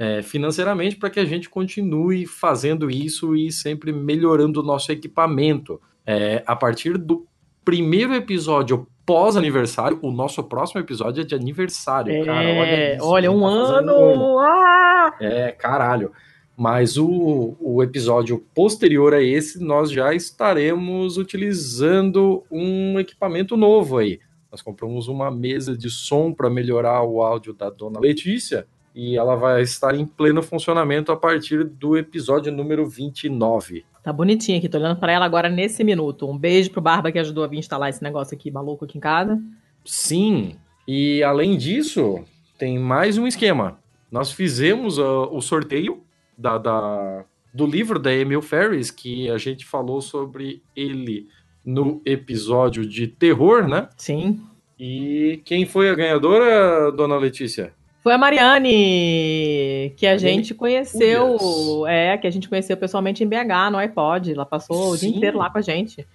é, financeiramente para que a gente continue fazendo isso e sempre melhorando o nosso equipamento. É, a partir do primeiro episódio pós-aniversário, o nosso próximo episódio é de aniversário, é, cara. Olha, isso, olha um tá ano! Ah! É, caralho. Mas o, o episódio posterior a esse, nós já estaremos utilizando um equipamento novo aí. Nós compramos uma mesa de som para melhorar o áudio da dona Letícia e ela vai estar em pleno funcionamento a partir do episódio número 29. Tá bonitinha aqui, tô olhando para ela agora nesse minuto. Um beijo pro Barba que ajudou a vir instalar esse negócio aqui maluco aqui em casa. Sim, e além disso, tem mais um esquema. Nós fizemos uh, o sorteio da, da, do livro da Emil Ferris, que a gente falou sobre ele no episódio de terror, né? Sim. E quem foi a ganhadora, dona Letícia? Foi a Mariane, que a gente conheceu, é, que a gente conheceu pessoalmente em BH, no iPod. Ela passou Sim. o dia inteiro lá com a gente.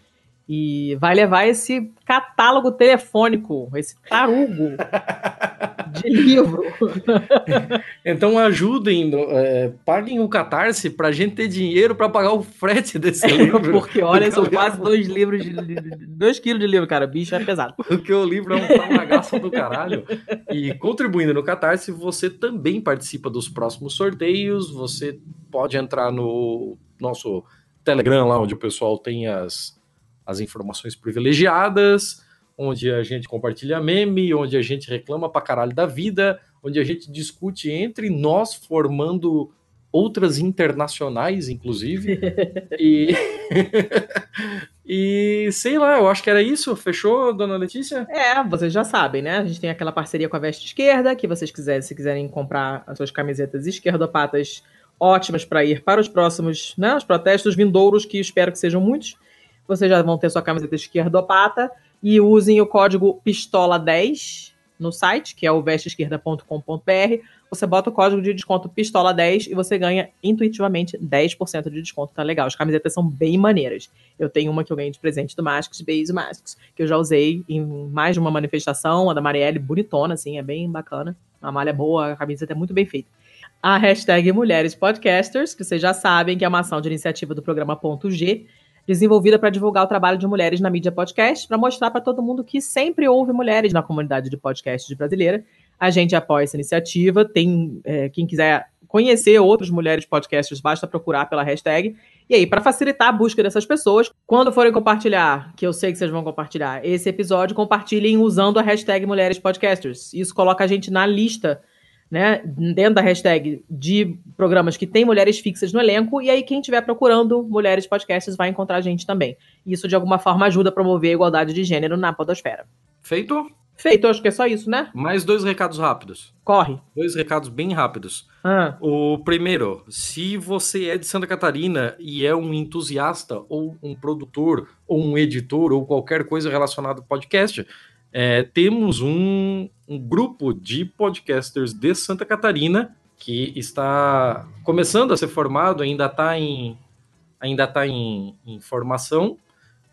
E vai levar esse catálogo telefônico, esse tarugo de livro. então ajudem, é, paguem o Catarse pra gente ter dinheiro para pagar o frete desse livro. Porque olha, são quase dois livros, de, dois quilos de livro, cara. Bicho é pesado. Porque o livro é um talagaço do caralho. E contribuindo no Catarse, você também participa dos próximos sorteios. Você pode entrar no nosso Telegram lá, onde o pessoal tem as as informações privilegiadas, onde a gente compartilha meme, onde a gente reclama pra caralho da vida, onde a gente discute entre nós, formando outras internacionais, inclusive. e... e sei lá, eu acho que era isso. Fechou, dona Letícia? É, vocês já sabem, né? A gente tem aquela parceria com a Veste Esquerda, que vocês quiserem, se quiserem comprar as suas camisetas esquerdopatas ótimas para ir para os próximos, né, os protestos vindouros, que espero que sejam muitos vocês já vão ter sua camiseta esquerdopata e usem o código PISTOLA10 no site, que é o vesteesquerda.com.br. Você bota o código de desconto PISTOLA10 e você ganha intuitivamente 10% de desconto. Tá legal. As camisetas são bem maneiras. Eu tenho uma que eu ganhei de presente do Masks, Beijo Masks, que eu já usei em mais de uma manifestação, a da Marielle, bonitona, assim, é bem bacana. A malha é boa, a camiseta é muito bem feita. A hashtag Mulheres Podcasters, que vocês já sabem que é uma ação de iniciativa do programa Ponto G, desenvolvida para divulgar o trabalho de mulheres na mídia podcast, para mostrar para todo mundo que sempre houve mulheres na comunidade de podcast brasileira. A gente apoia essa iniciativa. Tem é, quem quiser conhecer outras mulheres podcasters, basta procurar pela hashtag. E aí, para facilitar a busca dessas pessoas, quando forem compartilhar, que eu sei que vocês vão compartilhar esse episódio, compartilhem usando a hashtag Mulheres Podcasters. Isso coloca a gente na lista né, dentro da hashtag de programas que tem mulheres fixas no elenco, e aí quem estiver procurando mulheres podcasts vai encontrar a gente também. Isso, de alguma forma, ajuda a promover a igualdade de gênero na podosfera. Feito? Feito, acho que é só isso, né? Mais dois recados rápidos. Corre. Dois recados bem rápidos. Ah, O primeiro, se você é de Santa Catarina e é um entusiasta ou um produtor ou um editor ou qualquer coisa relacionada ao podcast, é, temos um, um grupo de podcasters de Santa Catarina que está começando a ser formado, ainda está em ainda tá em, em formação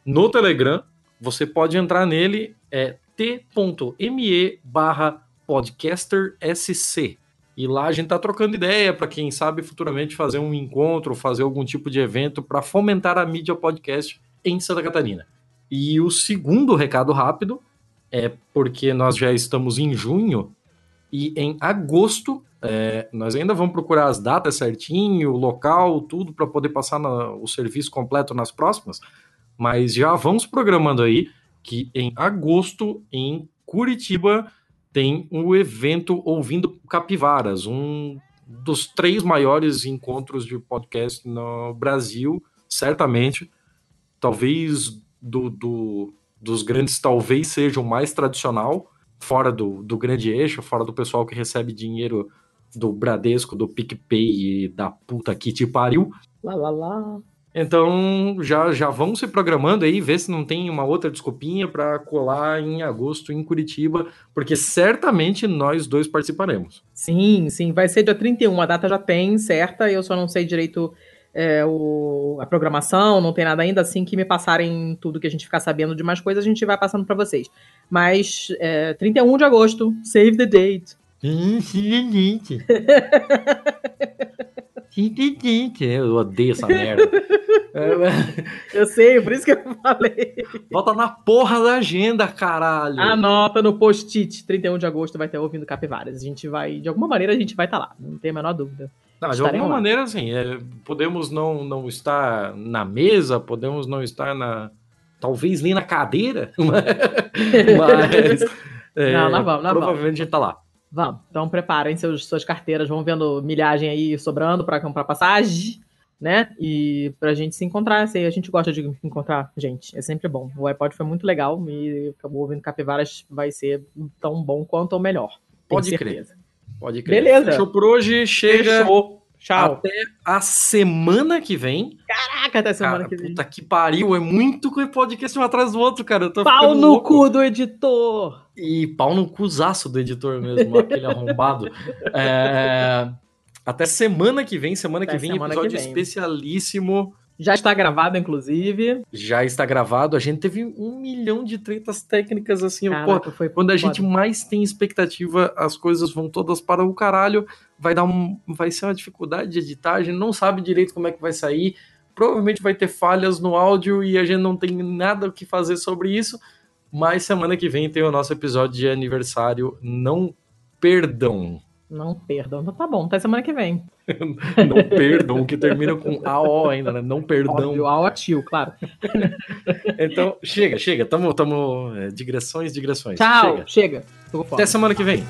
no Telegram. Você pode entrar nele, é t.me barra podcastersc. E lá a gente tá trocando ideia para quem sabe futuramente fazer um encontro, fazer algum tipo de evento para fomentar a mídia podcast em Santa Catarina. E o segundo recado rápido é porque nós já estamos em junho e em agosto é, nós ainda vamos procurar as datas certinho, o local, tudo para poder passar na- o serviço completo nas próximas. Mas já vamos programando aí que em agosto em Curitiba tem um evento Ouvindo Capivaras, um dos três maiores encontros de podcast no Brasil, certamente. Talvez do, do- dos grandes, talvez seja o mais tradicional, fora do, do grande eixo, fora do pessoal que recebe dinheiro do Bradesco, do PicPay e da puta que te pariu. lá, lá, lá. Então já, já vão se programando aí, ver se não tem uma outra desculpinha para colar em agosto em Curitiba, porque certamente nós dois participaremos. Sim, sim, vai ser dia 31, a data já tem certa, eu só não sei direito é, o, a programação, não tem nada ainda, assim que me passarem tudo que a gente ficar sabendo de mais coisas, a gente vai passando para vocês. Mas é, 31 de agosto, save the date. Eu odeio essa merda. Eu sei, por isso que eu falei. Bota na porra da agenda, caralho. Anota no post-it, 31 de agosto vai ter ouvindo Capivaras. A gente vai, de alguma maneira, a gente vai estar lá, não tem a menor dúvida. Não, de alguma lá. maneira, assim, é, podemos não, não estar na mesa, podemos não estar na. Talvez nem na cadeira, mas. é, Não, nós vamos, nós provavelmente a gente tá lá. Vamos, então preparem seus, suas carteiras, vão vendo milhagem aí sobrando para comprar passagem, né? E pra gente se encontrar, assim, a gente gosta de encontrar gente, é sempre bom. O iPod foi muito legal e acabou ouvindo Capivaras vai ser tão bom quanto ou melhor. Pode crer. Pode crer. Beleza. Fechou por hoje, chega. Fechou. Tchau. Até a semana que vem. Caraca, até semana Cara, que vem. Puta que pariu, é muito podcast um atrás do outro, cara. Eu tô Pau no louco. cu do editor. E pau no cuzaço do editor mesmo, aquele arrombado. É, Até semana que vem, semana Até que vem, semana que episódio vem. especialíssimo. Já está gravado, inclusive. Já está gravado. A gente teve um milhão de tretas técnicas assim. Caraca, pô, foi quando a foda. gente mais tem expectativa, as coisas vão todas para o caralho. Vai dar um, vai ser uma dificuldade de editar. A gente não sabe direito como é que vai sair. Provavelmente vai ter falhas no áudio e a gente não tem nada o que fazer sobre isso. Mas semana que vem tem o nosso episódio de aniversário. Não perdam. Não perdam. Então tá bom, até semana que vem. Não perdam, que termina com AO ainda, né? Não perdão. Óbvio, ao tio, claro. Então, chega, chega. Tamo, tamo. é, digressões, digressões. Tchau, Chega. chega. Até semana que vem.